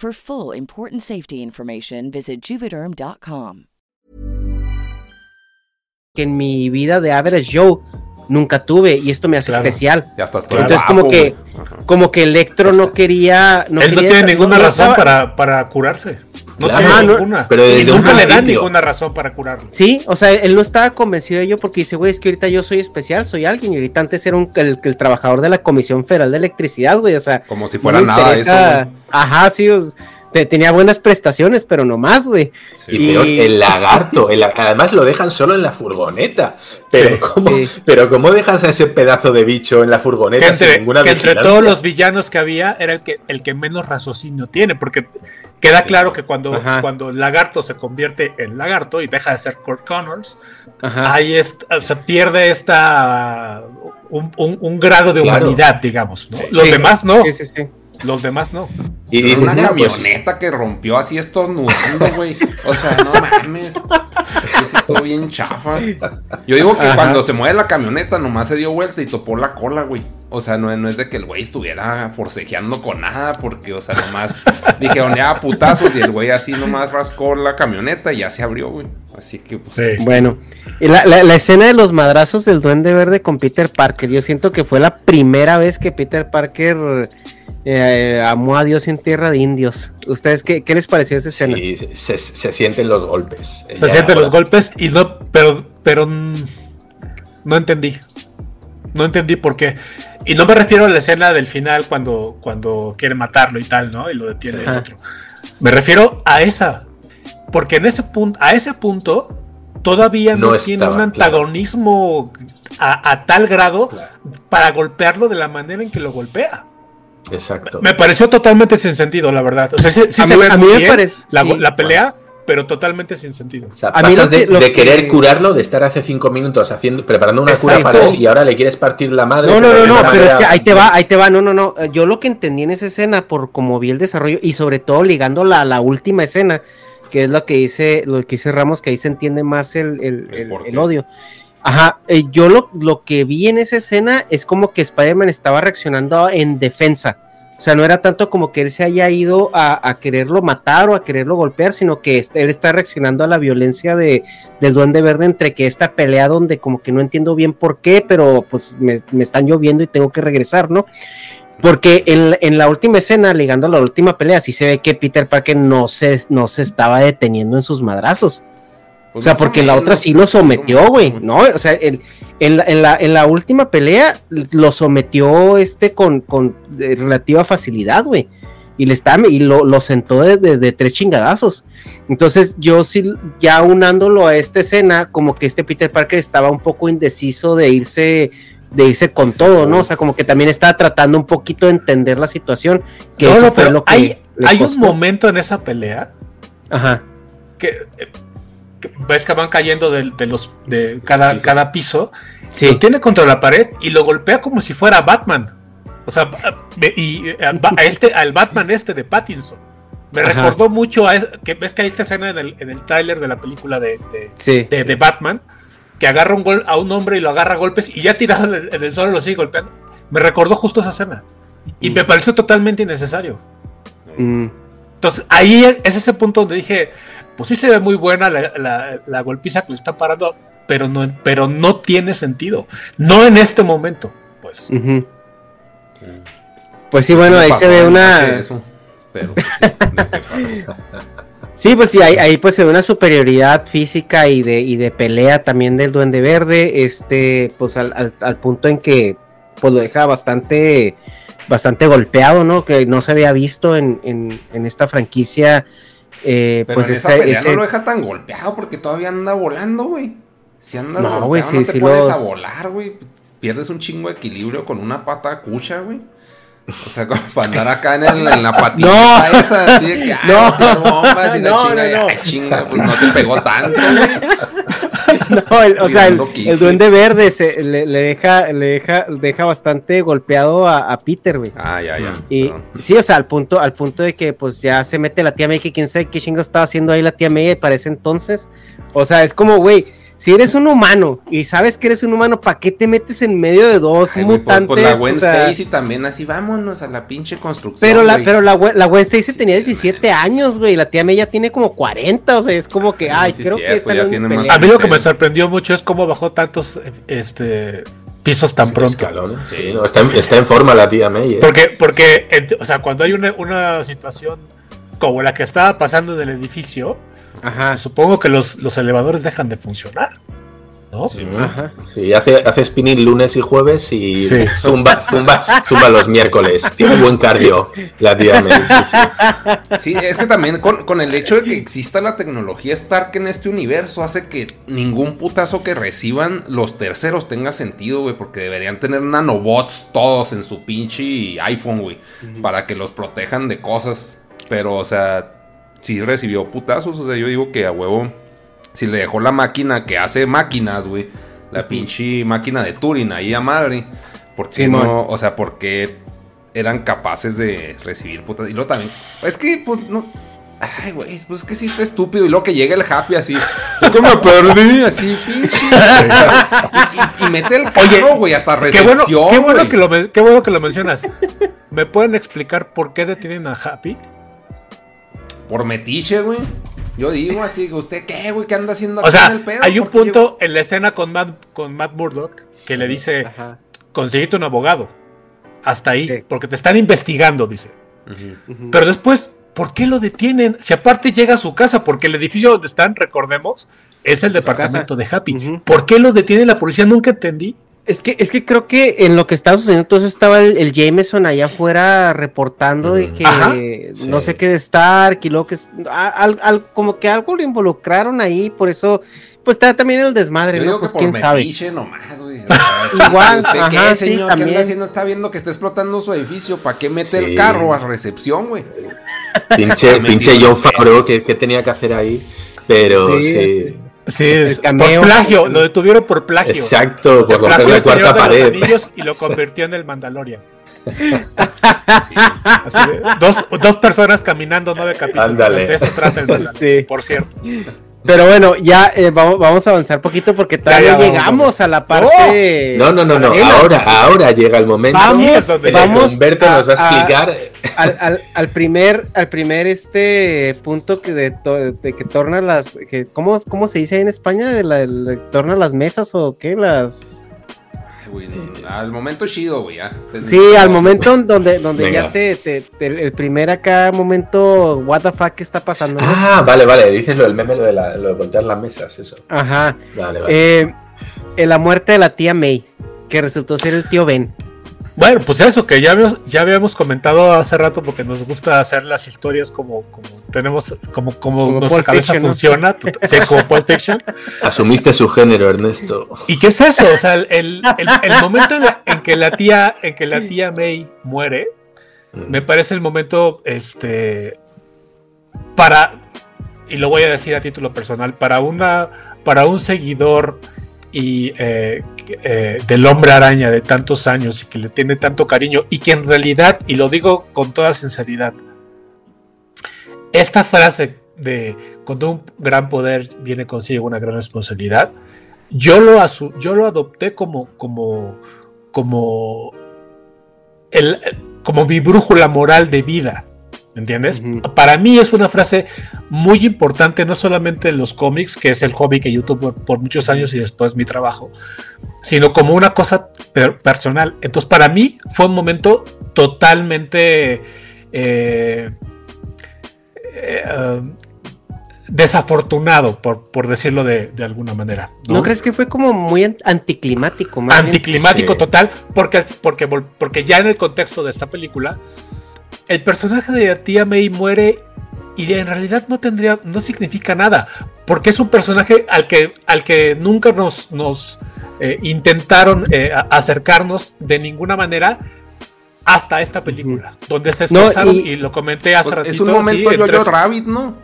For full important safety information, visit juvederm.com. en mi vida de average Joe nunca tuve y esto me hace Claro. especial. Ya estás todo Entonces como que güey. Como que Electro no quería no Él no tiene ninguna no razón estaba- para, para curarse. No Claro. tiene no- ninguna. pero y desde un nunca le dan ninguna razón para curarlo. Sí, o sea, él no estaba convencido de ello porque dice, güey, es que ahorita yo soy especial, soy alguien, y ahorita antes era un, el, el trabajador de la Comisión Federal de Electricidad, güey, o sea... Como si fuera nada interesa- eso. Ajá, sí, o sea, tenía buenas prestaciones, pero no más, güey. Y peor, el lagarto. el además lo dejan solo en la furgoneta. Pero, Sí, ¿cómo, pero ¿cómo dejas a ese pedazo de bicho en la Que furgoneta sin entre, ninguna que entre vigilancia? todos los villanos que había era el que, el que menos raciocinio tiene, porque queda claro que cuando, Ajá. cuando el lagarto se convierte en lagarto y deja de ser Kurt Connors, Ajá. ahí es, o sea, pierde esta un, un- un grado de Claro. humanidad, digamos. ¿no? Los Sí. demás no. Sí, sí, sí. Los demás no. Y una "Mira, pues, camioneta que rompió así estornudando, güey. O sea, no [LAUGHS] mames. Ese estuvo bien chafa. Yo digo que Ajá. cuando se mueve la camioneta, nomás se dio vuelta y topó la cola, güey. O sea, no, no es de que el güey estuviera forcejeando con nada, porque, o sea, nomás dijeron ya putazos y el güey así nomás rascó la camioneta y ya se abrió, güey. Así que, pues. Sí. Bueno, y la, la- la escena de los madrazos del Duende Verde con Peter Parker, yo siento que fue la primera vez que Peter Parker eh, amó a Dios en tierra de indios. ¿Ustedes qué, qué les pareció esa escena? sí, se, se sienten los golpes. Se Ya, sienten los golpes y no, pero, pero no entendí. No entendí por qué. Y no me refiero a la escena del final cuando, cuando quiere matarlo y tal, ¿no? Y lo detiene el otro. Me refiero a esa. Porque en ese punto, a ese punto, todavía no, No tiene un claro. antagonismo a, a tal grado Claro. para golpearlo de la manera en que lo golpea. Exacto. Me pareció totalmente sin sentido, la verdad. O sea, sí, sí A se mí- ve a mí muy me bien parece- la, sí. la pelea, pero totalmente sin sentido. O sea, A mí pasas lo de, que- lo de querer que- curarlo, de estar hace cinco minutos haciendo, preparando una cura Exacto. para él y ahora le quieres partir la madre. No, no, no, no, pero es manera- que ahí te va, ahí te va, no, no, no. Eh, Yo lo que entendí en esa escena, por como vi el desarrollo, y sobre todo ligando la, la última escena, que es lo que dice, lo que dice Ramos, que ahí se entiende más el, el- El odio. Ajá, eh, yo lo, lo que vi en esa escena es como que Spider-Man estaba reaccionando en defensa. O sea, no era tanto como que él se haya ido a, quererlo matar o a quererlo golpear, sino que este, él está reaccionando a la violencia de, del Duende Verde entre que esta pelea donde como que no entiendo bien por qué, pero pues me, me están lloviendo y tengo que regresar, ¿no? Porque en, en, la última escena, ligando a la última pelea, sí se ve que Peter Parker no se, no se estaba deteniendo en sus madrazos. Pues o sea, porque la otra sí lo sometió, güey, ¿no? O sea, el, en, la, en, la, en, la, última pelea lo sometió este con, con relativa facilidad, güey. Y le está, y lo, lo sentó de, de, de, tres chingadazos. Entonces, yo sí, ya unándolo a esta escena, como que este Peter Parker estaba un poco indeciso de irse de irse con todo, ¿no? O sea, como que también estaba tratando un poquito de entender la situación. Que no, no, pero hay, hay un momento en esa pelea. Ajá. Que, que ves que van cayendo de, de los de cada, sí. cada piso. Sí. Lo tiene contra la pared y lo golpea como si fuera Batman. O sea, y a este, al Batman este de Pattinson. Me Ajá. recordó mucho a que ves que hay esta escena en el, en el tráiler de la película de, de, sí. de, de Batman que agarra un gol a un hombre y lo agarra a golpes y ya tirado en el suelo lo sigue golpeando. Me recordó justo esa escena. Y mm. me pareció totalmente innecesario. Mm. Entonces, ahí es ese punto donde dije, pues sí se ve muy buena la, la, la golpiza que le está parando, pero no, pero no tiene sentido. No en este momento, pues. Uh -huh. Pues sí, bueno, ahí se ve una... Pero sí, [LAUGHS] Sí, pues sí, ahí, ahí, pues se ve una superioridad física y de, y de pelea también del Duende Verde, este, pues al, al, al, punto en que pues lo deja bastante, bastante golpeado, ¿no? Que no se había visto en, en, en esta franquicia. Eh, Pero pues en ese, esa pelea ese... no lo deja tan golpeado porque todavía anda volando, güey. Si andas no, güey, sí, no te sí pones los... a volar, güey. Pierdes un chingo de equilibrio con una pata cucha, güey. O sea, [LAUGHS] como para andar acá en, el, en la [LAUGHS] patita no. esa, así de que, [LAUGHS] ay, no, bombas y la no, chinga, no, no. ay, chinga, pues no te pegó tanto, [LAUGHS] No, el, o sea, el, el, duende verde se, le, le, deja, le deja, deja bastante golpeado a, a Peter, güey. Ah, ya, ya. Y Perdón. sí, o sea, al punto, al punto de que pues ya se mete la tía May, que quién sabe qué chingo estaba haciendo ahí la tía May para ese entonces. O sea, es como, güey, si eres un humano y sabes que eres un humano, ¿para qué te metes en medio de dos Ay, mutantes? Pues, pues la Gwen o sea, Stacy también así, vámonos a la pinche construcción. Pero la, pero la, la Gwen Stacy tenía 17 años, güey, la tía May ya tiene como 40, o sea, es como que, ay, sí, creo cierto, que pelea. A mí lo que me sorprendió mucho es cómo bajó tantos este, pisos tan Sí, pronto. escalones. Sí, no, está, en, está, en, forma la tía May. ¿eh? Porque, porque o sea, cuando hay una, una situación como la que estaba pasando en el edificio, Ajá. supongo que los, los elevadores dejan de funcionar. ¿no? Sí, sí, hace, hace spinning lunes y jueves y sí. zumba, zumba, zumba los miércoles. Tiene buen cardio la tía. Sí, sí. sí, es que también con, con, el hecho de que exista la tecnología Stark en este universo hace que ningún putazo que reciban los terceros tenga sentido, güey, porque deberían tener nanobots todos en su pinche iPhone, güey, uh -huh. para que los protejan de cosas. Pero, o sea, sí recibió putazos, o sea, yo digo que a huevo si le dejó la máquina que hace máquinas, güey, la pinche máquina de Turing ahí a madre, ¿por qué sí, no? Man. O sea, porque eran capaces de recibir putas. Y luego también, es que, pues, no. Ay, güey, pues es que sí está estúpido. Y luego que llega el happy así. [LAUGHS] Es que me perdí, así, pinche. y, y, y, mete el carro, güey, hasta recepción. Qué bueno, qué bueno, que lo, qué bueno que lo mencionas. ¿Me pueden explicar por qué detienen a Happy? Por metiche, güey. Yo digo así, ¿usted qué, güey? ¿Qué anda haciendo aquí o sea, en el pedo? Hay un punto en la escena con Matt, con Matt Murdock que le dice, conseguiste un abogado. Hasta ahí, sí. porque te están investigando, dice. Uh -huh. Uh -huh. Pero después, ¿por qué lo detienen? Si aparte llega a su casa, porque el edificio donde están, recordemos, es el departamento de Happy. Uh -huh. ¿Por qué lo detiene la policía? Nunca entendí. Es que, es que creo que en lo que estaba sucediendo, entonces estaba el, el Jameson allá afuera reportando de que Ajá, no sí. sé qué de Stark y luego que al, al, como que algo lo involucraron ahí, por eso, pues está también el desmadre, Yo ¿no? Digo pues que quién por sabe. Nomás, güey. O sea, [LAUGHS] Igual, ¿usted ajá, qué, sí, señor? ¿Qué anda haciendo? Está viendo que está explotando su edificio. ¿Para qué mete Sí. el carro a recepción, güey? Pinche, [LAUGHS] pinche John. Favreau, ¿qué, qué tenía que hacer ahí? Pero Sí. sí. Sí, es- por plagio, lo detuvieron por plagio. Exacto, por romper la cuarta pared. Y lo convirtió en el Mandalorian. Así de, dos, dos personas caminando nueve capítulos. Ándale. De eso trata el Mandalorian, Sí. por cierto. Pero bueno, ya eh, vamos, vamos a avanzar poquito porque todavía ya, llegamos vamos. a la parte. No, no, no, no. Paralelas. Ahora, ahora llega el momento. Vamos, donde vamos Humberto nos va a a- explicar. al, al- al primer, al primer este punto que de, to- de que torna las, que, ¿cómo, ¿cómo se dice ahí en España? De la, de torna las mesas o qué las. Güey, al momento chido, güey, ya. Sí, al momento en donde, donde Venga. ya te, te- te- el primer acá momento, what the fuck, ¿qué está pasando? no? Ah, vale, vale. Dices lo del meme, lo de, la- lo de voltear las mesas, eso. Ajá. Vale, vale. Eh, en la muerte de la tía May, que resultó ser el tío Ben. Bueno, pues eso, que ya habíamos, ya habíamos comentado hace rato porque nos gusta hacer las historias como, como tenemos, como, como, Como nuestra cabeza Fiction, ¿no? funciona, [LAUGHS] sí, como Pulp Fiction. Asumiste su género, Ernesto. ¿Y qué es eso? O sea, el, el- momento en, la- en que la tía, en que la tía May muere, me parece el momento, este, para, y lo voy a decir a título personal, para una, para un seguidor y eh, eh, del hombre araña de tantos años y que le tiene tanto cariño y que en realidad, y lo digo con toda sinceridad, esta frase de cuando un gran poder viene consigo una gran responsabilidad, yo lo, yo lo adopté como, como, como, el, como mi brújula moral de vida. ¿Me entiendes? Para mí es una frase muy importante, no solamente en los cómics, que es el hobby que yo tuve por, por muchos años y después mi trabajo, sino como una cosa per- personal. Entonces, para mí fue un momento totalmente eh, eh, um, desafortunado, por, por decirlo de, de alguna manera. ¿No? crees que fue como muy an- anticlimático? más bien? Anticlimático total, porque, porque, porque ya en el contexto de esta película, el personaje de la tía May muere y en realidad no tendría, no significa nada, porque es un personaje al que, al que nunca nos, nos eh, intentaron eh, acercarnos de ninguna manera hasta esta película, donde se No, esforzaron y, y- lo comenté hace Pues, ratito. es un momento sí, Jojo tres- Rabbit, ¿no?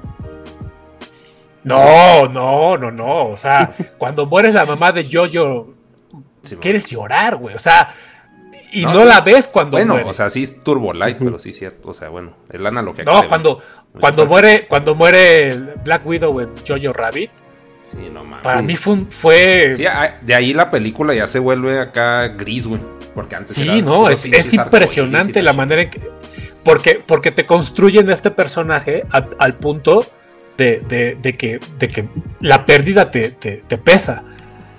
No, no, no, no. O sea, [LAUGHS] cuando mueres la mamá de Jojo, quieres llorar, güey. O sea, y no, No, sí. la ves cuando Bueno, muere. o sea, sí es Turbo Light, pero sí es cierto. O sea, bueno, es la analogía. que no, le- cuando, cuando muere, cuando muere Black Widow en Jojo Rabbit, Sí, no mames. para mí fue, un- fue Sí, a- de ahí la película ya se vuelve acá gris, güey. Porque antes Sí, era no, es, impresionante la manera en que. Porque, porque te construyen este personaje a- al punto de, de- de que, de que la pérdida te, te- te pesa.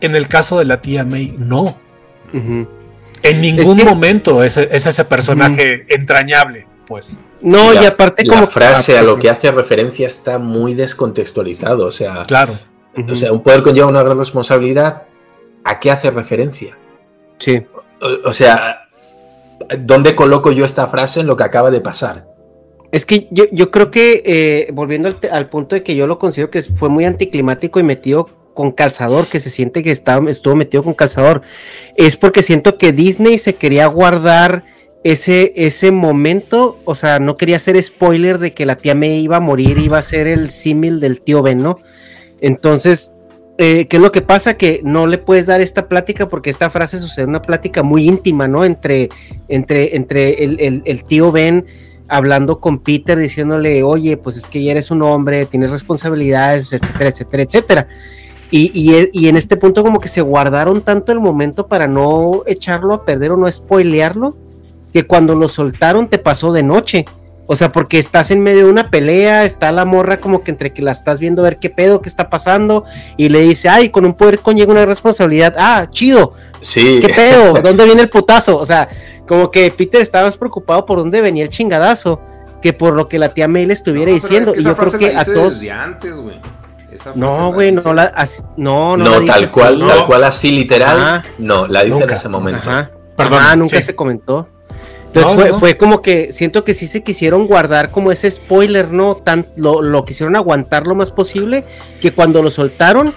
En el caso de la tía May, no. Ujú. En ningún que- momento es, es ese personaje entrañable, pues. No, y, aparte la como... frase ah, a lo que hace referencia está muy descontextualizado. O sea, Claro. o sea, un poder conlleva una gran responsabilidad. ¿A qué hace referencia? Sí. O, o sea, ¿dónde coloco yo esta frase en lo que acaba de pasar? Es que yo, yo creo que, eh, volviendo al, al punto de que yo lo considero que fue muy anticlimático y metido con calzador, que se siente que estuvo metido con calzador, es porque siento que Disney se quería guardar ese, ese momento, o sea, no quería hacer spoiler de que la tía May iba a morir, iba a ser el símil del tío Ben, ¿no? Entonces, eh, ¿qué es lo que pasa? Que no le puedes dar esta plática porque esta frase sucede una plática muy íntima, ¿no? Entre, entre, entre el, el- el tío Ben hablando con Peter, diciéndole, oye, pues es que ya eres un hombre, tienes responsabilidades, etcétera, etcétera, etcétera. Y, y, e- y en este punto como que se guardaron tanto el momento para no echarlo a perder o no spoilearlo, que cuando lo soltaron te pasó de noche. O sea, porque estás en medio de una pelea, está la morra como que entre que la estás viendo a ver qué pedo, qué está pasando, y le dice, ay, con un poder conlleva una responsabilidad, ah, chido, Sí. ¿Qué pedo? [LAUGHS] ¿Dónde viene el putazo? O sea, como que Peter estaba más preocupado por dónde venía el chingadazo que por lo que la tía May le estuviera No, diciendo. es que y yo creo que a todos. desde antes, güey. Esa No, güey, no la. así- no, no, No, la dice tal así. cual, No. tal cual así literal. Ajá. No, la dice Nunca. en ese momento. Ajá. Perdón, Ajá, nunca sí. se comentó. Entonces No, fue, no. fue como que siento que sí se quisieron guardar como ese spoiler, ¿no? Tan, lo, lo quisieron aguantar lo más posible, que cuando lo soltaron,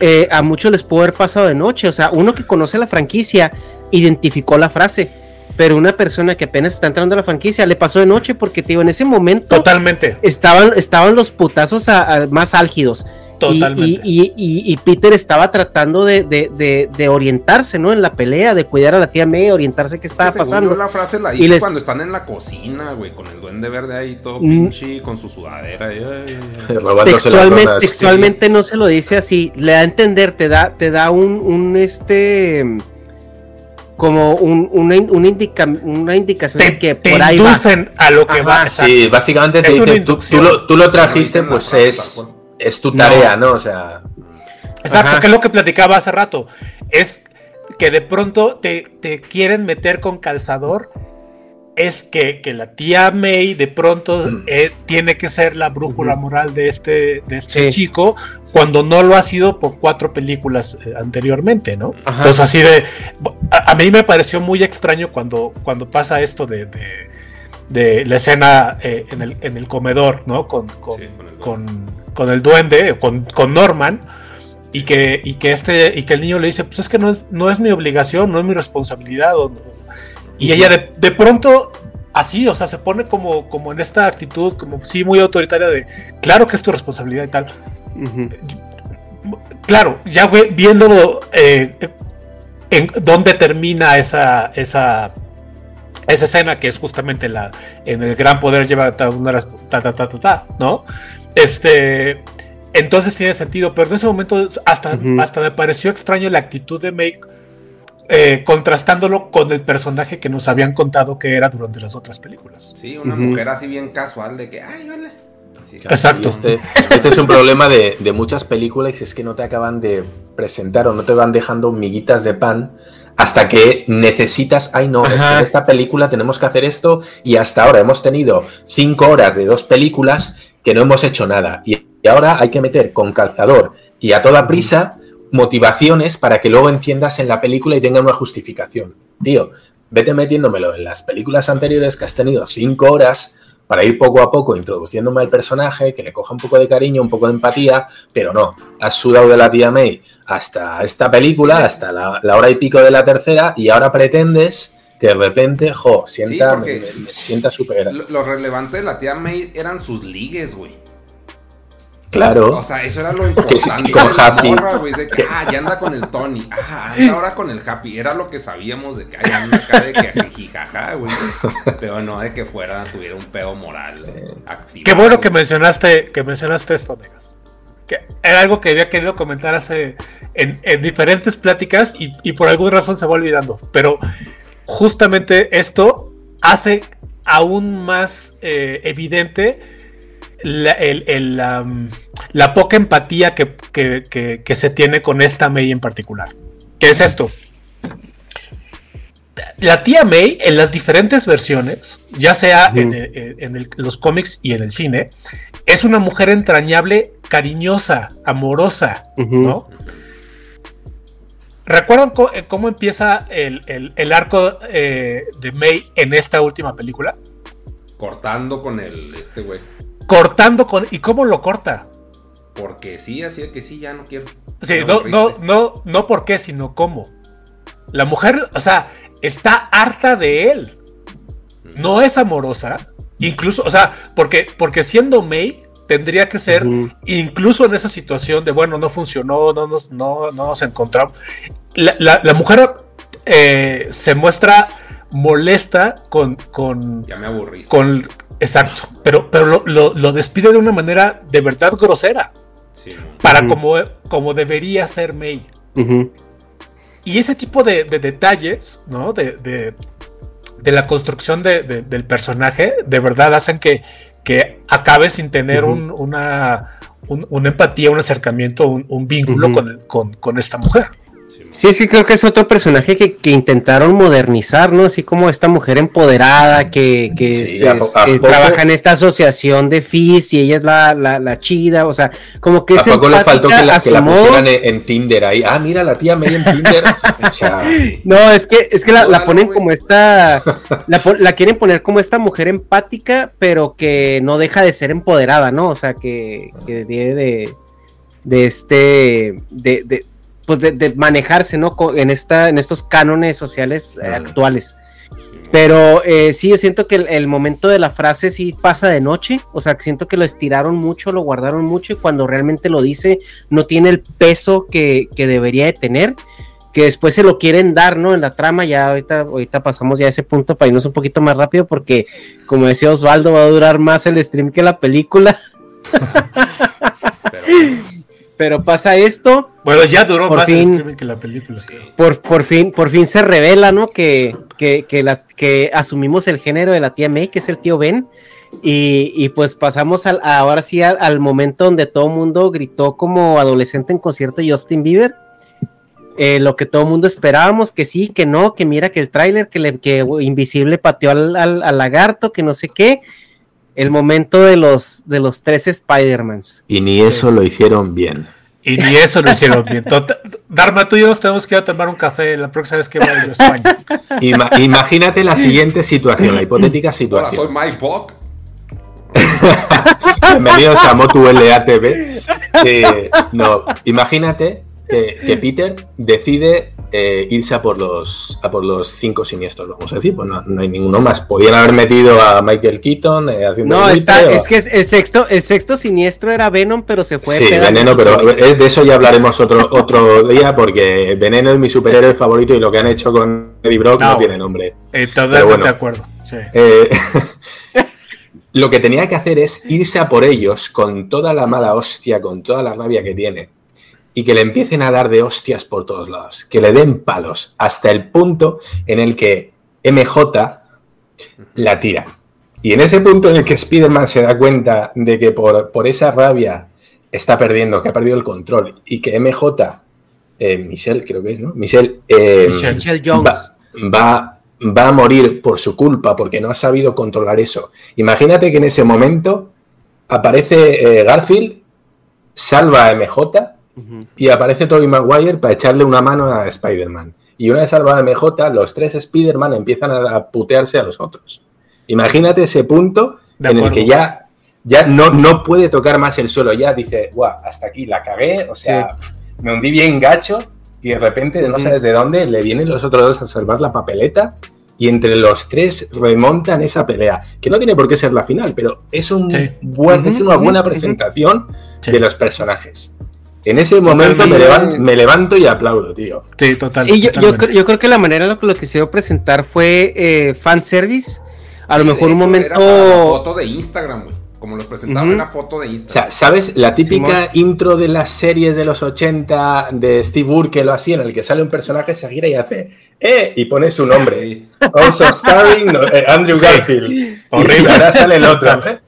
eh, a muchos les pudo haber pasado de noche. O sea, uno que conoce la franquicia identificó la frase, pero una persona que apenas está entrando a la franquicia le pasó de noche porque, te digo, en ese momento Totalmente. estaban, estaban los putazos a- a- más álgidos. Totalmente. Y, y, y, Peter estaba tratando de, de, de, de, orientarse, ¿no? En la pelea, de cuidar a la tía May, orientarse qué estaba pasando. Yo la frase la hice cuando están en la cocina, güey, con el duende verde ahí todo mm. pinche, con su sudadera. [LAUGHS] textualmente, textualmente no se lo dice así, le da a entender, te da, te da un, un este como un, una, una, indica, una indicación de que por ahí va. a lo que va. Sí, básicamente te dicen, tú, tú, lo, tú, lo, trajiste, pues es, es tu tarea, ¿no? O sea. Exacto, que es lo que platicaba hace rato. Es que de pronto te, te quieren meter con calzador es que, la tía May de pronto eh, tiene que ser la brújula moral de este, de este chico cuando no lo ha sido por cuatro películas eh, anteriormente, ¿no? Entonces así de... A, mí me pareció muy extraño cuando, cuando pasa esto de, de, la escena eh, en, el, en, el, comedor, ¿no? Con, con, con, el duende, con, con Norman. Y que, y que este y que el niño le dice pues es que no es, no es mi obligación no es mi responsabilidad y ella de, pronto, así, o sea, se pone como, como en esta actitud, como sí, muy autoritaria de, claro que es tu responsabilidad y tal. Claro, ya viéndolo eh, en dónde termina esa, esa, esa escena que es justamente la en el gran poder lleva una ta, ta, ta, ta, ¿no? Este, entonces tiene sentido, pero en ese momento hasta, hasta me pareció extraño la actitud de Make eh, contrastándolo con el personaje que nos habían contado que era durante las otras películas. Sí, una mujer así bien casual de que, ay, hola. Exacto. Este, este, es un problema de, muchas películas y es que no te acaban de presentar o no te van dejando miguitas de pan hasta que necesitas, ay no, es que en esta película tenemos que hacer esto y hasta ahora hemos tenido cinco horas de dos películas que no hemos hecho nada y ahora hay que meter con calzador y a toda prisa motivaciones para que luego enciendas en la película y tenga una justificación. Tío, vete metiéndomelo en las películas anteriores que has tenido cinco horas para ir poco a poco introduciéndome al personaje, que le coja un poco de cariño, un poco de empatía, pero no, has sudado de la tía May hasta esta película, hasta la, hora y pico de la tercera, y ahora pretendes que de repente, jo, sienta, me, sienta super. lo relevante de la tía May eran sus ligues, güey. Claro. O sea, eso era lo importante. con Happy. de que, ah, ya anda con el Tony. Ah, anda ahora con el Happy. Era lo que sabíamos de que hay anda acá de que jijijaja, güey. Pero no de que fuera, tuviera un pedo moral activo. Qué bueno que mencionaste, que mencionaste esto, Negas. Que era algo que había querido comentar hace en, diferentes pláticas y, por alguna razón se va olvidando. Pero justamente esto hace aún más eh, evidente la, la poca empatía que, se tiene con esta May en particular. ¿Qué es esto? La tía May, en las diferentes versiones, ya sea en, los cómics y en el cine, es una mujer entrañable, cariñosa, amorosa, ¿no? ¿Recuerdan eh, cómo, empieza el, arco eh, de May en esta última película? Cortando con el este güey cortando con. ¿Y cómo lo corta? Porque sí, así que sí, ya no quiero. Sí, no, no, no, no, por qué, sino cómo. La mujer, o sea, está harta de él. No es amorosa. Incluso, o sea, porque, porque siendo May, tendría que ser, incluso en esa situación de, bueno, no funcionó, no nos, no, nos encontramos. La, mujer eh, se muestra molesta con, con. Ya me aburrí. Con, Exacto, pero, pero lo, despide de una manera de verdad grosera. Para como, como debería ser May. Y ese tipo de, detalles, ¿no? De, la construcción del personaje, de verdad hacen que, que acabe sin tener una, una empatía, un acercamiento, un, vínculo con, con esta mujer. Sí, sí, creo que es otro personaje que, intentaron modernizar, ¿no? Así como esta mujer empoderada que, trabaja en esta asociación de FIS y ella es la, la, chida, o sea, como que ¿A poco le faltó que la, que pusieran en, Tinder ahí? Ah, mira, la tía May en Tinder. [LAUGHS] no, es que, es que la, ponen como esta, la, quieren poner como esta mujer empática, pero que no deja de ser empoderada, ¿no? O sea, que, que debe de, de este, de pues de, manejarse, ¿no? En esta, en estos cánones sociales eh, actuales. Pero eh, sí, yo siento que el, el momento de la frase sí pasa de noche, o sea, siento que lo estiraron mucho, lo guardaron mucho y cuando realmente lo dice no tiene el peso que, que debería de tener, que después se lo quieren dar, ¿no? En la trama, ya ahorita, ahorita pasamos ya a ese punto para irnos un poquito más rápido porque, como decía Osvaldo, va a durar más el stream que la película. [LAUGHS] Pero pasa esto. Bueno, ya duró por más fin- streaming que la película. Por, por fin, por fin se revela, ¿no? Que, que, que, la, que asumimos el género de la tía May, que es el tío Ben. Y, y pues pasamos al, ahora sí al, al momento donde todo el mundo gritó como adolescente en concierto de Justin Bieber. Eh, lo que todo el mundo esperábamos, que sí, que no, que mira que el tráiler, que, le- que Invisible pateó al, al- al lagarto, que no sé qué. El momento de los, de los tres Spider-Mans. Y ni eso lo hicieron bien. Y ni eso lo hicieron bien. [LAUGHS] Tota- Dharma, tú y yo nos tenemos que ir a tomar un café la próxima vez que vaya yo a España. Ima- imagínate la siguiente situación, la hipotética Hola, situación. soy Mike Bock. [LAUGHS] Bienvenidos a Motu LATV. Eh, no, imagínate que, que Peter decide eh, irse a por los a por los cinco siniestros, vamos a decir, pues no, no hay ninguno más. Podían haber metido a Michael Keaton eh, haciendo No, el está, o- es que es- el sexto, el sexto siniestro era Venom, pero se fue. Sí, Veneno, pero eh, de eso ya hablaremos otro, [LAUGHS] otro día porque Veneno es mi superhéroe favorito y lo que han hecho con Eddie Brock no, No. tiene nombre. Eh, totalmente bueno. de acuerdo. Sí. Eh, [LAUGHS] lo que tenía que hacer es irse a por ellos con toda la mala hostia, con toda la rabia que tiene, y que le empiecen a dar de hostias por todos lados, que le den palos, hasta el punto en el que MJ la tira. Y en ese punto en el que Spider-Man se da cuenta de que por, por esa rabia está perdiendo, que ha perdido el control, y que MJ, eh, Michelle creo que es, ¿no? Michelle, eh, Michelle. Jones. va, va, va a morir por su culpa, porque no ha sabido controlar eso. Imagínate que en ese momento aparece eh, Garfield, salva a MJ y aparece Tobey Maguire para echarle una mano a Spider-Man. Y una vez salvada a MJ, los tres Spider-Man empiezan a putearse a los otros. Imagínate ese punto De en el que ya, ya no, no puede tocar más el suelo, ya dice, guau, hasta aquí la cagué, o sea, me hundí bien gacho y de repente, no sabes de dónde, le vienen los otros dos a salvar la papeleta y entre los tres remontan esa pelea, que no tiene por qué ser la final, pero es, un Sí. buen, es una buena presentación Sí. de los personajes. En ese momento me, levanto y aplaudo, tío. Sí, total, Sí, yo, yo, yo creo que la manera en la que lo quisieron presentar fue eh, fanservice. A lo Sí, mejor un momento. Era para la foto de Instagram, güey. Como los presentaban Ujú. en la foto de O Instagram. sea, ¿sabes? La típica Simón. intro de las series de los 80 de Steve Burke lo hacía, en el que sale un personaje, se gira y hace ¡Eh! y pone su nombre. Also starring eh, Andrew Sí. Garfield. Horrible. Y ahora sale el otro. ¿eh? [LAUGHS]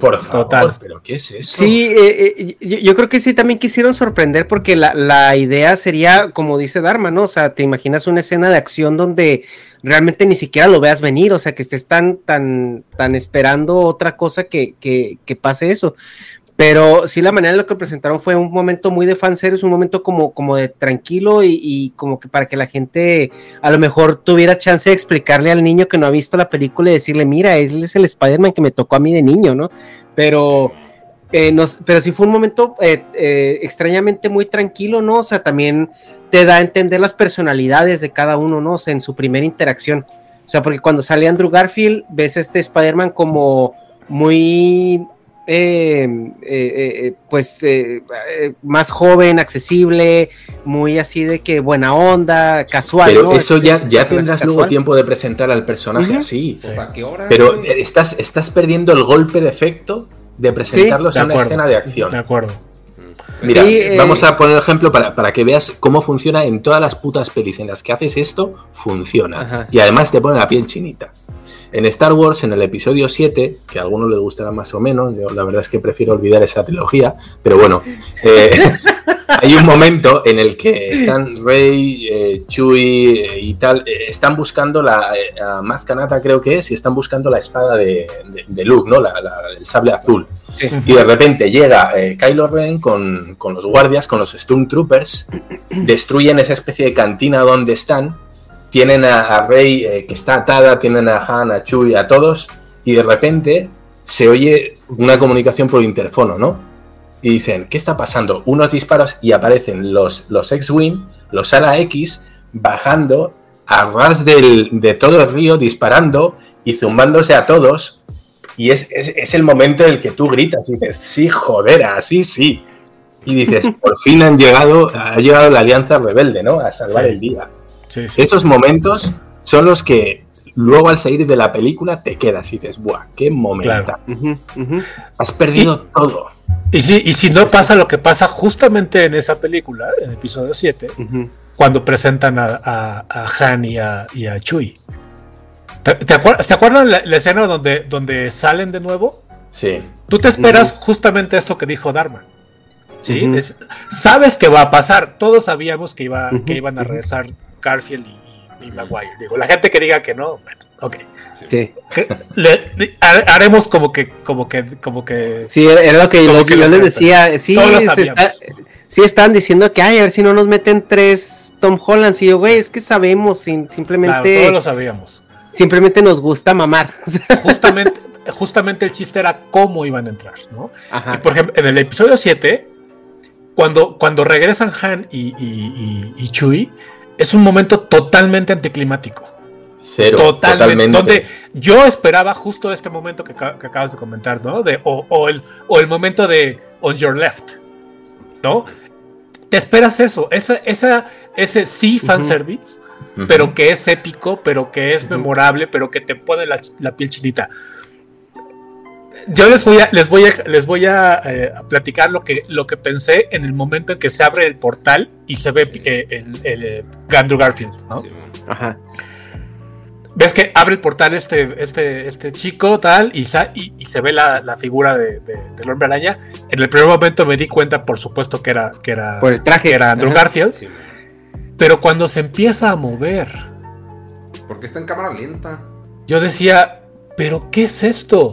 Por favor, Total. ¿pero qué es eso? Sí, eh, eh, yo, yo creo que sí también quisieron sorprender porque la, la idea sería, como dice Dharma, ¿no? O sea, te imaginas una escena de acción donde realmente ni siquiera lo veas venir, o sea, que estés tan, tan, tan esperando otra cosa que, que, que pase eso. Pero sí, la manera en la que presentaron fue un momento muy de fanservice, un momento como, como de tranquilo y, como que para que la gente a lo mejor tuviera chance de explicarle al niño que no ha visto la película y decirle, mira, él es el Spider-Man que me tocó a mí de niño, ¿no? Pero, eh, pero sí fue un momento eh, eh, extrañamente muy tranquilo, ¿no? O sea, también te da a entender las personalidades de cada uno, ¿no? O sea, en su primera interacción. O sea, porque cuando sale Andrew Garfield, ves este Spider-Man como muy, eh, eh, eh, pues, eh, eh, más joven, accesible, muy así de que buena onda, casual. Pero ¿no? eso ya, ya tendrás luego tiempo de presentar al personaje así. O sea, ¿qué hora? Pero estás, estás perdiendo el golpe de efecto de presentarlos De en una escena de acción. De acuerdo. Mira, Sí, eh, vamos a poner ejemplo para, para que veas cómo funciona en todas las putas pelis en las que haces esto, funciona. Ajá. Y además te pone la piel chinita. En Star Wars, en el episodio 7, que a algunos les gustará más o menos, yo la verdad es que prefiero olvidar esa trilogía, pero bueno, eh, [LAUGHS] hay un momento en el que están Rey, eh, Chewie eh, y tal, eh, están buscando la a Maz Kanata creo que es, y están buscando la espada de, de- de Luke, ¿no? La- la- el sable azul. Y de repente llega Kylo Ren con, con los guardias, con los Stormtroopers, destruyen esa especie de cantina donde están, tienen a, a Rey eh, que está atada, tienen a Han, a Chewie, a todos, y de repente se oye una comunicación por interfono, ¿no? Y dicen, ¿qué está pasando? Unos disparos y aparecen los, los X-Wing, los Ala X, bajando a ras del, de todo el río disparando y zumbándose a todos. Y es, es, es el momento en el que tú gritas y dices, sí, joder, así sí. Y dices, [LAUGHS] por fin han llegado, ha llegado la Alianza Rebelde, ¿no? A salvar Sí. el día. Sí, sí. Esos momentos son los que luego al salir de la película te quedas y dices, ¡buah, qué momento! Claro. Has perdido todo. Y si, y si no pasa lo que pasa justamente en esa película, en el episodio 7, Ujú. cuando presentan a, a- a Han y a, y a Chewie. ¿Te, te acuer- ¿Se acuerdan la, la escena donde, donde salen de nuevo? Sí. Tú te esperas justamente esto que dijo Dharma. ¿sí? Es- sabes que va a pasar. Todos sabíamos que, iba, que iban a regresar Garfield y, y- y Maguire. Digo, la gente que diga que no, bueno, ok. Sí. [LAUGHS] Le- le- ha- haremos como que, como que, como que. Sí, era lo que, lo que que yo les decía. Sí, Todos lo se sabíamos. está- sí, estaban diciendo que, ay, a ver si no nos meten tres Tom Hollands. Y yo, güey, es que sabemos, sin- Claro, simplemente, todos lo sabíamos. simplemente nos gusta mamar. [LAUGHS] Justamente, justamente el chiste era cómo iban a entrar, ¿no? Y Ajá. por ejemplo, en el episodio 7, cuando, cuando regresan Han y, y, y- y Chewie, es un momento totalmente anticlimático. Cero. Totalmente, Totalmente. Donde yo esperaba justo este momento que, ca- que acabas de comentar, ¿no? De, o, o el, o el momento de On Your Left, ¿no? Te esperas eso, esa, esa, ese sí fanservice, Ujú. pero que es épico, pero que es memorable, pero que te pone la, la piel chinita. Yo les voy a, les voy a, les voy a, eh, a platicar lo que, lo que pensé en el momento en que se abre el portal y se ve eh, el, el, eh, Andrew Garfield, ¿no? Ajá. ves que abre el portal este, este, este chico, tal, y, sa- y, y se ve la, la figura de, de- del hombre araña. En el primer momento me di cuenta, por supuesto, que era, que era, Por el traje. que era Andrew Ajá. Garfield. Pero cuando se empieza a mover, Porque está en cámara lenta. yo decía, ¿pero qué es esto?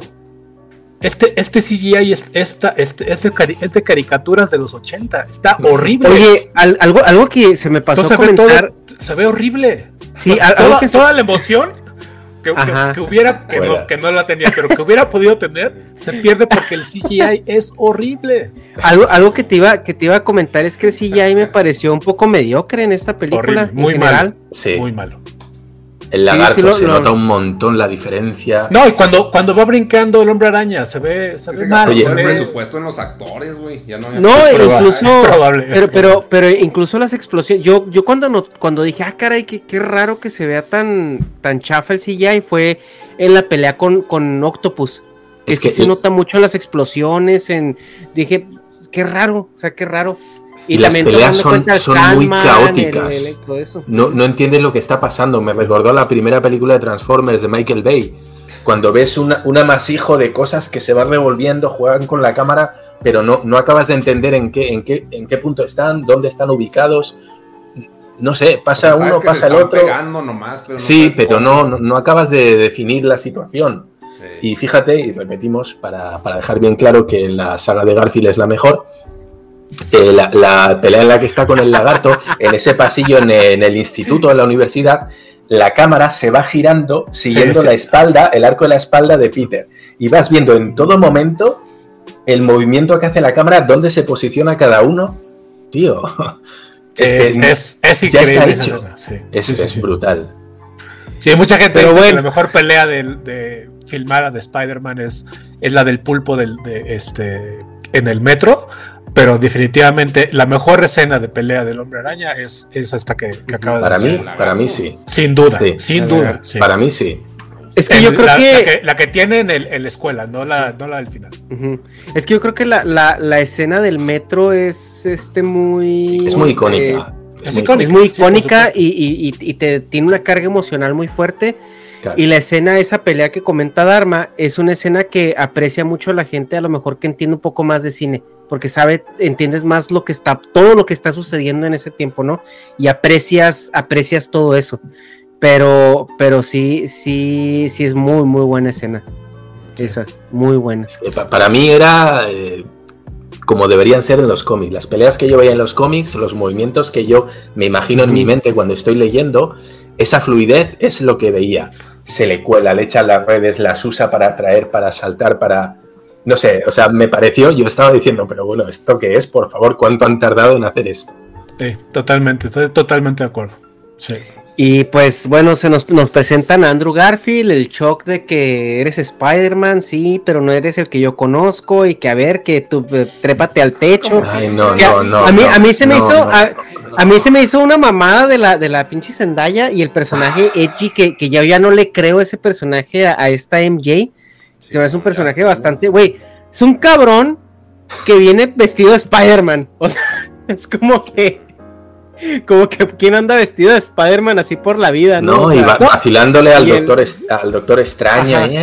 Este, este CGI es, esta, este, es, de cari- es de caricaturas de los 80. Está horrible. Oye, al- algo, algo que se me pasó a Entonces se ve, comentar. todo- se ve horrible. Sí, al- algo toda, que se- toda la emoción que, que- hubiera, que no, Fuera. que no la tenía, pero que hubiera podido tener, se pierde porque el CGI es horrible. Algo, algo que te iba, que te iba a comentar es que el CGI me pareció un poco mediocre en esta película. Horrible, muy en mal. general. Sí. Muy malo. El lagarto sí lo- se lo- nota un montón la diferencia. No, y cuando, cuando va brincando el hombre araña, se ve, se ve se mal. Oye, se el ve- presupuesto en los actores, güey. Ya no, No, Es probable, incluso, es probable, es [LAUGHS] pero, pero, pero incluso las explosiones. Yo, yo cuando no, cuando dije, ah, caray, qué, qué raro que se vea tan, tan chafa el CGI, fue en la pelea con, con Octopus. Que Es sí que se el- nota mucho en las explosiones. En, dije, qué raro, o sea, qué raro. Y las peleas son- son muy caóticas. el- el- todo eso. No, no entiendes lo que está pasando. Me recordó la primera película de Transformers de Michael Bay. Cuando ves una- un amasijo de cosas que se van revolviendo, juegan con la cámara, pero no, no acabas de entender en qué, en, qué, en qué punto están, dónde están ubicados. No sé, pasa uno, pasa el otro. nomás, pero no Sí, pero no, no, no acabas de definir la situación. Sí. Y fíjate, y repetimos para, para dejar bien claro que la saga de Garfield es la mejor. Eh, la, la pelea en la que está con el lagarto, en ese pasillo en, en el instituto, en la universidad, la cámara se va girando siguiendo sí. la espalda, el arco de la espalda de Peter. Y vas viendo en todo momento el movimiento que hace la cámara, dónde se posiciona cada uno. Tío, es, [LAUGHS] es, que es, es ya increíble. está esa hecho. sí. es, brutal. Sí, hay mucha gente Pero dice que bueno. la mejor pelea de, filmada de Spider-Man es, es la del pulpo del, de, este, en el metro, pero definitivamente la mejor escena de pelea del hombre araña es, es esta que, que acaba Para de mí, decir. para mí sí. Sin duda, Sí. sin duda. sí. Para mí sí. Es que El- yo creo la, que... la que la que tiene en, el- en la escuela, no la, no la del final. Es que yo creo que la, la, la escena del metro es este muy. Es muy eh, icónica. es muy icónica. es muy icónica y, y- y- y te tiene una carga emocional muy fuerte. Claro. Y la escena, esa pelea que comenta Dharma, es una escena que aprecia mucho la gente, a lo mejor que entiende un poco más de cine, porque sabe, entiendes más lo que está, todo lo que está sucediendo en ese tiempo, ¿no? Y aprecias, aprecias todo eso. Pero, pero sí, sí, sí es muy, muy buena escena. Esa, muy buena. Pa- Para mí era eh, como deberían ser en los cómics. Las peleas que yo veía en los cómics, los movimientos que yo me imagino en mi mente cuando estoy leyendo, esa fluidez es lo que veía. Se le cuela, le echa las redes, las usa para atraer, para saltar, para... No sé, o sea, me pareció, yo estaba diciendo, pero bueno, ¿esto qué es? Por favor, ¿cuánto han tardado en hacer esto? Sí, totalmente, estoy totalmente de acuerdo. Sí. Y pues bueno, se nos, nos presentan a Andrew Garfield, el shock de que eres Spider-Man, sí, pero no eres el que yo conozco y que a ver, que tú eh, trépate al techo. Ay, no, Que no, no. a mí, no, a mí se me no, hizo, no, a, no, a mí se me hizo una mamada de la, de la pinche Zendaya y el personaje edgy que, que yo ya no le creo ese personaje a, a esta MJ. Se me hace un personaje bastante, güey, es un cabrón que viene vestido de Spider-Man. [LAUGHS] O sea, es como que, como que quién anda vestido de Spider-Man así por la vida, ¿no? No, O y va- vacilándole al y doctor, al doctor extraña. Ajá. Y,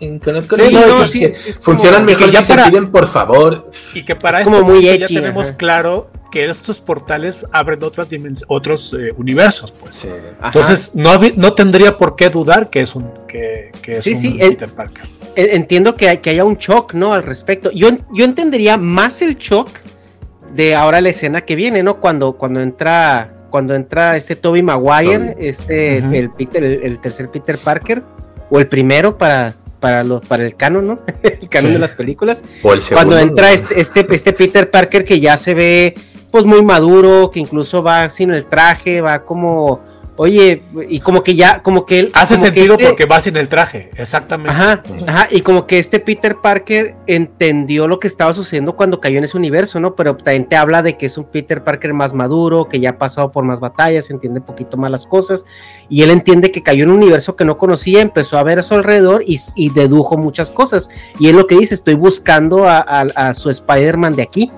"Ay, conozco Sí, no, sí, sí, funcionan como- mejor que ya si para- se piden por favor. Y que para Es esto como muy ya tenemos ajá. claro que estos portales abren otras otros eh, universos, pues. Sí. Entonces no, no tendría por qué dudar que es un que, que es Sí, un sí, el- Peter Parker. Entiendo que, hay- que haya un shock, ¿no? Al respecto. Yo, yo entendería más el shock de ahora la escena que viene, ¿no? Cuando, cuando entra, cuando entra este Toby Maguire, Toby. este, el Peter, el, el tercer Peter Parker, o el primero para, para los, para el canon, ¿no? [LAUGHS] el canon Sí. de las películas. O el segundo. Cuando entra este, este, este Peter Parker que ya se ve pues muy maduro, que incluso va sin el traje, va como, oye, y como que ya, como que él Hace sentido este- porque va sin el traje, exactamente. Ajá, ajá, y como que este Peter Parker entendió lo que estaba sucediendo cuando cayó en ese universo, ¿no? Pero también te habla de que es un Peter Parker más maduro, que ya ha pasado por más batallas, entiende un poquito más las cosas, y él entiende que cayó en un universo que no conocía, empezó a ver a su alrededor y, y dedujo muchas cosas. Y es lo que dice, estoy buscando a, a- a su Spider-Man de aquí.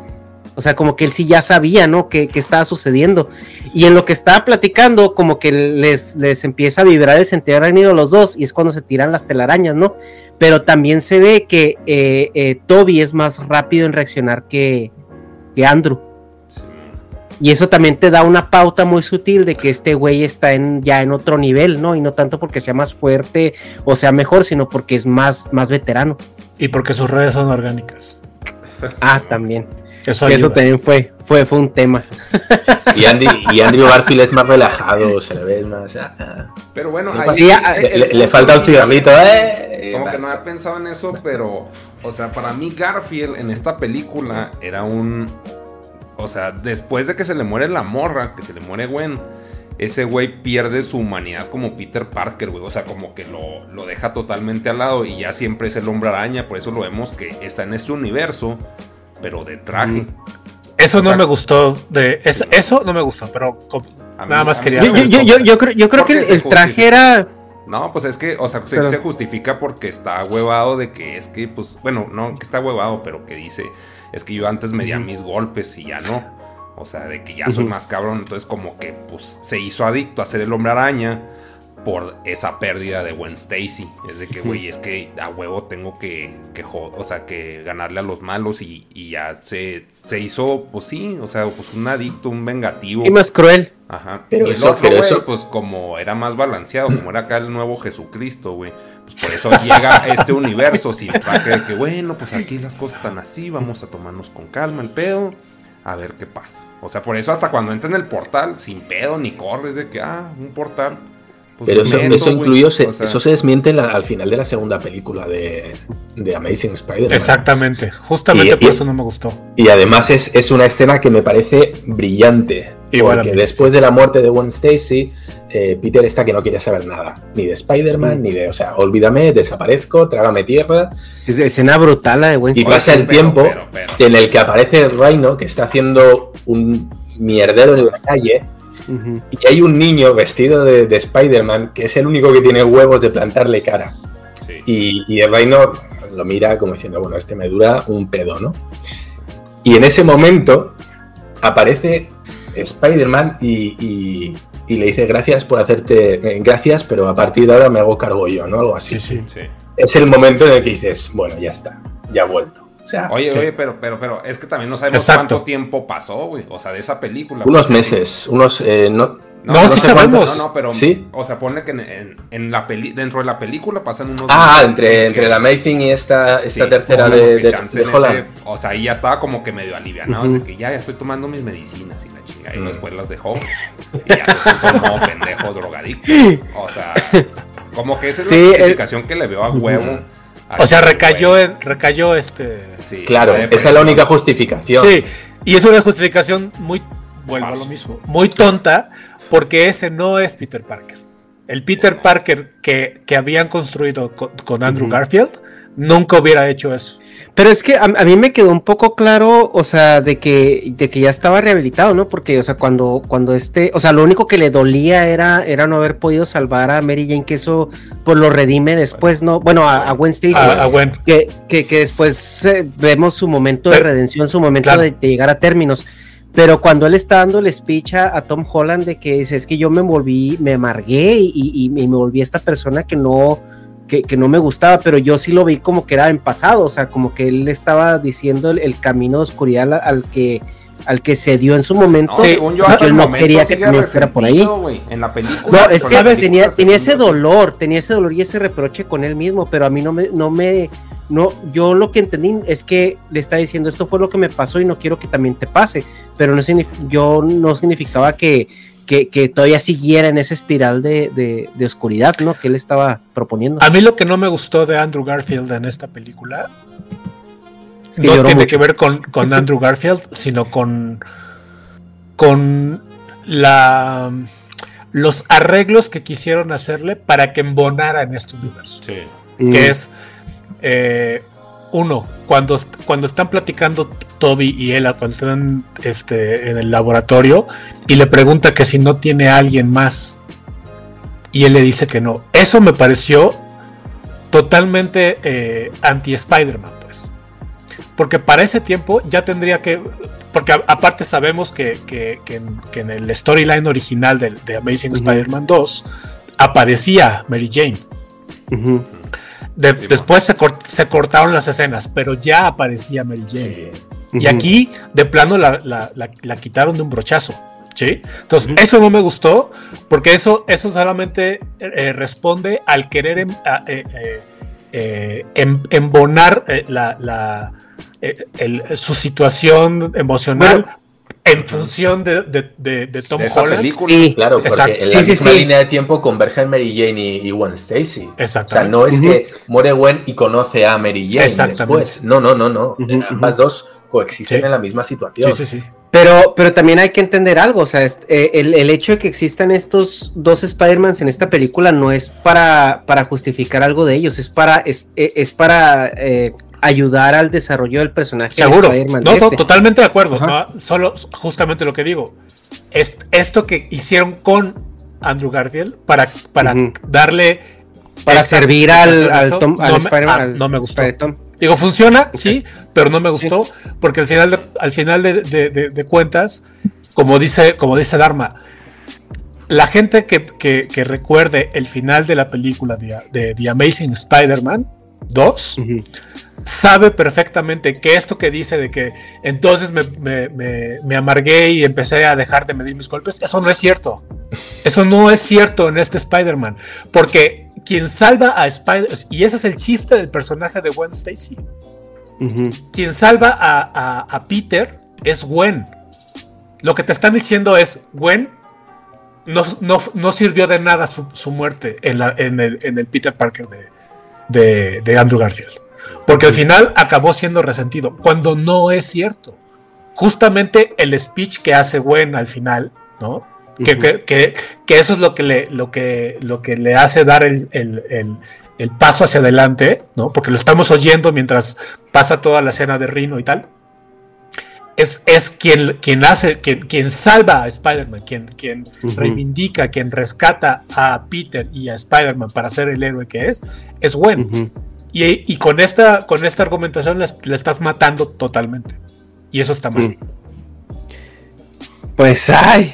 O sea, como que él sí ya sabía, ¿no? Que, que estaba sucediendo. Y en lo que estaba platicando, como que les, les empieza a vibrar el sentido arácnido a los dos, y es cuando se tiran las telarañas, ¿no? Pero también se ve que eh, eh, Toby es más rápido en reaccionar que, que Andrew. Y eso también te da una pauta muy sutil de que este güey está en, ya en otro nivel, ¿no? Y no tanto porque sea más fuerte o sea mejor, sino porque es más, más veterano. Y porque sus redes son orgánicas. Ah, también. Eso, también fue, fue, fue un tema. Y, Andy, y Andrew Garfield es más relajado, se le ve más. ah, ah. Pero bueno, ahí- Sí, le, el le- le punto falta un cigarrito, eh. Como que no había pensado en eso, pero, o sea, para mí Garfield en esta película era un, o sea, después de que se le muere la morra, que se le muere Gwen, ese güey pierde su humanidad como Peter Parker, güey, o sea, como que lo, lo deja totalmente al lado y ya siempre es el hombre araña, por eso lo vemos que está en este universo, pero de traje. Eso O no me gustó. De, es- eso no me gustó, pero A mí- nada más a quería. Yo, me yo, yo, yo creo, yo creo que el, traje era. No, pues es que, o sea, se, Pero- se justifica porque está huevado de que es que, pues, bueno, no que está huevado, pero que dice, es que yo antes medía mis golpes y ya no. O sea, de que ya soy más cabrón. Entonces, como que, pues, se hizo adicto a ser el hombre araña por esa pérdida de Gwen Stacy. Es de que, güey, es que a huevo tengo que, que o sea, que ganarle a los malos y, y ya se, se hizo, pues sí, o sea, pues un adicto, un vengativo. Y más cruel. Ajá. Pero y el eso- otro, güey, eso- pues como era más balanceado, como era acá el nuevo Jesucristo, güey. Pues por eso llega a este universo sin traje de que, bueno, pues aquí las cosas están así, vamos a tomarnos con calma el pedo, a ver qué pasa. O sea, por eso hasta cuando entra en el portal, sin pedo ni corres de que, ah, un portal. Pues Pero eso, eso se- O sea, eso se desmiente la- al final de la segunda película de, de Amazing Spider-Man. Exactamente. Justamente Y- por y- eso no me gustó. Y además es, es una escena que me parece brillante. Igual porque después de la muerte de Gwen Stacy, eh, Peter está que no quiere saber nada. Ni de Mm. Spider-Man, ni de. O sea, olvídame, desaparezco, trágame tierra. Es escena brutal la de Gwen Y pasa el pero, tiempo pero, pero. en el que aparece el Rhino, que está haciendo un mierdero en la calle. Y hay un niño vestido de, de Spider-Man que es el único que tiene huevos de plantarle cara. sí. Y, y el Reino lo mira como diciendo, bueno, este me dura un pedo, ¿no? Y en ese momento aparece Spider-Man y, y- y le dice gracias por hacerte, eh, gracias, pero a partir de ahora me hago cargo yo, ¿no? Algo así. Sí, sí. Sí. Es el momento en el que dices, bueno, ya está, ya ha vuelto. O sea, Oye, Sí. oye, pero, pero, pero, es que también no sabemos Exacto. cuánto tiempo pasó, güey. O sea, de esa película. unos meses, unos... eh, no, No, sí sé cuánto- sabemos. No, no, pero. ¿Sí? O sea, pone que en, en- en la peli, dentro de la película pasan unos. Ah, meses entre, que- entre la Amazing y esta, esta Sí, tercera como de, que de, chance de en Holland. ese- o sea, ahí ya estaba como que medio alivianado. Ujú. De que ya, ya estoy tomando mis medicinas y la chinga. Y Mm. después las dejó. Y ya se puso modo pendejo drogadicto. O sea, como que esa es Sí, la el- justificación que le veo a huevo. O sea, recayó, en- recayó este. Sí, Claro, la esa es la depresión. única justificación. Sí, y es una justificación muy, vuelvo a lo mismo, muy tonta, porque ese no es Peter Parker. El Peter Parker que, que habían construido con, con Andrew. Garfield nunca hubiera hecho eso. Pero es que a, a mí me quedó un poco claro, o sea, de que, de que ya estaba rehabilitado, ¿no? Porque, o sea, cuando, cuando este, o sea, lo único que le dolía era, era no haber podido salvar a Mary Jane, que eso, pues lo redime después, ¿no? Bueno, a, a Gwen Stacy. A- Gwen. Que, que, que después eh, vemos su momento de redención, su momento claro. de, de llegar a términos. Pero cuando él está dando el speech a, a Tom Holland de que dice, es que yo me volví, me amargué y, y- y me volví esta persona que no, que, que no me gustaba, pero yo sí lo vi como que era en pasado, o sea, como que él estaba diciendo el, el camino de oscuridad al, al que al que se dio en su momento, No, según yo, que él no quería que fuera por ahí. En la película. No, es que la tenía, tenía ese dolor, tenía ese dolor y ese reproche con él mismo, pero a mí no me, no me, no, yo lo que entendí es que le está diciendo esto fue lo que me pasó y no quiero que también te pase, pero no yo no significaba que, que, que todavía siguiera en esa espiral de, de, de oscuridad, ¿no? Que él estaba proponiendo. A mí lo que no me gustó de Andrew Garfield en esta película Es que no tiene mucho. que ver con, con [LAUGHS] Andrew Garfield, sino con, con la, los arreglos que quisieron hacerle para que embonara en este universo. Mm. Que es, eh, uno, cuando, cuando están platicando Toby y Ella, cuando están este, en el laboratorio, y le pregunta que si no tiene a alguien más, y él le dice que no. Eso me pareció totalmente eh, anti-Spider-Man, pues. Porque para ese tiempo ya tendría que. Porque a- aparte sabemos que, que- que en, que en el storyline original de, de Amazing Spider-Man 2 aparecía Mary Jane. Ujú. De- después se, cort- se cortaron las escenas, pero ya aparecía Mary Jane. Y aquí, de plano, la, la- la- la quitaron de un brochazo. ¿sí? Entonces, eso no me gustó, porque eso, eso solamente eh, responde al querer em- a- eh, eh, eh, em- embonar eh, la, la- eh, el- su situación emocional en función de, de- de- de Tom Holland. Claro, porque Exacto. en la misma línea de tiempo convergen Mary Jane y, y Gwen Stacy. O sea, no es que muere Gwen y conoce a Mary Jane después. No, no, no, no. Ambas dos coexisten en la misma situación. Sí, sí, sí. Pero, pero también hay que entender algo, o sea, es- eh, el, el hecho de que existan estos dos Spider-Mans en esta película no es para, para justificar algo de ellos, es para, es, eh, es para eh, ayudar al desarrollo del personaje. de Seguro. No, de no, este. totalmente de acuerdo. ¿no? Solo justamente lo que digo. Es esto que hicieron con Andrew Garfield para, para darle. Para esta servir al- al Tom, Tom- al no, me, Spider-Man, ah, no me gustó. Digo, funciona, sí, pero no me gustó. Porque al final, de, al final de, cuentas, como dice, como dice Dharma, la gente que, que- que recuerde el final de la película de, de The Amazing Spider-Man 2 sabe perfectamente que esto que dice de que entonces me, me- me- me amargué y empecé a dejar de medir mis golpes, eso no es cierto. Eso no es cierto en este Spider-Man. Porque quien salva a Spider, y ese es el chiste del personaje de Gwen Stacy, quien salva a, a- a Peter es Gwen. Lo que te están diciendo es, Gwen no, no- no sirvió de nada su, su muerte en, la- en el, en el Peter Parker de, de- de Andrew Garfield. Porque al final acabó siendo resentido, cuando no es cierto. Justamente el speech que hace Gwen al final, ¿no? Que, que- que- que eso es lo que le, lo que, lo que le hace dar el, el- el- el paso hacia adelante, ¿no? Porque lo estamos oyendo mientras pasa toda la escena de Rino y tal. Es, es quien, quien hace, quien, quien salva a Spider-Man, quien, quien reivindica, quien rescata a Peter y a Spider-Man para ser el héroe que es, es Gwen. y, y con esta, con esta argumentación la, estás matando totalmente. Y eso está mal. Pues ay,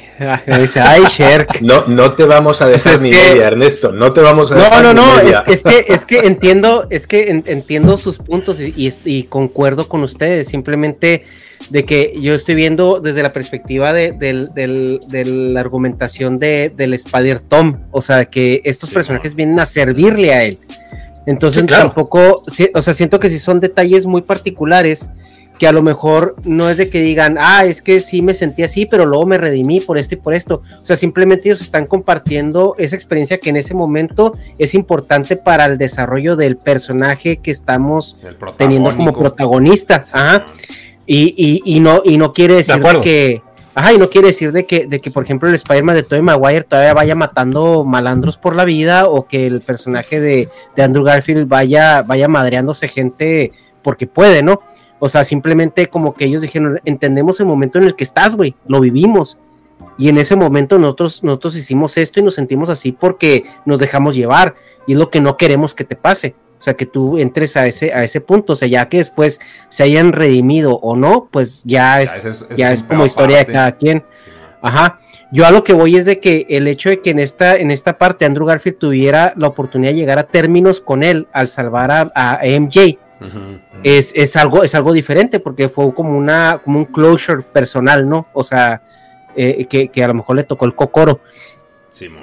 dice, ay, Sherk. [LAUGHS] No, no te vamos a dejar Es ni que- media, Ernesto. No te vamos a No, dejar no, ni no, es, es que, es que [LAUGHS] entiendo, es que en- entiendo sus puntos y, y est- y concuerdo con ustedes, simplemente de que yo estoy viendo desde la perspectiva de, del- del- de la argumentación de, del Spider Tom, o sea, que estos personajes vienen a servirle a él. Entonces Sí, claro. tampoco, o sea, siento que si son detalles muy particulares que a lo mejor no es de que digan, ah, es que sí me sentí así, pero luego me redimí por esto y por esto. O sea, simplemente ellos están compartiendo esa experiencia que en ese momento es importante para el desarrollo del personaje que estamos teniendo como protagonista. Ajá. Y, y, y no, y no quiere decir acuerdo. que, Ajá, y no quiere decir de que, de que por ejemplo, el Spider-Man de Tobey Maguire todavía vaya matando malandros por la vida o que el personaje de, de Andrew Garfield vaya, vaya madreándose gente porque puede, ¿no? O sea, simplemente como que ellos dijeron, entendemos el momento en el que estás, güey, lo vivimos. Y en ese momento nosotros, nosotros hicimos esto y nos sentimos así porque nos dejamos llevar. Y es lo que no queremos que te pase. O sea, que tú entres a ese, a ese punto. O sea, ya que después se hayan redimido o no, pues ya es, ya es como historia de cada quien. Ajá. Yo a lo que voy es de que el hecho de que en esta, en esta parte Andrew Garfield tuviera la oportunidad de llegar a términos con él al salvar a, a MJ, es, es algo, es algo diferente porque fue como una, como un closure personal, ¿no? O sea, eh, que, que a lo mejor le tocó el cocoro.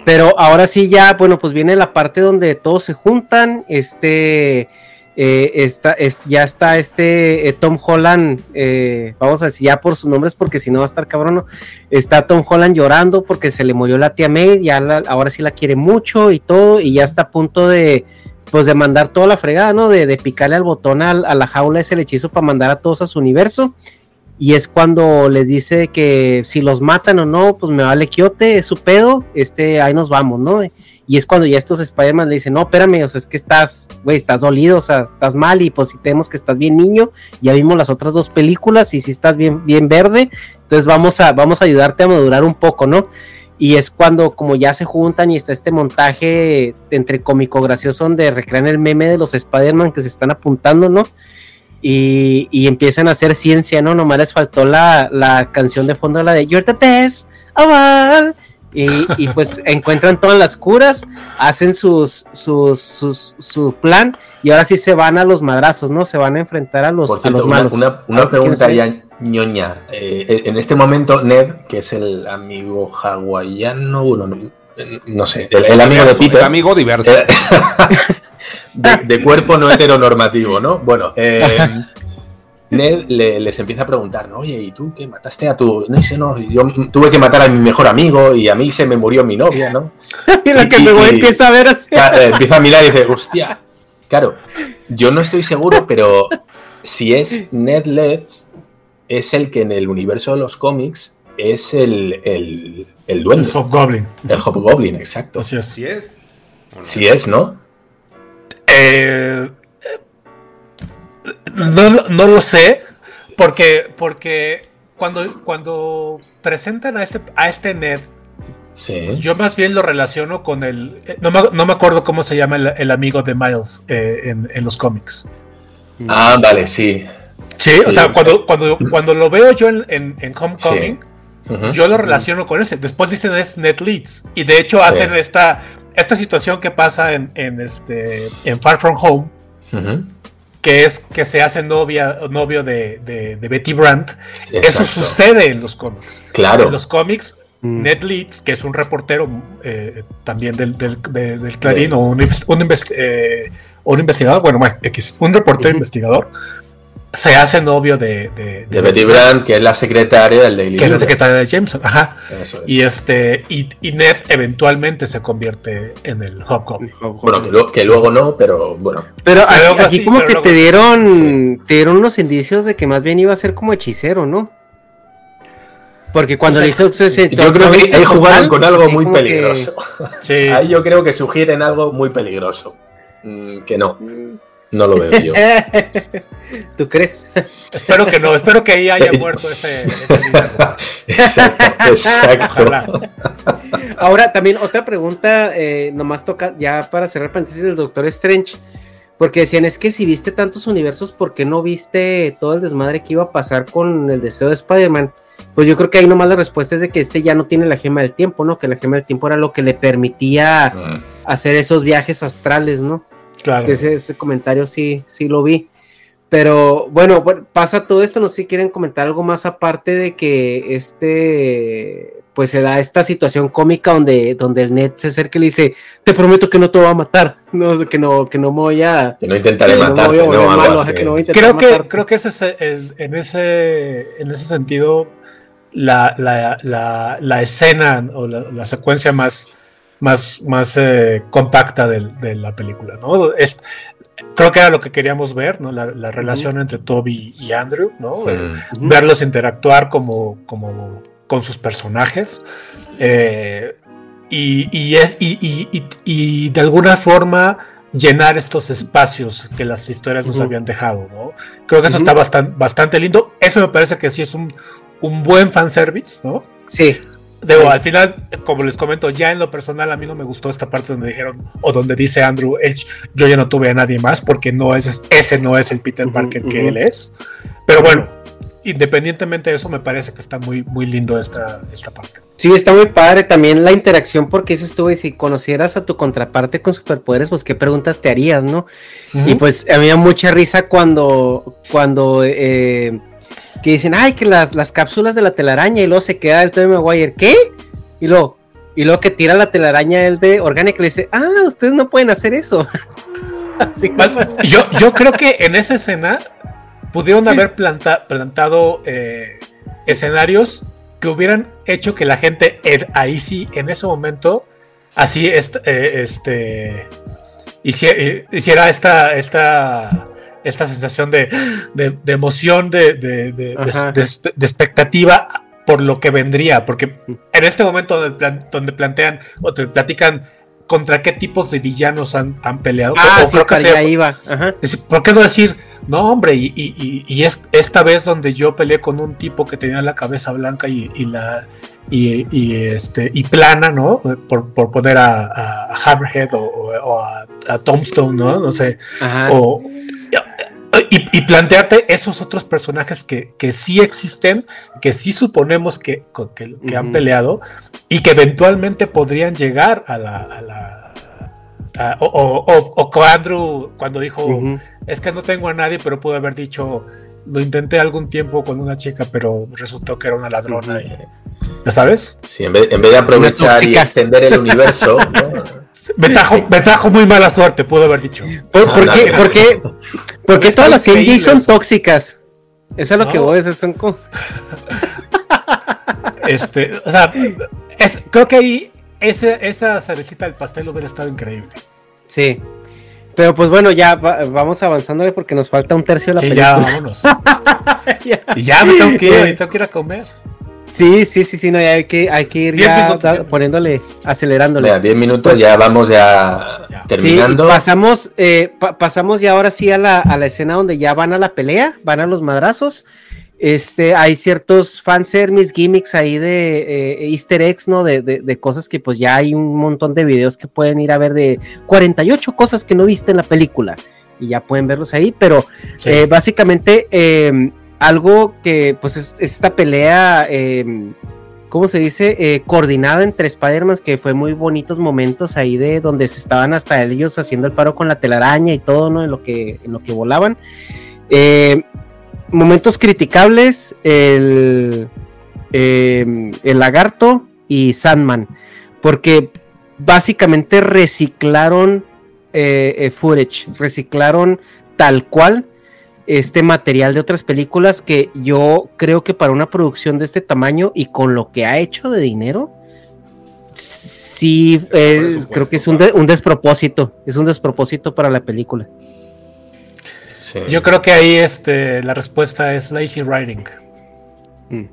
Pero ahora sí ya, bueno, pues viene la parte donde todos se juntan, este, eh, está, es, ya está este eh, Tom Holland, eh, vamos a decir ya por sus nombres porque si no va a estar cabrón, ¿no? está Tom Holland llorando porque se le murió la tía May, ya la- ahora sí la quiere mucho y todo, y ya está a punto de, pues de mandar toda la fregada, ¿no? De, de picarle al botón a la jaula ese hechizo para mandar a todos a su universo. Y es cuando les dice que si los matan o no, pues me vale quiote, es su pedo, este, ahí nos vamos, ¿no? Y es cuando ya estos Spider-Man le dicen, no, espérame, o sea, es que estás, güey, estás dolido, o sea, estás mal y pues si tenemos que estás bien niño, ya vimos las otras dos películas y si estás bien, bien verde, entonces vamos a, vamos a ayudarte a madurar un poco, ¿no? Y es cuando como ya se juntan y está este montaje entre cómico gracioso donde recrean el meme de los Spider-Man que se están apuntando, ¿no? Y, y empiezan a hacer ciencia, ¿no? Nomás les faltó la, la canción de fondo, la de You're the best all. Y, y pues [LAUGHS] encuentran todas las curas, hacen sus, sus, sus, su plan y ahora sí se van a los madrazos, ¿no? Se van a enfrentar a los, Por a cierto, los una, malos. una- una Ahora, ¿qué pregunta ya ñoña. Eh, en este momento, Ned, que es el amigo hawaiano, no, no sé, el, el amigo de Diverso, Peter. el amigo diverso. eh, [LAUGHS] de, de cuerpo no heteronormativo, ¿no? Bueno, eh, [LAUGHS] Ned le- les empieza a preguntar, ¿no? Oye, ¿y tú qué mataste a tu.? No sé, no, yo tuve que matar a mi mejor amigo y a mí se me murió mi novia, ¿no? [LAUGHS] Y la que luego empieza a ver así. Empieza a mirar y dice, hostia. Claro, yo no estoy seguro, pero si es Ned Leeds, es el que en el universo de los cómics es el, el, el duende. El Hobgoblin. El Hobgoblin, exacto. Así es. ¿Sí es? Sí es, ¿no? Eh, no, lo- no lo sé, porque, porque cuando, cuando presentan a este, a este Ned, Sí. yo más bien lo relaciono con el... eh, No me, no me acuerdo cómo se llama el, el amigo de Miles eh, en, en los cómics. Ah, vale, sí. Sí, o sea, cuando, cuando, cuando lo veo yo en, en, en Homecoming, yo lo relaciono con ese. Después dicen es Ned Leeds. Y de hecho hacen esta, esta situación que pasa en, en, este, en Far From Home, que es que se hace novia, novio de, de- de Betty Brandt. Eso sucede en los cómics. Claro. En los cómics, Ned Leeds, que es un reportero eh, también del, del, de- del Clarín, o un, un invest- eh, un investigador, bueno, bueno, X, un reportero investigador, se hace novio de, de, De Betty Brand, que es la secretaria del Daily que es la secretaria de Jameson, ajá. Es. Y este, y, y Ned eventualmente se convierte en el Hobgoblin. Bueno, que, lo- que luego no, pero bueno. Pero Sí, aquí, algo aquí así, como pero que te dieron, te dieron unos indicios de que más bien iba a ser como hechicero, ¿no? Porque cuando O sea, le hizo se- Yo creo ¿no que ahí jugaron con algo muy que- peligroso. Sí, Ahí sí, yo sí. creo que sugieren algo muy peligroso. Mm, que no. No lo veo yo. [LAUGHS] ¿Tú crees? Espero que no, espero que ahí haya muerto ese. [LAUGHS] Exacto, exacto. Ojalá. Ahora también otra pregunta, eh, nomás toca ya para cerrar paréntesis del Doctor Strange, porque decían es que si viste tantos universos, ¿por qué no viste todo el desmadre que iba a pasar con el deseo de Spider-Man? Pues yo creo que ahí nomás la respuesta es de que este ya no tiene la gema del tiempo, ¿no? Que la gema del tiempo era lo que le permitía Mm. hacer esos viajes astrales, ¿no? Claro. Ese, ese comentario sí, sí lo vi. Pero bueno, pasa todo esto, no sé si quieren comentar algo más aparte de que este, pues se da esta situación cómica donde, donde el net se acerca y le dice, te prometo que no te voy a matar, no, que no, que no me voy a... Que no intentaré intentar Creo que, creo que ese es el- en, ese, en ese sentido la, la, la, la escena o la, la secuencia más, más, más eh, compacta del- de, la película. ¿no? Es, creo que era lo que queríamos ver, ¿no? la, la relación entre Toby y Andrew, ¿no? Eh, verlos interactuar como, como, con sus personajes. Eh, y, y, es, y, y, y, de alguna forma llenar estos espacios que las historias nos habían dejado, ¿no? Creo que eso está bastante, bastante lindo. Eso me parece que sí es un, un buen fanservice, ¿no? Sí. Debo, al final, como les comento, ya en lo personal a mí no me gustó esta parte donde dijeron, o donde dice Andrew Edge, yo ya no tuve a nadie más porque no es, ese no es el Peter Parker que él es. Pero bueno, independientemente de eso, me parece que está muy, muy lindo esta, esta parte. Sí, está muy padre también la interacción porque eso estuvo y si conocieras a tu contraparte con superpoderes, pues qué preguntas te harías, ¿no? Y pues a mí me da mucha risa cuando, cuando eh, que dicen, ay, que las, las cápsulas de la telaraña y luego se queda el Tobey Maguire, ¿qué? Y luego, y luego que tira la telaraña el de Orgánica y le dice, ah, ustedes no pueden hacer eso. [LAUGHS] yo, yo creo que en esa escena pudieron haber plantado eh, escenarios que hubieran hecho que la gente ahí sí, en ese momento, así eh, este, hiciera, esta, esta esta sensación de, emoción, de, expectativa por lo que vendría, porque en este momento donde, donde plantean o te platican contra qué tipos de villanos han, peleado. Ah, creo que iba. ¿Por qué no decir, no, hombre, y, es esta vez donde yo peleé con un tipo que tenía la cabeza blanca y, la y, este y plana, ¿no? Por, poner a, Hammerhead o, a, Tombstone, ¿no? No sé. O, y, plantearte esos otros personajes que, que, sí existen, que sí suponemos que, que, han peleado y que eventualmente podrían llegar a la... o, o, Andrew cuando dijo, es que no tengo a nadie, pero pudo haber dicho, lo intenté algún tiempo con una chica, pero resultó que era una ladrona. ¿Ya sabes? Sí, en vez, de aprovechar y extender el universo. [LAUGHS] me, trajo, muy mala suerte, pudo haber dicho. ¿Por, qué? ¿Por qué? Porque todas las CMJ son tóxicas. Eso es lo que voy a decir, son como... [LAUGHS] Este, o sea, creo que ahí esa, esa cerecita del pastel hubiera estado increíble. Sí. Pero pues bueno, ya vamos avanzándole porque nos falta un tercio de la sí, película. [LAUGHS] Ya, vámonos. y ya me tengo que ir, me tengo que ir a comer. Sí, sí, sí, sí, no, hay que, hay que ir ya poniéndole, acelerándole. 10 minutos, pues ya vamos ya, terminando. Sí, pasamos, eh, pasamos ya ahora sí a la, a la escena donde ya van a la pelea, van a los madrazos. Este, hay ciertos fanservice, gimmicks ahí de eh, easter eggs, ¿no? De, de, cosas que pues ya hay un montón de videos que pueden ir a ver de 48 cosas que no viste en la película y ya pueden verlos ahí, pero eh, básicamente em, algo que pues es, esta pelea, em, ¿cómo se dice? Eh, coordinada entre Spider-Man, que fue muy bonitos momentos ahí de donde se estaban hasta ellos haciendo el paro con la telaraña y todo, ¿no? En lo que, en lo que volaban. Eh, momentos criticables, el, em, el lagarto y Sandman, porque básicamente reciclaron eh, footage, reciclaron tal cual este material de otras películas que yo creo que para una producción de este tamaño y con lo que ha hecho de dinero, sí, creo que es un, un, despropósito, es un despropósito para la película. Yo creo que ahí este, la respuesta es lazy writing. Mm.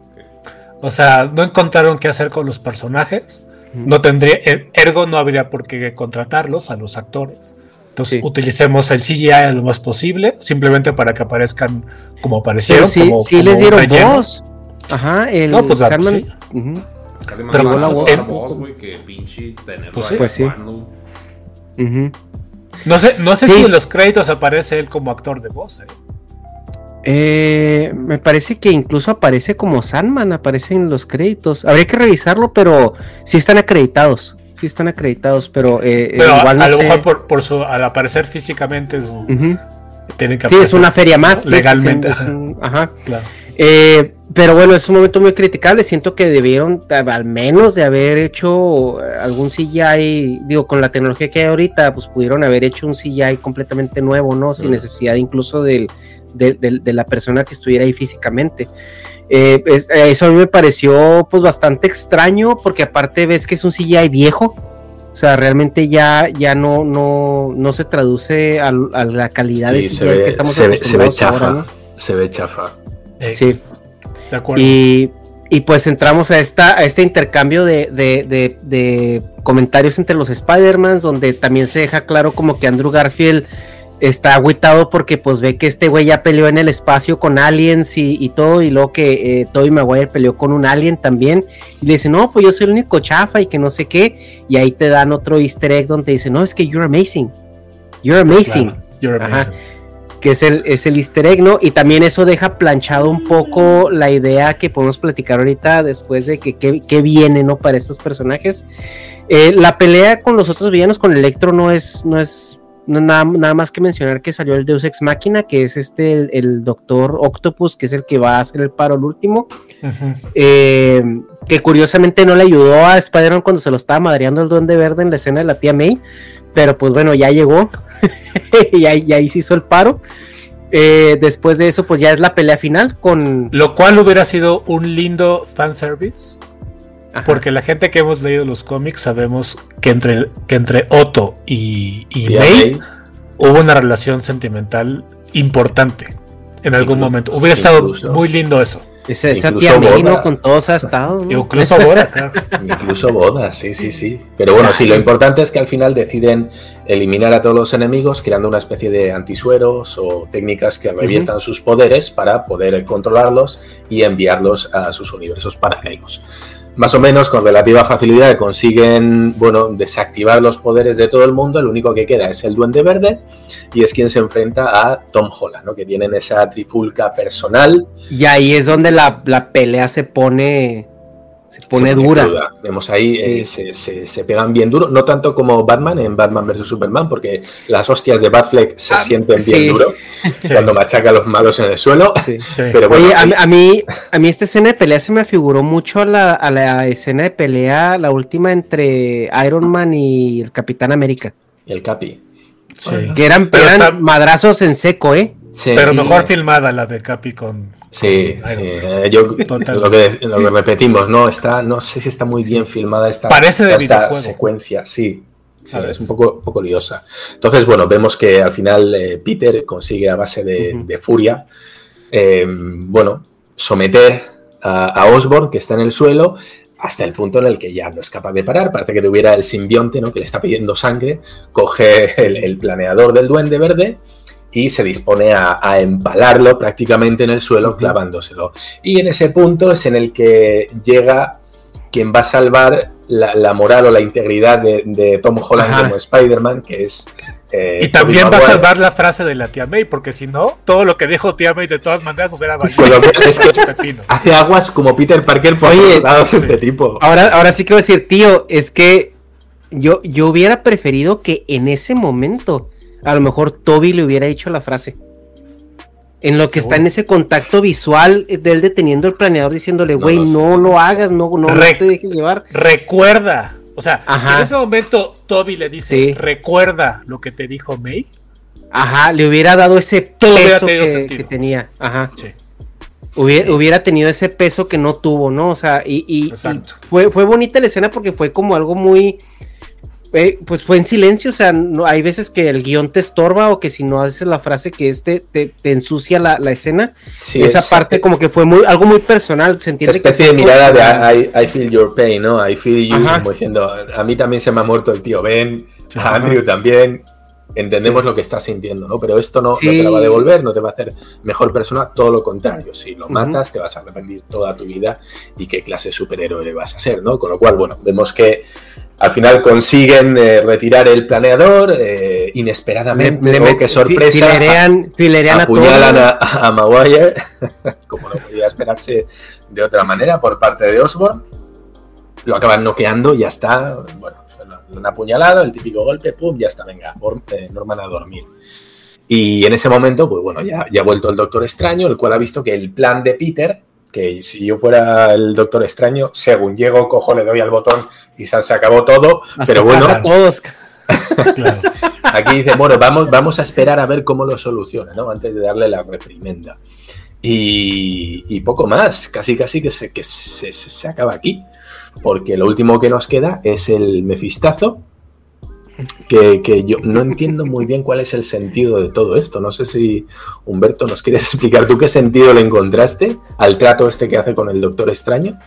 O sea, no encontraron qué hacer con los personajes, mm. no tendría, er, ergo no habría por qué contratarlos a los actores. Entonces utilicemos el CGI lo más posible, simplemente para que aparezcan como aparecieron. sí, como, sí les dieron voz. Ajá, el no, pues, Sandman. Sí. Uh -huh. Sale más Pero la voz, en... voz, güey, que pinche tenerlo pues, pues sí. Uh No sé, no sé sí. si en los créditos aparece él como actor de voz. Eh. Eh, me parece que incluso aparece como Sandman, aparece en los créditos. Habría que revisarlo, pero sí están acreditados sí están acreditados, pero, eh, pero igual a, lo mejor por, su, al aparecer físicamente su, tienen que Sí, es una feria más. Legalmente. ajá. Claro. Eh, pero bueno, es un momento muy criticable. Siento que debieron al menos de haber hecho algún CGI, digo, con la tecnología que hay ahorita, pues pudieron haber hecho un CGI completamente nuevo, ¿no? Sin necesidad incluso del, de, de, la persona que estuviera ahí físicamente. Eh, eso a mí me pareció pues bastante extraño porque aparte ves que es un CGI viejo, o sea, realmente ya, ya no, no, no se traduce a, la calidad de CGI que estamos se ve, se ve chafa, Se ve chafa. sí. De acuerdo. Y, y pues entramos a, esta, a este intercambio de, de, de, de comentarios entre los Spider-Man, donde también se deja claro como que Andrew Garfield está agüitado porque pues ve que este güey ya peleó en el espacio con aliens y, y todo, y luego que eh, Tobey Maguire peleó con un alien también, y le dice, no, pues yo soy el único chafa y que no sé qué, y ahí te dan otro easter egg donde dice, no, es que you're amazing, you're amazing, Claro, you're Ajá. amazing. que es el, es el easter egg, ¿no? Y también eso deja planchado un poco la idea que podemos platicar ahorita después de que qué qué viene, ¿no? Para estos personajes. Eh, la pelea con los otros villanos, con Electro, no es, no es no, nada, nada más que mencionar que salió el Deus Ex Machina, que es este, el, el Doctor Octopus, que es el que va a hacer el paro el último. Eh, que curiosamente no le ayudó a Spider-Man cuando se lo estaba madreando el Duende Verde en la escena de la tía May. Pero pues bueno, ya llegó. [LAUGHS] y ahí, y ahí se hizo el paro. Eh, después de eso, pues ya es la pelea final con. Lo cual hubiera sido un lindo fanservice. Porque la gente que hemos leído los cómics sabemos que entre, que entre Otto y, y May hubo una relación sentimental importante en algún momento. Hubiera incluso- estado muy lindo eso. Esa, esa Incluso tía May, boda. ¿no? Con todos ha estado. ¿no? Incluso boda, claro. [LAUGHS] Incluso bodas, sí, sí, sí. Pero bueno, sí, lo importante es que al final deciden eliminar a todos los enemigos creando una especie de antisueros o técnicas que reviertan sus poderes para poder controlarlos y enviarlos a sus universos paralelos. Más o menos con relativa facilidad consiguen, bueno, desactivar los poderes de todo el mundo. El único que queda es el Duende Verde y es quien se enfrenta a Tom Holland, ¿no? Que tienen esa trifulca personal Y ahí es donde la, la pelea se pone. Se pone Se dura. Vemos ahí, eh, se, se- se pegan bien duro, no tanto como Batman en Batman vs Superman, porque las hostias de Batfleck se Ah, sienten bien sí. duro Sí. [LAUGHS] cuando machaca a los malos en el suelo. Sí. Pero bueno, Oye, a, ahí- mí- a mí, a mí esta escena de pelea se me afiguró mucho a la, a la escena de pelea, la última entre Iron Man y el Capitán América. el Capi. Sí. Que eran, Pero eran tam- madrazos en seco, ¿eh? Sí, Pero sí, mejor filmada la de Capi con. Sí, con sí, eh, yo lo que, lo que repetimos, ¿no? Está, no sé si está muy bien filmada esta, Parece de esta secuencia, sí. sí, es un poco, un poco liosa. Entonces, bueno, vemos que al final eh, Peter consigue a base de, de furia, eh, bueno, someter a, a Osborn, que está en el suelo, hasta el punto en el que ya no es capaz de parar. Parece que tuviera el simbionte, ¿no? Que le está pidiendo sangre, coge el, el planeador del duende verde y se dispone a, a empalarlo prácticamente en el suelo, clavándoselo. Y en ese punto es en el que llega quien va a salvar la, la moral o la integridad de, de Tom Holland Ajá. como Spider-Man, que es... eh, Y también va a salvar la frase de la tía May, porque si no, todo lo que dijo tía May de todas maneras [LAUGHS] lo que- es que hace aguas como Peter Parker por Oye, lados este tipo. Ahora, ahora sí quiero decir, tío, es que yo, yo hubiera preferido que en ese momento a lo mejor Toby le hubiera dicho la frase. En lo que está en ese contacto visual de él deteniendo el planeador diciéndole, güey, no lo hagas, no, no, te dejes llevar. Recuerda. O sea, Ajá. si en ese momento Toby le dice, Sí. recuerda lo que te dijo May, Ajá, le hubiera dado ese peso que, tenía. Ajá. Sí. Hubiera, Sí. hubiera tenido ese peso que no tuvo, ¿no? O sea, y, y- fue, fue bonita la escena porque fue como algo muy. Eh, pues fue en silencio, o sea, no, hay veces que el guion te estorba o que si no haces la frase que este te, te ensucia la, la escena. Sí, Esa es- parte como que fue muy algo muy personal, se Esa entiende que especie de fue mirada de I, I feel your pain, ¿no? I feel you, Ajá. como diciendo, a mí también se me ha muerto el tío Ben, Sí. a Andrew también, entendemos lo que estás sintiendo, ¿no? Pero esto no, no Sí. te la va a devolver, no te va a hacer mejor persona, todo lo contrario, si lo matas te vas a arrepentir toda tu vida y qué clase de superhéroe vas a ser, ¿no? Con lo cual, bueno, vemos que al final consiguen eh, retirar el planeador eh, inesperadamente, Le- le oh, qué sorpresa, Filerean, apuñalan a, a Maguire, [LAUGHS] como no podía esperarse de otra manera por parte de Osborn. Lo acaban noqueando, ya está. Bueno, han apuñalado, el típico golpe, pum, ya está, venga, eh, Norman a dormir. Y en ese momento, pues bueno, ya, ya ha vuelto el Doctor Extraño, el cual ha visto que el plan de Peter, que si yo fuera el Doctor Extraño, según llego, cojo, le doy al botón y se, se acabó todo. A pero bueno, todos. [LAUGHS] Claro. Aquí dice, bueno, vamos, vamos a esperar a ver cómo lo soluciona, ¿no? Antes de darle la reprimenda. Y, y poco más, casi casi que, se, que se- se acaba aquí. Porque lo último que nos queda es el mefistazo, que, que yo no entiendo muy bien cuál es el sentido de todo esto. No sé si Humberto nos quieres explicar tú qué sentido le encontraste al trato este que hace con el Doctor Extraño.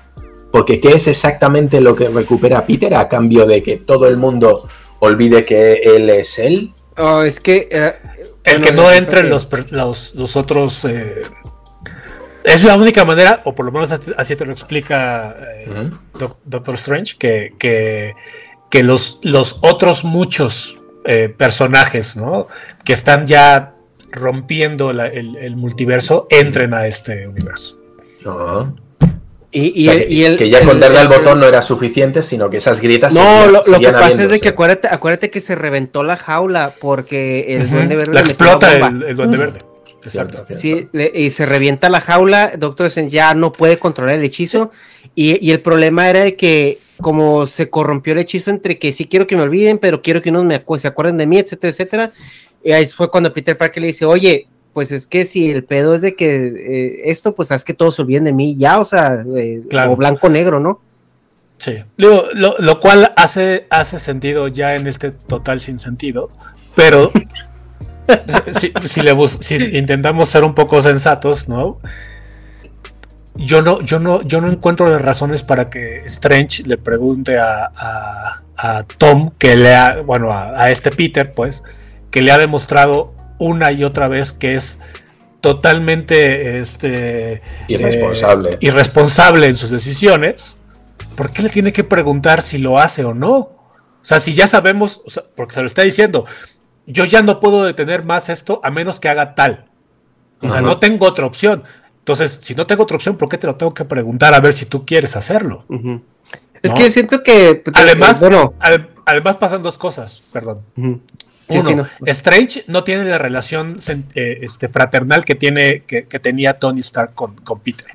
Porque ¿qué es exactamente lo que recupera Peter a cambio de que todo el mundo olvide que él es él? Oh, es que... eh, El bueno, que no entren los, los, los otros. eh, es la única manera, o por lo menos así te lo explica eh, Doc- Doctor Strange, que, que, que los, los otros muchos eh, personajes, ¿no? Que están ya rompiendo la- el, el multiverso, entren a este universo. Y, y O sea, el- que, y el- que ya con darle al botón no era suficiente, sino que esas grietas No, seguían- lo, lo que pasa es de que acuérdate, acuérdate que se reventó la jaula porque el Ujú. duende verde La explota el- el duende Ujú. verde. Exacto. Sí, le- y se revienta la jaula, Doctor ya no puede controlar el hechizo y, y el problema era de que como se corrompió el hechizo entre que sí quiero que me olviden, pero quiero que unos me acu- se acuerden de mí, etcétera, etcétera. Y ahí fue cuando Peter Parker le dice, oye, pues es que si el pedo es de que eh, esto, pues haz que todos se olviden de mí ya, o sea, eh, Claro. o blanco-negro, ¿no? Sí. Digo, lo, lo cual hace, hace sentido ya en este total sin sentido, pero [LAUGHS] si, si le si intentamos ser un poco sensatos, ¿no? Yo no, yo no, yo no encuentro las razones para que Strange le pregunte a, a- a Tom que le ha, bueno, a, a este Peter, pues, que le ha demostrado una y otra vez que es totalmente este Irresponsable. eh, irresponsable en sus decisiones. ¿Por qué le tiene que preguntar si lo hace o no? O sea, si ya sabemos, o sea, porque se lo está diciendo, yo ya no puedo detener más esto a menos que haga tal. O sea, Ajá. no tengo otra opción. Entonces, si no tengo otra opción, ¿por qué te lo tengo que preguntar a ver si tú quieres hacerlo? Es ¿No? que yo siento que... pues, Además, bueno, ade- además pasan dos cosas, perdón. Sí, Uno, sí, no. Strange no tiene la relación eh, este, fraternal que, tiene, que, que tenía Tony Stark con, con Peter.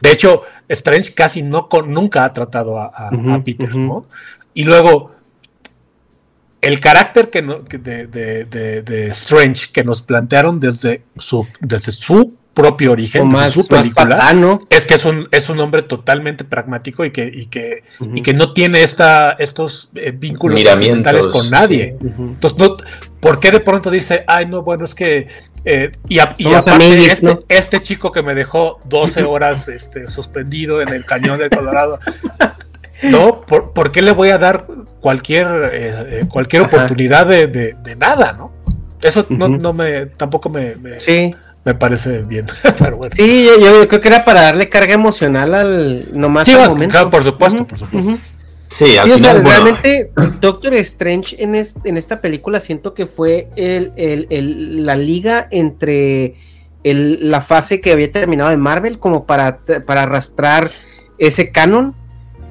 De hecho, Strange casi no con- nunca ha tratado a, a- a Ujú, Peter, ¿no? Y luego, el carácter que no- que de, de- de- de Strange que nos plantearon desde su, desde su propio origen, O más- su más película, ¿no? es que es un, es un hombre totalmente pragmático y que, y que, y que no tiene esta, estos eh, vínculos sentimentales con nadie. sí. Entonces, no, ¿por qué de pronto dice, ay, no, bueno, es que. eh, y, a- y Somos aparte, amiguis, este, ¿no? este chico que me dejó 12 [LAUGHS] horas este, suspendido en el cañón de Colorado. No, ¿por, por qué le voy a dar cualquier, eh, cualquier Ajá. oportunidad de, de- de nada, no? Eso no, no me, tampoco me, me, Sí. Me parece bien. [LAUGHS] Pero bueno. Sí, yo, yo creo que era para darle carga emocional al nomás Sí, al momento. claro, por supuesto, por supuesto. Sí, al Sí, o sea, final, bueno, realmente Doctor Strange en, es- en esta película siento que fue el, el- el- la liga entre el- la fase que había terminado de Marvel como para, para arrastrar ese canon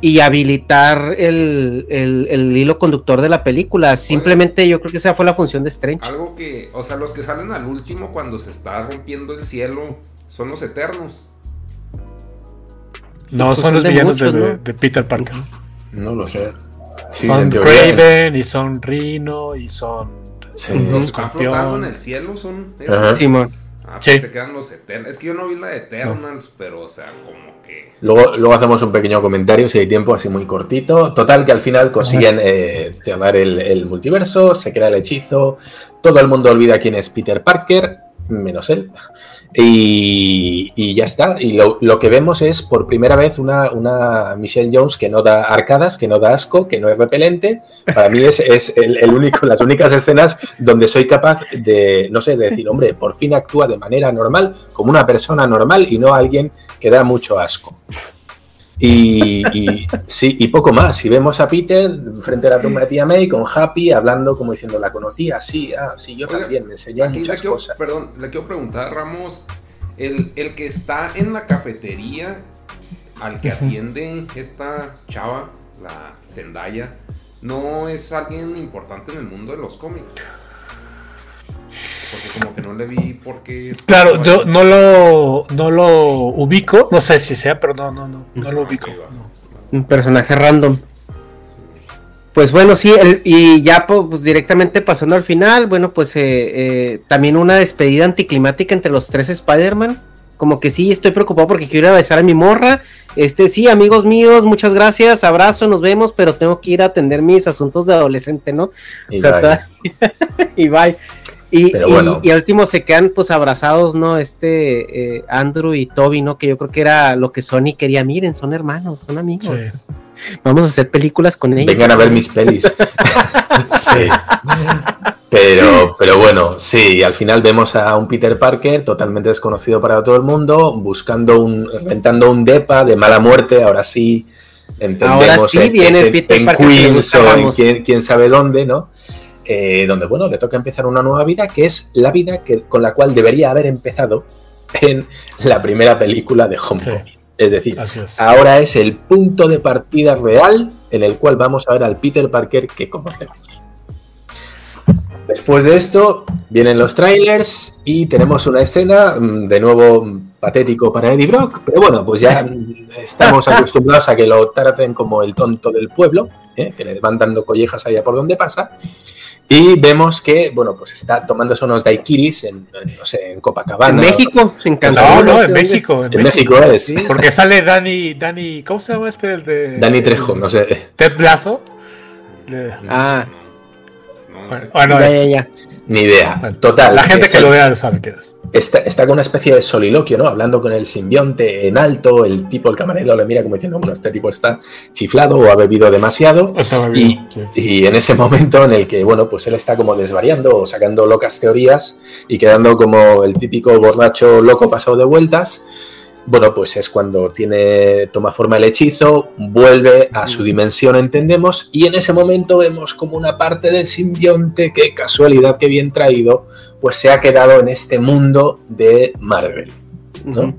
y habilitar el, el- el hilo conductor de la película. Simplemente yo creo que esa fue la función de Strange. Algo que, o sea, los que salen al último cuando se está rompiendo el cielo son los eternos. No, Pues son son los de villanos de, muchos, ¿no? de Peter Parker. no lo sé. Sí, son en teoría, Craven y son Rhino y son Sí. Los que están flotando en Escorpión. el cielo son. Ajá. Simón. Ah, Sí. pues se quedan los eternos. Es que yo no vi la de Eternals, pero, o sea, como que. Luego, luego hacemos un pequeño comentario si hay tiempo así muy cortito. Total que al final consiguen eh, cerrar el, el multiverso, se crea el hechizo, todo el mundo olvida quién es Peter Parker, menos él. Y, ya está. Y lo, que vemos es por primera vez una, una Michelle Jones que no da arcadas, que no da asco, que no es repelente. Para mí es, es el, el único, las únicas escenas donde soy capaz de, no sé, de decir, hombre, por fin actúa de manera normal, como una persona normal y no alguien que da mucho asco. Y, y- sí, y poco más. Si vemos a Peter frente a la tumba de tía May con Happy hablando como diciendo, la conocía, sí, ah, sí, yo Oiga, también, me enseñó muchas quiero, cosas. perdón, le quiero preguntar, Ramos, el, el que está en la cafetería al que atiende esta chava, la Zendaya, no es alguien importante en el mundo de los cómics. Porque como que no le vi por qué... Claro, yo no lo, no lo ubico, no sé si sea, pero no, no, no, no lo ubico. no. Un personaje random. Pues bueno, sí, el- y ya pues, directamente pasando al final, bueno, pues eh, eh, también una despedida anticlimática entre los tres Spider-Man, como que sí, estoy preocupado porque quiero ir a besar a mi morra. Este, sí, amigos míos, muchas gracias, abrazo, nos vemos, pero tengo que ir a atender mis asuntos de adolescente, ¿no? Y O sea, bye. ta- [LAUGHS] y bye. Y, Pero y- bueno. y al último se quedan pues abrazados, ¿no? Este eh, Andrew y Toby, ¿no? Que yo creo que era lo que Sony quería. Miren, son hermanos, son amigos. Vamos a hacer películas con ellos. Vengan a ver mis pelis. [LAUGHS] sí. Pero, pero bueno, sí, al final vemos a un Peter Parker totalmente desconocido para todo el mundo, buscando un, rentando un depa de mala muerte, ahora sí entendemos Ahora sí en- viene en, el Peter en Parker Queens o en quién, quién sabe dónde, ¿no? Eh, donde, bueno, le toca empezar una nueva vida, que es la vida que, con la cual debería haber empezado en la primera película de Homecoming. Es decir, ahora es el punto de partida real en el cual vamos a ver al Peter Parker que conocemos. Después de esto vienen los trailers y tenemos una escena mm, de nuevo patético para Eddie Brock, pero bueno, pues ya [LAUGHS] estamos acostumbrados a que lo traten como el tonto del pueblo, ¿eh? que le van dando collejas allá por donde pasa. Y vemos que, bueno, pues está tomándose unos daiquiris en, en, no sé, en Copacabana. En México, en No, no, en. México. En México es. Sí, Porque sale Dani, Dani, ¿cómo se llama este? El de. Dani Trejo, no sé. Ted. De- Ah, Bueno, bueno, ya, ya, ya. Ni idea. Total. la gente es que el- lo vea sabe qué es. Está, está con una especie de soliloquio, ¿no? Hablando con el simbionte en alto, el tipo, el camarero le mira como diciendo, bueno, este tipo está chiflado o ha bebido demasiado. y, y en ese momento en el que, bueno, pues él está como desvariando o sacando locas teorías y quedando como el típico borracho loco pasado de vueltas, bueno, pues es cuando tiene, toma forma el hechizo, vuelve a su dimensión, entendemos, y en ese momento vemos como una parte del simbionte, que casualidad que bien traído, pues se ha quedado en este mundo de Marvel, ¿no?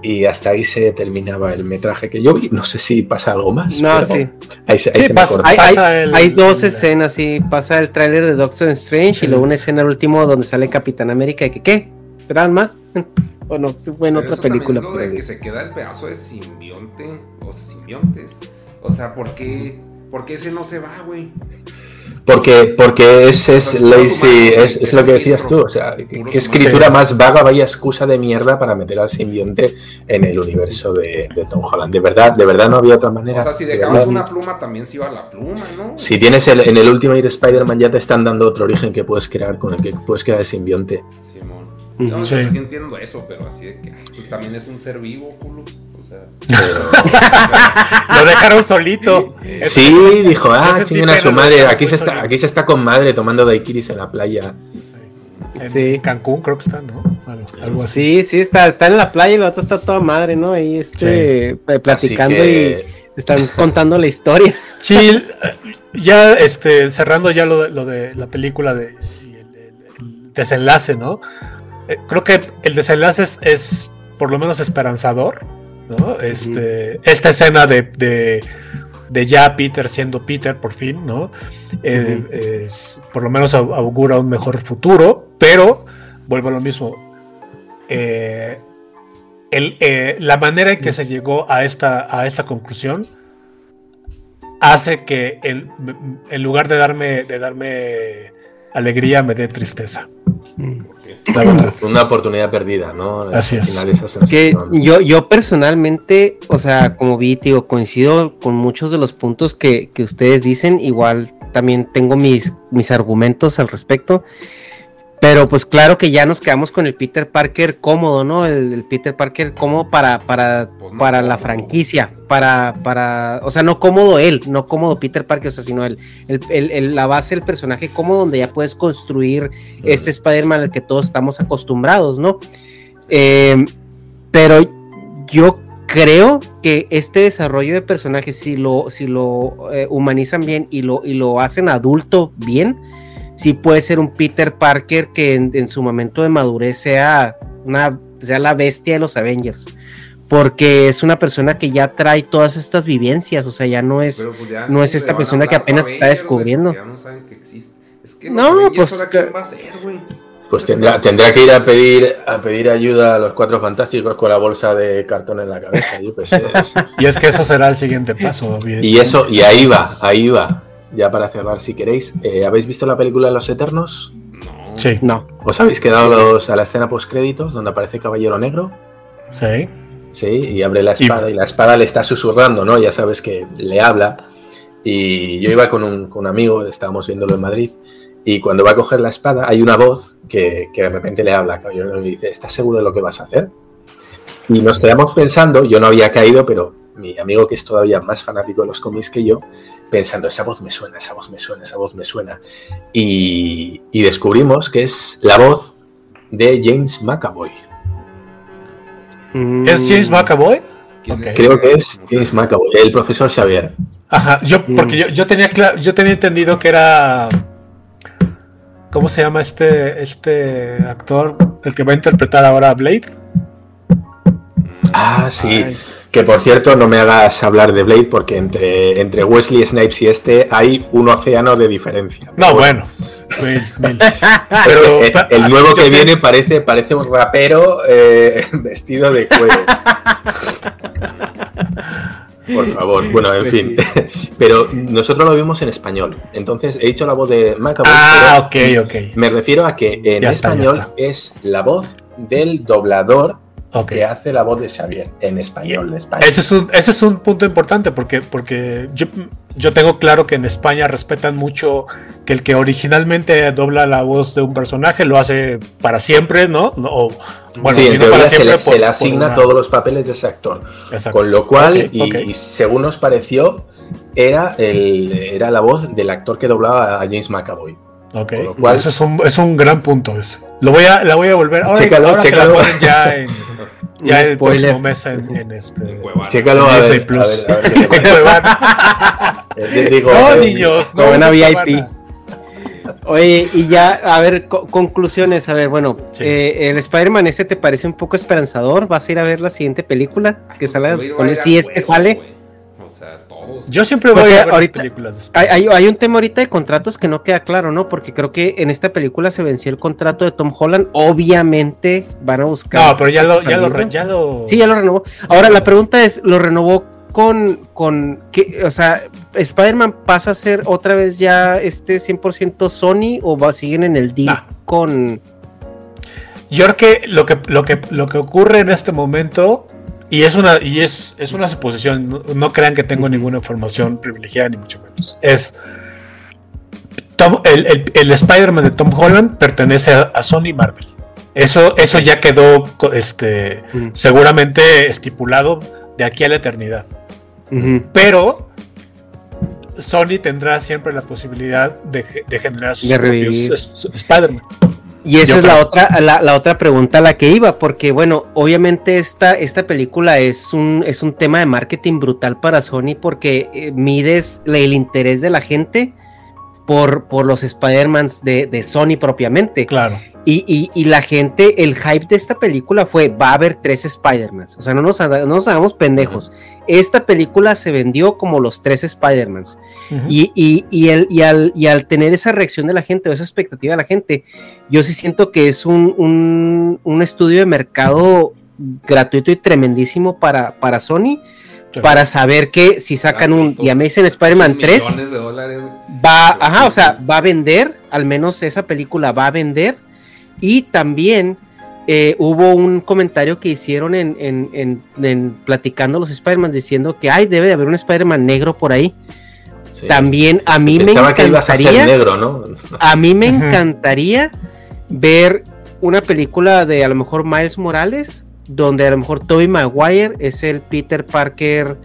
Y hasta ahí se terminaba el metraje que yo vi. No sé si pasa algo más. No, pero sí. Ahí se, ahí Sí, se me pasa- corta. hay, hay- Pasa el- hay dos escenas, sí. Pasa el tráiler de Doctor Strange y luego una escena al último donde sale Capitán América y que ¿qué? ¿Esperan más? [LAUGHS] o no, sí fue en Pero otra eso película. Lo por de que se queda el pedazo de simbionte, o sea, simbiontes. O sea, ¿por qué, ¿por qué ese no se va, güey? Porque, porque es, es lazy, es, lo que decías tú. O sea, ¿qué, escritura más vaga, vaya excusa de mierda para meter al simbionte en el universo de, de Tom Holland? De verdad, de verdad no había otra manera. O sea, si De dejabas una pluma, también se iba la pluma, ¿no? Si tienes el, en el Ultimate Spider-Man ya te están dando otro origen que puedes crear con el que puedes crear el simbionte. No, Sí. sí entiendo eso, pero así de que pues también es un ser vivo, culo. O sea, [LAUGHS] Lo dejaron solito. Sí, dijo, ah, chinguen a su madre, aquí se está, aquí se está con madre tomando daiquiris en la playa. En Sí. Cancún creo que está, ¿no? Algo, algo así. Sí, sí, está, está en la playa y el otro está toda madre, ¿no? Ahí este, eh, platicando que- y están contando la historia. [LAUGHS] Sí, eh, ya este, cerrando ya lo de, lo de la película de y el, el- el desenlace, ¿no? Eh, creo que el desenlace es, es por lo menos esperanzador, ¿no? Este, Esta escena de, de, de ya Peter siendo Peter por fin, ¿no? Eh, es- por lo menos au- augura un mejor futuro, pero vuelvo a lo mismo. Eh, el, eh, la manera en que se llegó a esta, a esta conclusión hace que el- en lugar de darme, de darme alegría me dé tristeza. La [CLEARS THROAT] verdad. Una oportunidad perdida, ¿no? Así es. final esa Que yo, yo personalmente, o sea, como vi, digo, coincido con muchos de los puntos que, que ustedes dicen. Igual también tengo mis, mis argumentos al respecto. Pero pues claro que ya nos quedamos con el Peter Parker cómodo, ¿no? El, el Peter Parker cómodo para, para, Pues no para la franquicia. Para, para, o sea, no cómodo él, no cómodo Peter Parker, o sea, sino el, el- el- el- la base del personaje cómodo donde ya puedes construir este Spider-Man al que todos estamos acostumbrados, ¿no? Eh, pero yo creo que este desarrollo de personaje, si lo, si lo eh, humanizan bien y lo, y lo hacen adulto bien, sí puede ser un Peter Parker que en, en su momento de madurez sea, una, sea la bestia de los Avengers. Porque es una persona que ya trae todas estas vivencias, o sea, ya no es, pues ya no es esta persona que apenas está descubriendo. Ya no saben que existe. Es que No, Avengers, pues, ¿ahora que- quién va a ser, güey? Pues tendrá, tendrá que ir a pedir, a pedir ayuda a los cuatro fantásticos con la bolsa de cartón en la cabeza. Yo qué sé. [LAUGHS] Y es que eso será el siguiente paso. Y eso, y ahí va, ahí va. Ya para cerrar, si queréis, eh, ¿habéis visto la película de los Eternos? No. Sí. No. ¿Os habéis quedado los- a la escena post créditos donde aparece Caballero Negro? Sí. Sí, y abre la espada y, la espada le está susurrando, ¿no? Ya sabes que le habla. Y yo iba con un, con un amigo, estábamos viéndolo en Madrid, y cuando va a coger la espada hay una voz que, que de repente le habla a Caballero Negro y dice, ¿estás seguro de lo que vas a hacer? Y nos quedamos pensando, yo no había caído, pero mi amigo que es todavía más fanático de los cómics que yo, pensando, esa voz me suena, esa voz me suena, esa voz me suena. Y, y descubrimos que es la voz de James McAvoy. ¿Es James McAvoy? Creo que es James McAvoy, el profesor Xavier. Ajá, yo, porque yo, yo tenía yo tenía entendido que era. ¿Cómo se llama este, este actor? El que va a interpretar ahora a Blade. Ah, sí. Que por cierto, no me hagas hablar de Blade porque entre, entre Wesley Snipes y este hay un océano de diferencia. No, bueno. [LAUGHS] Pero, el, nuevo que viene parece, parece un rapero eh, [LAUGHS] vestido de cuero. Por favor, bueno, en fin. [LAUGHS] Pero nosotros lo vimos en español. Entonces he dicho la voz de McAvoy. Ah, ok, ok. Me refiero a que en Ya está, ya español está. es la voz del doblador que hace la voz de Xavier en español de España. Ese es un, ese es un punto importante porque, porque yo, yo tengo claro que en España respetan mucho que el que originalmente dobla la voz de un personaje lo hace para siempre, ¿no? O, bueno, sí, en teoría para se le, se le asigna una- todos los papeles de ese actor. Exacto. Con lo cual, y, y según nos pareció, era, el, era la voz del actor que doblaba a James McAvoy. Ok, cual- eso es un, es un gran punto ese. Lo voy a, la voy a volver. Ahora, Chécalo, ahora que chécalo. la ponen ya en, [LAUGHS] ya el spoiler. próximo mes en, en este. Chécalo en a ver, Plus. a ver, ver [LAUGHS] Cuevana. [LAUGHS] Eh, digo, no, eh, niños, no. Buena no VIP. Cuevana. Oye, y ya, a ver, co- conclusiones. A ver, bueno, eh, el Spider-Man este te parece un poco esperanzador. ¿Vas a ir a ver la siguiente película que sale? Con- a si es que sale. O sea. Yo siempre voy a ver ahorita- películas. Hay, hay- hay un tema ahorita de contratos que no queda claro, ¿no? Porque creo que en esta película se venció el contrato de Tom Holland. Obviamente van a buscar. No, pero ya lo, ya lo, ya lo. Sí, ya lo renovó. Ahora la pregunta es, ¿lo renovó con, con qué? O sea, ¿Spider-Man pasa a ser otra vez ya este 100% Sony o va, siguen en el deal con... Yo creo que lo que, lo que lo que ocurre en este momento, y es una, y es, es una suposición, no, no crean que tengo ninguna información privilegiada, ni mucho menos. Es Tom- el, el- el Spider-Man de Tom Holland pertenece a, a Sony Marvel. Eso, eso ya quedó este, seguramente estipulado de aquí a la eternidad. Pero Sony tendrá siempre la posibilidad de, ge- de generar sus De propios Spider-Man. Y esa Yo es la otra, la, la otra pregunta a la que iba, porque bueno, obviamente esta, esta película es un, es un tema de marketing brutal para Sony porque eh, mides el interés de la gente por, por los Spider-Mans de, de Sony propiamente. Claro. Y, y- y la gente, el hype de esta película fue, va a haber tres Spider-Mans. O sea, no nos, no nos hagamos pendejos. Esta película se vendió como los tres Spider-Mans. Ujú. Y, y- y el- y al, y al tener esa reacción de la gente o esa expectativa de la gente, yo sí siento que es un, un- un estudio de mercado gratuito y tremendísimo para, para Sony. Para saber que si sacan un The Amazing Spider-Man 3, Millones de dólares. va, ajá, o sea, va a vender, al menos esa película va a vender. Y también eh, hubo un comentario que hicieron en, en- en- en platicando los Spider-Man diciendo que ay, debe de haber un Spider-Man negro por ahí. También a mí me que a encantaría. ser negro, ¿no? A mí me encantaría ver una película de a lo mejor Miles Morales, donde a lo mejor Tobey Maguire es el Peter Parker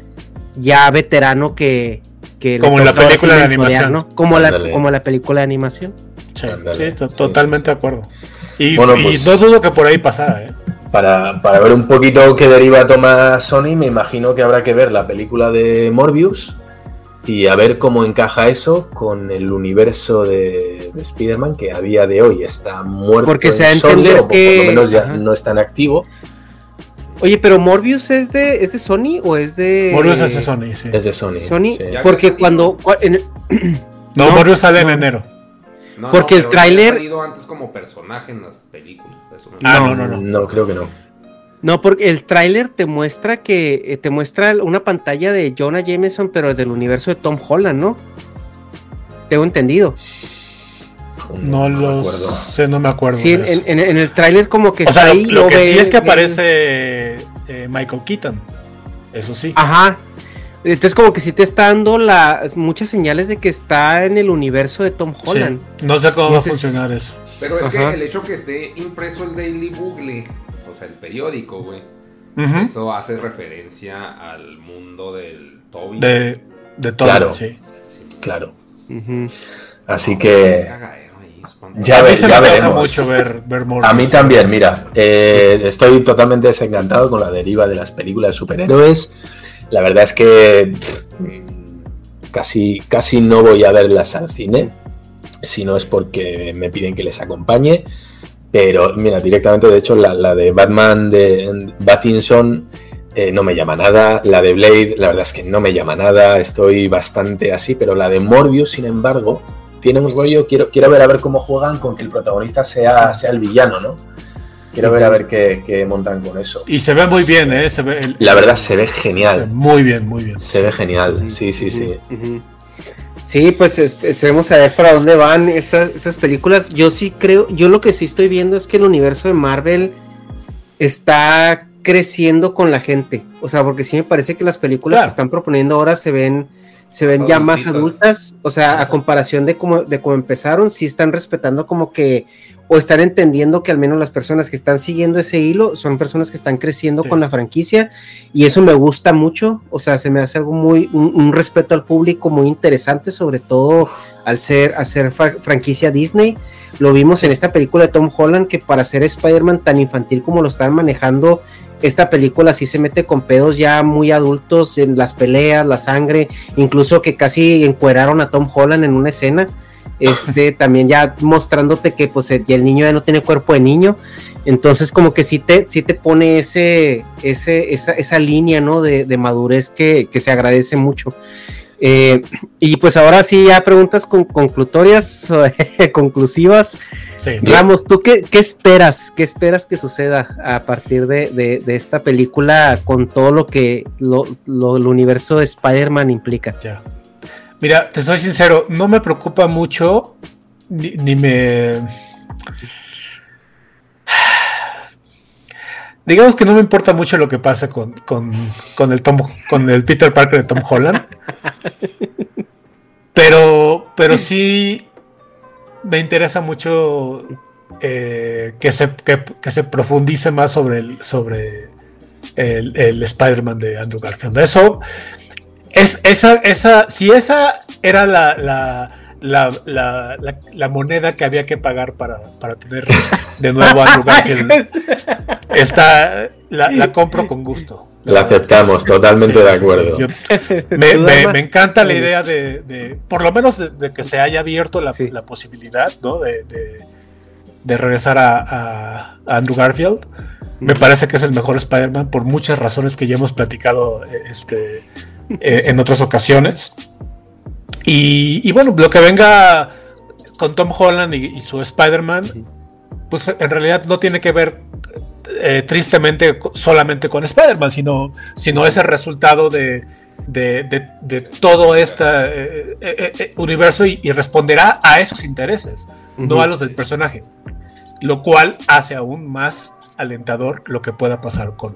ya veterano que, que Como en la película de animación. ¿no? Como la, como la película de animación. Sí, sí, to- totalmente de acuerdo. Y, Bueno, y pues- no dudo que por ahí pasara, ¿eh? Para, para ver un poquito qué deriva toma Sony, me imagino que habrá que ver la película de Morbius y a ver cómo encaja eso con el universo de, de Spider-Man, que a día de hoy está muerto. Porque en se da a Sony, entender o por que- lo menos ya Ajá. no es tan activo. Oye, pero Morbius es de, es de Sony o es de. Morbius es de Sony, sí. Es de Sony. Sony, sí. porque cuando. [CLEARS THROAT] No, Morbius sale en enero. No, Porque no, el tráiler- salido antes como personaje en las películas. eso no- Ah, no, no, no. No, creo que no. No, porque el tráiler te muestra que eh, te muestra una pantalla de Jonah Jameson, pero del universo de Tom Holland, ¿no? Tengo entendido. No lo sé, no me acuerdo. Sí, en, en- en el tráiler como que O sea, está lo, ahí, lo que sí ves es que aparece eh, Michael Keaton. Eso sí. Ajá. Entonces como que sí te está dando la, muchas señales de que está en el universo de Tom Sí. Holland. No sé cómo va a funcionar eso. Pero es Ajá. que el hecho que esté impreso el Daily Bugle, o sea, el periódico, güey, eso hace referencia al mundo del Toby. De, de todo, Claro. sí. Claro. Así que A ya, mí ve- se ya veremos. mucho ver, ver Morbius. A mí también, mira, eh, estoy totalmente desencantado con la deriva de las películas de superhéroes. La verdad es que pff, casi, casi no voy a verlas al cine, si no es porque me piden que les acompañe. Pero mira, directamente, de hecho, la, la de Batman de Battinson eh, no me llama nada. La de Blade, la verdad es que no me llama nada. Estoy bastante así, pero la de Morbius, sin embargo, tiene un rollo. Quiero, quiero ver a ver cómo juegan con que el protagonista sea, sea el villano, ¿no? Quiero ver a ver qué, qué montan con eso. Y se ve muy bien, ¿eh? Se ve el- La verdad se ve genial. Muy bien, muy bien. Se ve genial, sí, sí, sí. Sí, pues es- esperemos a ver para dónde van esas, esas películas. Yo sí creo, yo lo que sí estoy viendo es que el universo de Marvel está creciendo con la gente. O sea, porque sí me parece que las películas que están proponiendo ahora se ven, se ven ya más adultas. O sea, a comparación de cómo, de cómo empezaron, sí están respetando como que, o están entendiendo que al menos las personas que están siguiendo ese hilo son personas que están creciendo con la franquicia. Y eso me gusta mucho. O sea, se me hace algo muy, un, un respeto al público muy interesante, sobre todo al ser, hacer franquicia Disney. Lo vimos en esta película de Tom Holland, que para ser Spider-Man tan infantil como lo están manejando, esta película sí se mete con pedos ya muy adultos en las peleas, la sangre, incluso que casi encueraron a Tom Holland en una escena. Este [LAUGHS] también ya mostrándote que pues el niño ya no tiene cuerpo de niño. Entonces, como que sí te, sí te pone ese, ese, esa, esa línea ¿no? de, de madurez que, que se agradece mucho. Eh, y pues ahora sí, ya preguntas con, conclutorias, [LAUGHS] conclusivas. Sí. Ramos, ¿tú qué, qué esperas? ¿Qué esperas que suceda a partir de, de- de esta película con todo lo que lo, lo- el universo de Spider-Man implica? Ya. Mira, te soy sincero, no me preocupa mucho, ni, ni me... Digamos que no me importa mucho lo que pasa con, con, con el Tom, con el Peter Parker de Tom Holland. Pero, pero sí me interesa mucho eh, que, se, que, se profundice más sobre el, sobre el, el Spider-Man de Andrew Garfield. Eso es esa, esa, si esa era la, la, la, la- la moneda que había que pagar para, para tener de nuevo a Andrew Garfield, está, la, la compro con gusto. La aceptamos, totalmente Sí, de sí, sí. acuerdo. Yo- [LAUGHS] me, me- me encanta la idea de, de- por lo menos de, de que se haya abierto la, la posibilidad, ¿no? De, de- de regresar a, a- a Andrew Garfield. Me parece que es el mejor Spider-Man por muchas razones que ya hemos platicado eh, este, eh, en otras ocasiones. Y, y bueno, lo que venga con Tom Holland y, y su Spider-Man, pues en realidad no tiene que ver eh, tristemente solamente con Spider-Man, sino, sino es el resultado de, de, de- de todo este eh, eh, eh, universo y, y responderá a esos intereses, no a los del personaje. Lo cual hace aún más alentador lo que pueda pasar con,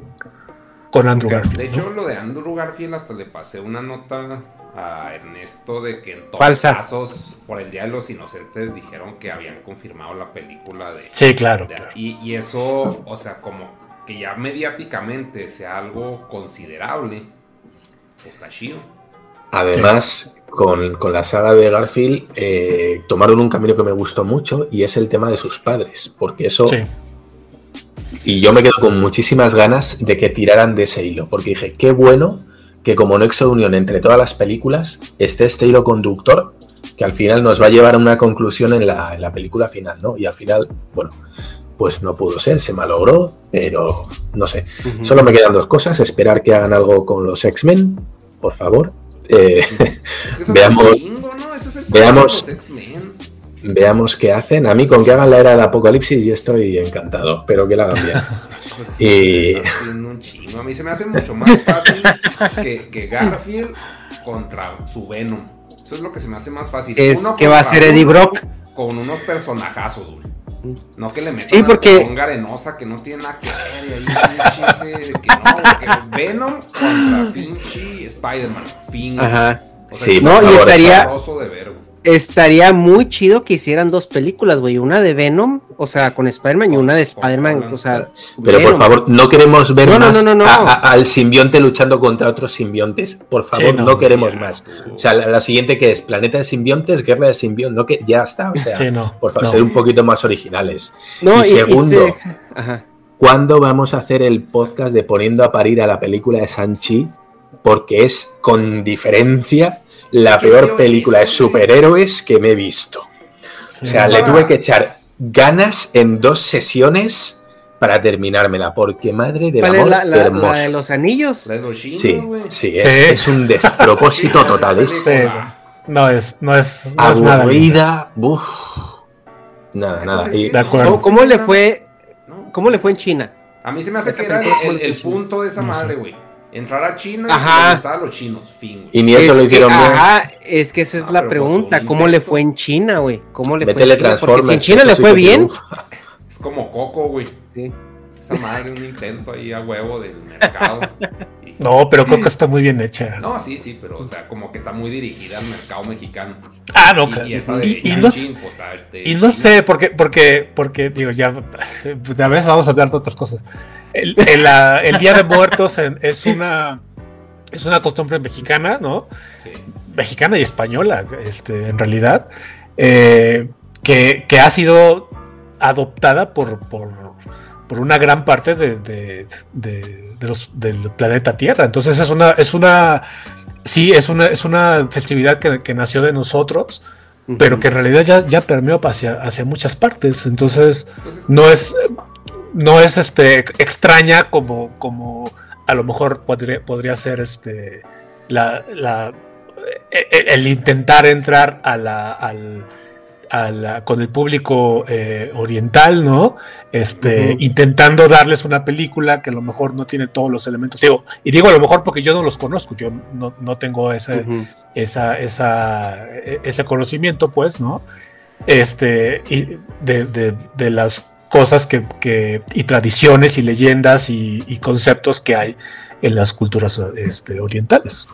con Andrew Garfield. De ¿no? hecho, lo de Andrew Garfield hasta le pasé una nota a Ernesto de que en todos los casos por el Día de los Inocentes dijeron que habían confirmado la película de... Sí, claro, de- claro. y, y eso, o sea, como que ya mediáticamente sea algo considerable, está chido. Además, con, con la saga de Garfield, eh, tomaron un camino que me gustó mucho y es el tema de sus padres, porque eso... Sí. Y yo me quedo con muchísimas ganas de que tiraran de ese hilo, porque dije, qué bueno que como nexo de unión entre todas las películas esté este hilo conductor que al final nos va a llevar a una conclusión en la, en la película final, ¿no? Y al final, bueno, pues no pudo ser, se malogró, pero no sé. Solo me quedan dos cosas, esperar que hagan algo con los X-Men, por favor. Eh, [LAUGHS] Es que son veamos, un chingo, ¿no? Ese es el problema veamos, veamos qué hacen. A mí con que hagan la era del apocalipsis yo estoy encantado, pero que la hagan bien. [LAUGHS] Pues es haciendo un chingo. A mí se me hace mucho más fácil que, que Garfield contra su Venom. Eso es lo que se me hace más fácil. Es Uno que va a ser Eddie. Brock con unos personajazos, güey. No que le metan Sí, porque- un arenosa que no tiene nada que ver. Y ahí ese que no, que Venom contra pinche Spider-Man. Fin. Ajá. O sea, Sí, No, y estaría- de ver. Estaría muy chido que hicieran dos películas, güey. Una de Venom, o sea, con Spider-Man, y una de Spider-Man, o sea. Pero por favor, no queremos ver No, más no, no, no. a- a- al simbionte luchando contra otros simbiontes. Por favor, no. no, queremos más. O sea, la, la siguiente que es Planeta de Simbiontes, Guerra de Simbiontes, no que ya está. O sea, Sí, no, por favor, no. ser un poquito más originales. No, y y- y segundo, se- Ajá. ¿cuándo vamos a hacer el podcast de poniendo a parir a la película de Sanchi? Porque es con diferencia la ¿Qué peor película de superhéroes que me he visto. O sea, le tuve que echar ganas en dos sesiones para terminármela, porque madre del ¿Cuál es amor, la, qué la- de los anillos? La de los chinos, Sí, sí, es, Sí. es un despropósito [LAUGHS] total. Es Sí, güey. No es, no es, no es nada. aburrida. Nada, nada. Entonces, Y- ¿qué? De acuerdo. ¿Cómo, cómo le fue? ¿Cómo le fue en China? A mí se me hace Esa que era el, punto de esa No madre, güey. Entrar a China Ajá. y le gustaban los chinos. Fin, güey. y ni eso Es lo que- hicieron bien. Ajá, es que esa es Ah, la pregunta. un ¿Cómo le fue en China, güey? ¿Cómo le fue Métele en China? Porque si en. China le fue que bien. Es como Coco, güey. Sí. Esa madre, un intento ahí a huevo del mercado. [LAUGHS] Y- No, pero Coco está muy bien hecha. No, sí, sí, pero o sea, como que está muy dirigida al mercado mexicano. Ah, no, y esta de y- no pues, Y no sé, porque, porque, porque digo, ya, a veces vamos a hablar de otras cosas. El, el, el Día de Muertos es una es una costumbre mexicana, ¿no? Sí. Mexicana y española, este, en realidad, eh, que, que ha sido adoptada por, por, por una gran parte de, de- de- de los, del planeta Tierra. Entonces es una, es una, sí, es una, es una festividad que, que nació de nosotros, pero que en realidad ya, ya permeó hacia, hacia muchas partes. Entonces, Pues es- no es, no es este extraña como, como a lo mejor podría, podría ser este la, la- e- e- el, intentar entrar a la, al, a la- con el público eh, oriental, ¿no? Este, intentando darles una película que a lo mejor no tiene todos los elementos. Digo, y digo a lo mejor porque yo no los conozco, yo no, no tengo ese, Ujú. esa, esa, e- ese conocimiento, pues, ¿no? Este, y de, de- de las cosas que, que- y tradiciones y leyendas y, y conceptos que hay en las culturas este, orientales.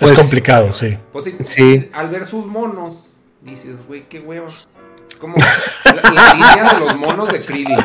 Es complicado, sí. Pues sí, Sí. al ver sus monos, dices, güey, qué hueva. Como la, la línea de los monos de Krillin.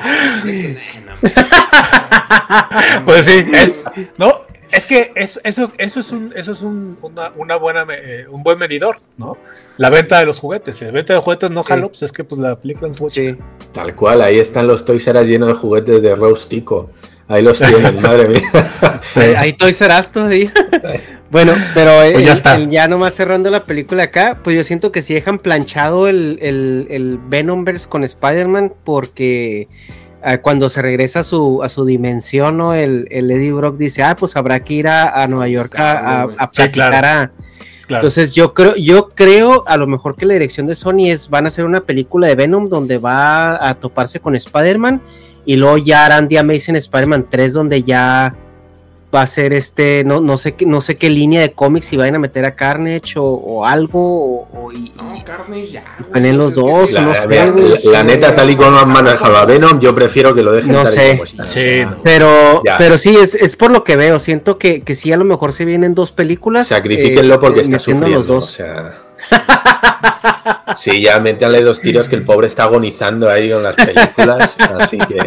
De que, "Nah, no, [LAUGHS] Pues sí, es, no, es que es- eso, eso es un, eso es un, una, una buena, eh, un buen medidor, ¿no? La venta de los juguetes. Si la venta de juguetes no Sí. jalo, pues es que pues la película fue Sí. Tal cual, ahí están los Toys R Us llenos de juguetes de Rose Tico. Ahí los tienen, [LAUGHS] madre mía. Ahí, ahí Toys R Us todavía. [LAUGHS] bueno, pero el- Pues ya el- está. el- ya nomás cerrando la película acá, pues yo siento que si dejan planchado el, el, el Venomverse con Spider-Man, porque ah, cuando se regresa a su, a su dimensión, ¿no? el, el Eddie Brock dice, ah, pues habrá que ir a, a Nueva York a, a, a Sí, claro. platicar a... Claro. Entonces yo creo, yo creo a lo mejor que la dirección de Sony es, van a hacer una película de Venom donde va a toparse con Spider-Man y luego ya harán The Amazing Spider-Man 3 donde ya va a ser este, no, no sé qué, no sé qué línea de cómics si vayan a meter a Carnage o, o algo, o, o- y, no, carne ya. Ponen los dos, sí, La, no la- sé, la- güey. la neta, tal y como han manejado a Venom, yo prefiero que lo dejen No tal sé. como está. Sí. Sea, pero, Ya. pero sí, es, es por lo que veo, siento que, que sí a lo mejor se vienen dos películas. Sacrifíquenlo eh, porque eh, está sufriendo. los dos. O sea. Sí, ya métanle dos tiros que el pobre está agonizando ahí con las películas. Así que.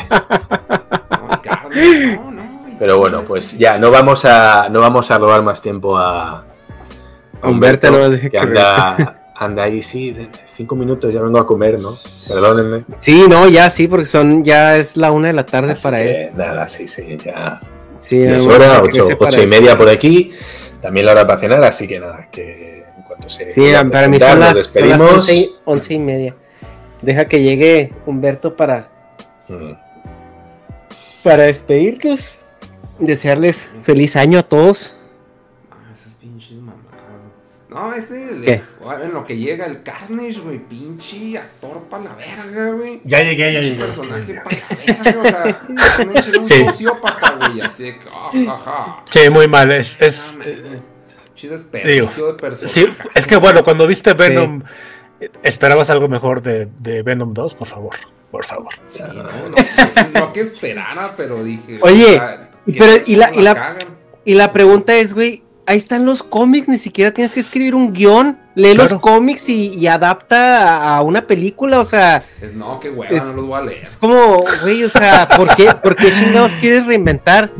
Pero bueno, pues ya, no vamos a, no vamos a robar más tiempo a, a Humberto, que anda, [LAUGHS] anda ahí, sí, cinco minutos ya vengo a comer, ¿no? Perdónenme. Sí, no, ya sí, porque son, ya es la una de la tarde Así para que, él. Nada, sí, sí, ya. Sí, es hora, ocho, ocho y media por aquí. También la hora para cenar, así que nada, que en cuanto se. Sí, para mí son nos las, son las despedimos. once, y, once y media. Deja que llegue Humberto para, Mm. para despedirnos. Desearles feliz año a todos. Ah, esas pinches mamadas. No, este, ¿Qué? en lo que llega el Carnage, güey, pinche actor pa' la verga, güey. Ya llegué, ya Pinche llegué. personaje pa' la verga, o sea, Carnage era un Sí. sociópata, güey, así de que, ja, ja. Sí, muy mal. Es, es, No. Pinches Pinche desperdicio de personaje. Sí, es que bueno, cuando viste Venom, ¿esperabas algo mejor de, de Venom 2? Por favor, por favor. Sí, no, no, sí, no que esperara, pero dije. Oye, o sea, pero y la, y la, cagan. y la pregunta es, güey, ahí están los cómics, ni siquiera tienes que escribir un guion, lee los cómics y, y adapta a, una película, o sea, Es, no, qué hueva, es- no los voy a leer. es como, güey, o sea, ¿por qué, por qué chingados quieres reinventar?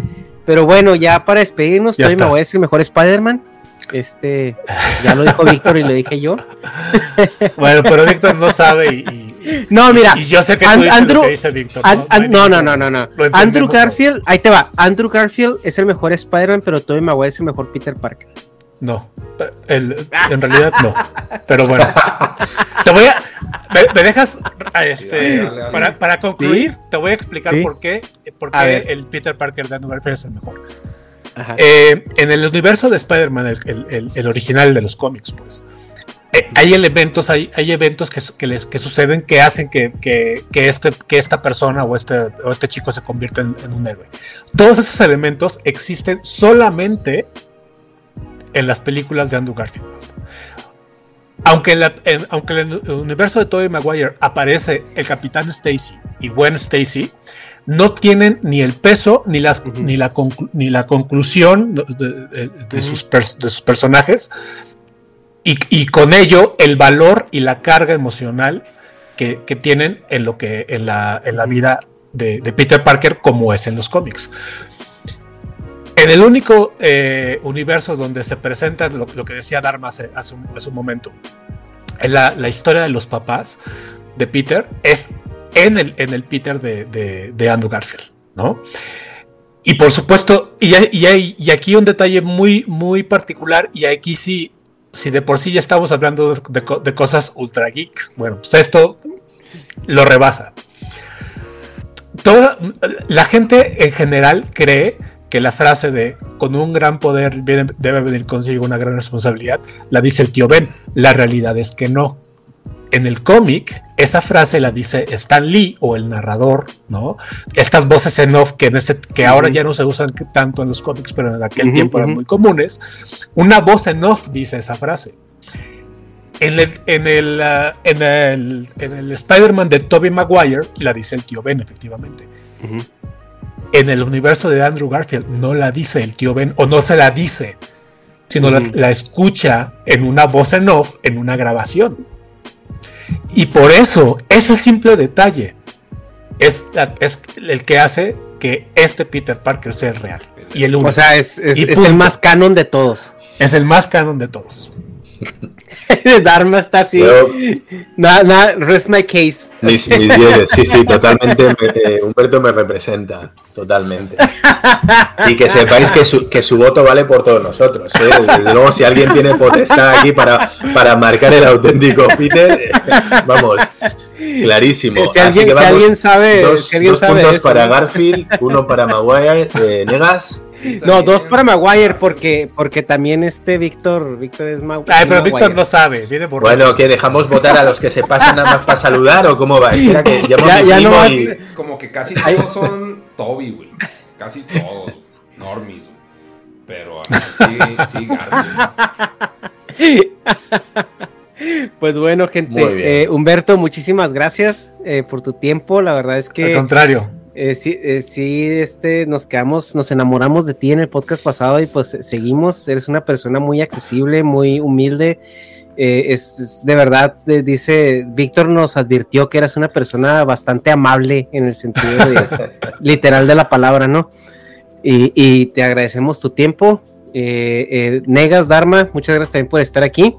Pero bueno, ya para despedirnos, Ya todavía me voy a decir mejor Spider-Man. Este, ya lo dijo Víctor y lo dije yo. [LAUGHS] Bueno, pero Víctor no sabe y, y- No, mira, y yo sé que An- tú dices Andrew- lo que dice Víctor. No, no, no, no, no, Andrew Garfield, ahí te va. Andrew Garfield es el mejor Spider-Man, pero Tobey Maguire es el mejor Peter Parker. No, el- en realidad no. Pero bueno, [LAUGHS] te voy a. ¿Me, me dejas este, dale, dale. Para, para concluir? Sí. Te voy a explicar Sí. por qué, por qué el Peter Parker de Andrew Garfield es el mejor. Eh, en el universo de Spider-Man, el, original de los cómics, pues, eh, hay elementos, hay, eventos que, que suceden que hacen que, que- este, que esta persona o este, o este chico se convierta en, un héroe. Todos esos elementos existen solamente en las películas de Andrew Garfield. Aunque, en aunque el universo de Tobey Maguire aparece el Capitán Stacy y Gwen Stacy, no tienen ni el peso ni, las, ni, la, ni la conclusión de, de- de sus, de sus personajes. Y, y con ello el valor y la carga emocional que, que tienen en lo que en la, en la vida de, de Peter Parker como es en los cómics. En el único eh, universo donde se presenta lo, lo que decía Dharma hace, hace un, hace un momento, en la, la historia de los papás de Peter es en el, en el Peter de, de- de Andrew Garfield, ¿no? Y por supuesto, y, y, y aquí un detalle muy, muy particular, y aquí sí, si de por sí ya estamos hablando de, de de cosas ultra geeks, bueno, pues esto lo rebasa. Toda, la gente en general cree que la frase de con un gran poder viene- debe venir consigo una gran responsabilidad, la dice el tío Ben. La realidad es que no. En el cómic, esa frase la dice Stan Lee o el narrador, ¿no? Estas voces en off que, en ese, que ahora ya no se usan tanto en los cómics, pero en aquel Ujú, tiempo eran ujú. muy comunes. Una voz en off dice esa frase. En el, en el, ah, en el, en el Spider-Man de Tobey Maguire la dice el tío Ben, efectivamente. En el universo de Andrew Garfield no la dice el tío Ben, o no se la dice, sino la, la escucha en una voz en off, en una grabación. Y por eso, ese simple detalle es, el que hace que este Peter Parker sea el real. Y el único. O sea, es, es- Y es el más canon de todos. Es el más canon de todos. [LAUGHS] Dharma está así. Yo- Nada, nada, rest my case. Mis, mis dieces, sí, sí, totalmente. me- eh, Humberto me representa, totalmente. Y que sepáis que su, que su voto vale por todos nosotros. ¿eh? Desde luego, si alguien tiene potestad aquí para, para marcar el auténtico Peter, [LAUGHS] vamos, clarísimo. Si Así alguien- que si alguien sabe- dos, si alguien dos sabe puntos eso, para ¿no? Garfield, uno para Maguire, eh, Negas. No, dos para Maguire, porque, porque también este Víctor, Víctor es Maguire. Ay, pero Víctor no sabe, viene por Bueno, que dejamos votar a los que se pasan nada más para saludar o cómo va. Espera que Ya- ya no y- Como que casi todos son Toby, güey. Casi todos. Normies, güey. Pero sí, sí, Garfield. [LAUGHS] Pues bueno, gente. Eh, Humberto, muchísimas gracias eh, por tu tiempo. La verdad es que. Al contrario. eh, sí, sí, este, nos quedamos, nos enamoramos de ti en el podcast pasado y pues seguimos. Eres una persona muy accesible, muy humilde. es, es de verdad, dice, Víctor nos advirtió que eras una persona bastante amable en el sentido de, [LAUGHS] literal de la palabra, ¿no? Y, y te agradecemos tu tiempo. Negas, Dharma, muchas gracias también por estar aquí.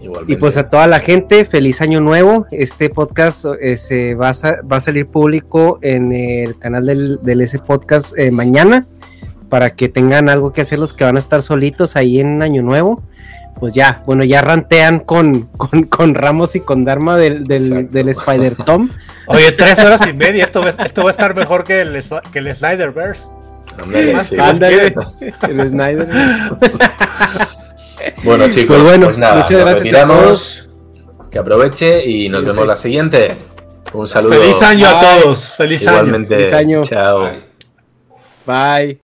Igualmente. Y pues a toda la gente, feliz año nuevo. Este podcast eh, se va, a, va a salir público en el canal del, del ese podcast eh, mañana para que tengan algo que hacer los que van a estar solitos ahí en año nuevo. Pues ya, bueno, ya rantean con, con, con Ramos y con Dharma del, del, del Spider Tom. [LAUGHS] Oye, tres horas y media. Esto, va- esto va a estar mejor que el, que el Snyderverse. Ándale, sí. el Snyder. [LAUGHS] Bueno, chicos, Pues pues, bueno, nada, muchas nos gracias a. Que aproveche y nos Sí, vemos sí. la siguiente. Un saludo. Feliz año a todos. Feliz año. Igualmente. Feliz año. Chao. Bye. Bye.